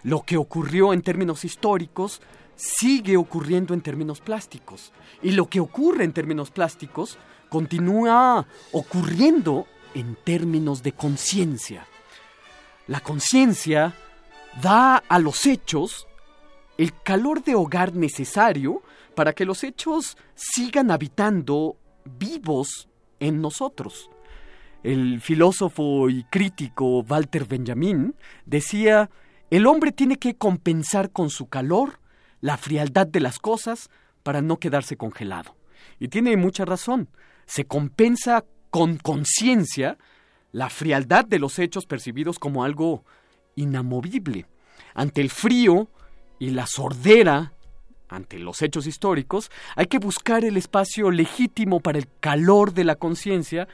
Lo que ocurrió en términos históricos sigue ocurriendo en términos plásticos. Y lo que ocurre en términos plásticos continúa ocurriendo en términos de conciencia. La conciencia da a los hechos el calor de hogar necesario para que los hechos sigan habitando vivos en nosotros. El filósofo y crítico Walter Benjamin decía, el hombre tiene que compensar con su calor la frialdad de las cosas para no quedarse congelado. Y tiene mucha razón. Se compensa con conciencia la frialdad de los hechos percibidos como algo inamovible. Ante el frío y la sordera, ante los hechos históricos, hay que buscar el espacio legítimo para el calor de la conciencia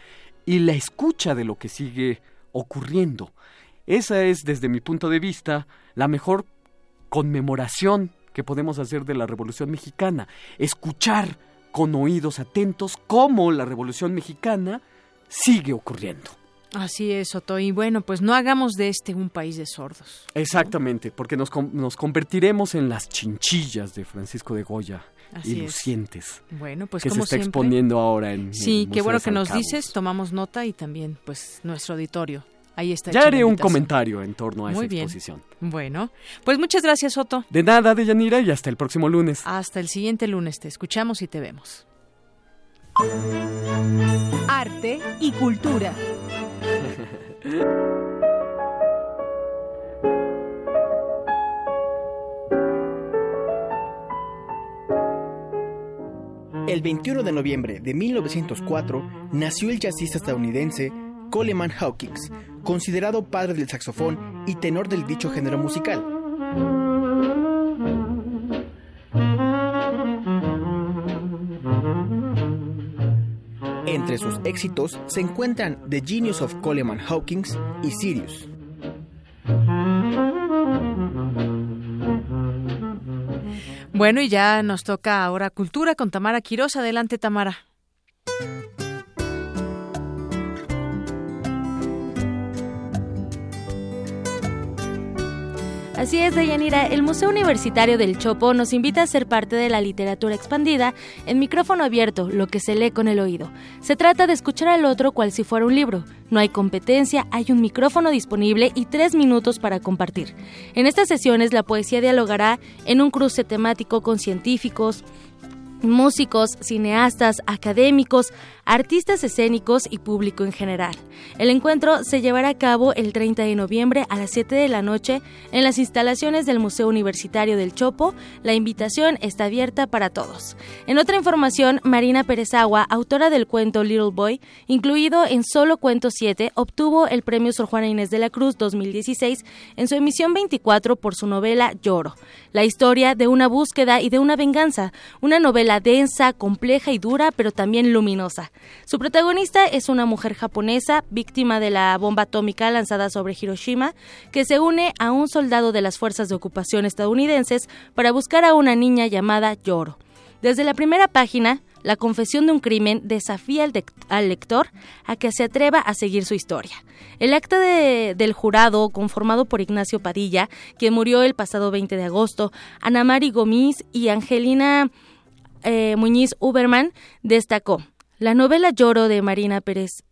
y la escucha de lo que sigue ocurriendo. Esa es, desde mi punto de vista, la mejor conmemoración que podemos hacer de la Revolución Mexicana. Escuchar con oídos atentos cómo la Revolución Mexicana sigue ocurriendo. Así es, Otto. Y bueno, pues no hagamos de este un país de sordos. Exactamente, porque nos, nos convertiremos en las chinchillas de Francisco de Goya y lucientes. Bueno, pues que como se está exponiendo ahora en Sí, el qué bueno que nos dices, tomamos nota y también pues nuestro auditorio. Ahí está. Ya haré un comentario en torno a Muy esa bien. exposición. Bueno, pues muchas gracias, Otto. De nada, Deyanira, y hasta el próximo lunes. Hasta el siguiente lunes te escuchamos y te vemos. Arte y cultura. El 21 de noviembre de 1904 nació el jazzista estadounidense Coleman Hawkins, considerado padre del saxofón y tenor del dicho género musical. Entre sus éxitos se encuentran The Genius of Coleman Hawkins y Sirius. Bueno, y ya nos toca ahora cultura con Tamara Quiroz. Adelante, Tamara. Así es, Deyanira, el Museo Universitario del Chopo nos invita a ser parte de la literatura expandida en micrófono abierto, lo que se lee con el oído. Se trata de escuchar al otro cual si fuera un libro. No hay competencia, hay un micrófono disponible y tres minutos para compartir. En estas sesiones la poesía dialogará en un cruce temático con científicos, músicos, cineastas, académicos, artistas escénicos y público en general. El encuentro se llevará a cabo el 30 de noviembre a las 7 de la noche en las instalaciones del Museo Universitario del Chopo. La invitación está abierta para todos. En otra información, Marina Pérez Agua, autora del cuento Little Boy, incluido en Solo Cuento 7, obtuvo el premio Sor Juana Inés de la Cruz 2016 en su emisión 24 por su novela Lloro. La historia de una búsqueda y de una venganza, una novela densa, compleja y dura, pero también luminosa. Su protagonista es una mujer japonesa, víctima de la bomba atómica lanzada sobre Hiroshima, que se une a un soldado de las fuerzas de ocupación estadounidenses para buscar a una niña llamada Yoro. Desde la primera página, la confesión de un crimen desafía al, lector a que se atreva a seguir su historia. El acta del jurado, conformado por Ignacio Padilla, quien murió el pasado 20 de agosto, Ana Mari Gomis y Angelina eh, Muñiz Uberman, destacó. La novela Lloro de Marina Pérez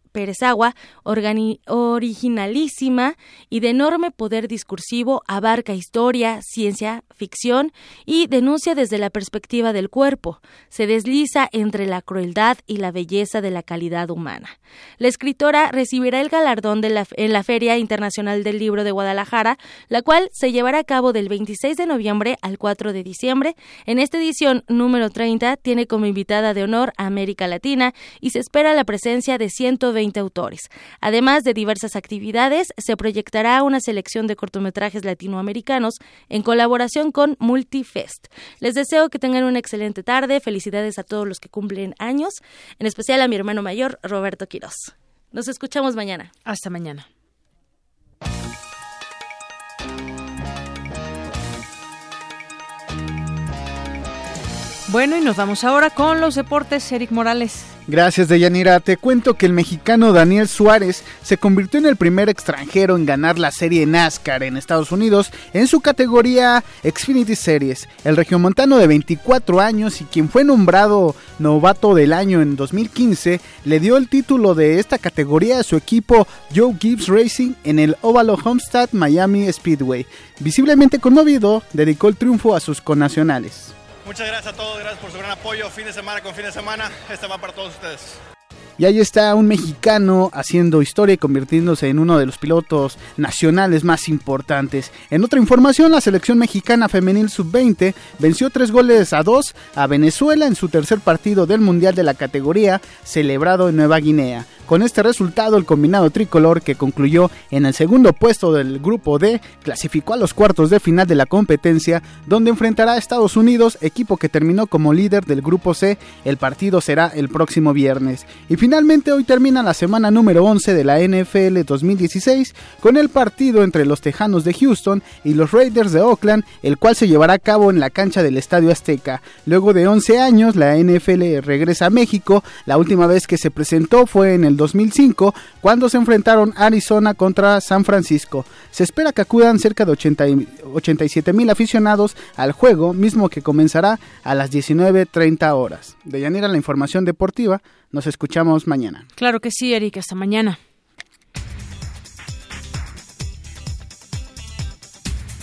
Agua, originalísima y de enorme poder discursivo, abarca historia, ciencia, ficción y denuncia desde la perspectiva del cuerpo. Se desliza entre la crueldad y la belleza de la calidad humana. La escritora recibirá el galardón de en la Feria Internacional del Libro de Guadalajara, la cual se llevará a cabo del 26 de noviembre al 4 de diciembre. En esta edición número 30 tiene como invitada de honor a América Latina y se espera la presencia de 120 autores. Además de diversas actividades, se proyectará una selección de cortometrajes latinoamericanos en colaboración con Multifest. Les deseo que tengan una excelente tarde. Felicidades a todos los que cumplen años, en especial a mi hermano mayor, Roberto Quiroz. Nos escuchamos mañana. Hasta mañana. Bueno, y nos vamos ahora con los deportes. Eric Morales. Gracias, Deyanira. Te cuento que el mexicano Daniel Suárez se convirtió en el primer extranjero en ganar la serie NASCAR en Estados Unidos en su categoría Xfinity Series. El regiomontano de 24 años y quien fue nombrado novato del año en 2015 le dio el título de esta categoría a su equipo Joe Gibbs Racing en el Ovalo Homestead Miami Speedway. Visiblemente conmovido, dedicó el triunfo a sus connacionales. Muchas gracias a todos, gracias por su gran apoyo, fin de semana con fin de semana, esta va para todos ustedes. Y ahí está un mexicano haciendo historia y convirtiéndose en uno de los pilotos nacionales más importantes. En otra información, la selección mexicana femenil sub-20 venció tres goles a dos a Venezuela en su tercer partido del Mundial de la categoría celebrado en Nueva Guinea. Con este resultado, el combinado tricolor, que concluyó en el segundo puesto del grupo D, clasificó a los cuartos de final de la competencia, donde enfrentará a Estados Unidos, equipo que terminó como líder del grupo C. El partido será el próximo viernes. Y finalmente hoy termina la semana número 11 de la NFL 2016 con el partido entre los Tejanos de Houston y los Raiders de Oakland, el cual se llevará a cabo en la cancha del Estadio Azteca. Luego de 11 años, la NFL regresa a México. La última vez que se presentó fue en el 2005 cuando se enfrentaron Arizona contra San Francisco. Se espera que acudan cerca de 87 mil aficionados al juego, mismo que comenzará a las 19.30 horas. De Yanira la información deportiva, nos escuchamos mañana. Claro que sí, Eric, hasta mañana.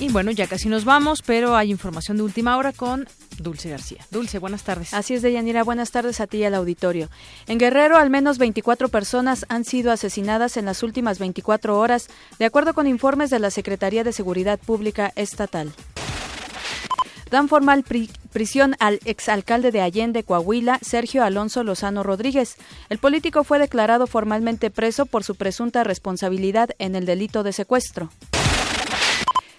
Y bueno, ya casi nos vamos, pero hay información de última hora con Dulce García. Dulce, buenas tardes. Así es, Deyanira, buenas tardes a ti y al auditorio. En Guerrero, al menos 24 personas han sido asesinadas en las últimas 24 horas, de acuerdo con informes de la Secretaría de Seguridad Pública Estatal. Dan formal prisión al exalcalde de Allende, Coahuila, Sergio Alonso Lozano Rodríguez. El político fue declarado formalmente preso por su presunta responsabilidad en el delito de secuestro.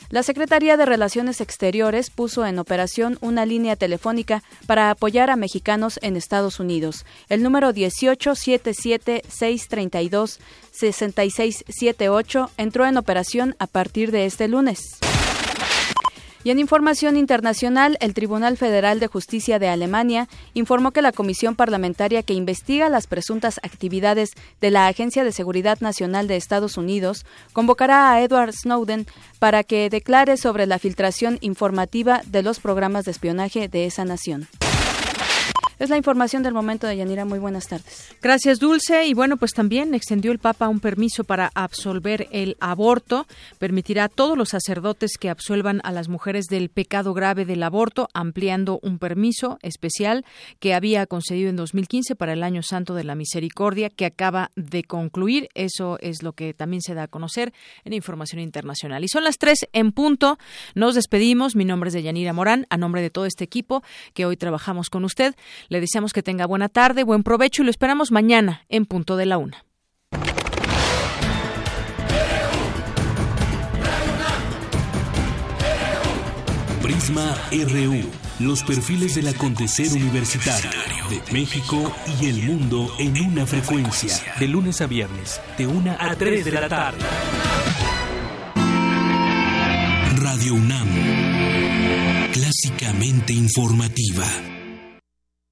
La Secretaría de Relaciones Exteriores puso en operación una línea telefónica para apoyar a mexicanos en Estados Unidos. El número 1877-632-6678 entró en operación a partir de este lunes. Y en información internacional, el Tribunal Federal de Justicia de Alemania informó que la comisión parlamentaria que investiga las presuntas actividades de la Agencia de Seguridad Nacional de Estados Unidos convocará a Edward Snowden para que declare sobre la filtración informativa de los programas de espionaje de esa nación. Es la información del momento de Yanira. Muy buenas tardes. Gracias, Dulce. Y bueno, pues también extendió el Papa un permiso para absolver el aborto. Permitirá a todos los sacerdotes que absuelvan a las mujeres del pecado grave del aborto, ampliando un permiso especial que había concedido en 2015 para el Año Santo de la Misericordia, que acaba de concluir. Eso es lo que también se da a conocer en información internacional. Y son las tres en punto. Nos despedimos. Mi nombre es de Yanira Morán, a nombre de todo este equipo que hoy trabajamos con usted. Le deseamos que tenga buena tarde, buen provecho y lo esperamos mañana en punto de la una. Prisma RU. Los perfiles del acontecer universitario de México y el mundo en una frecuencia. De lunes a viernes, de una a 3 de la tarde. Radio UNAM. Clásicamente informativa.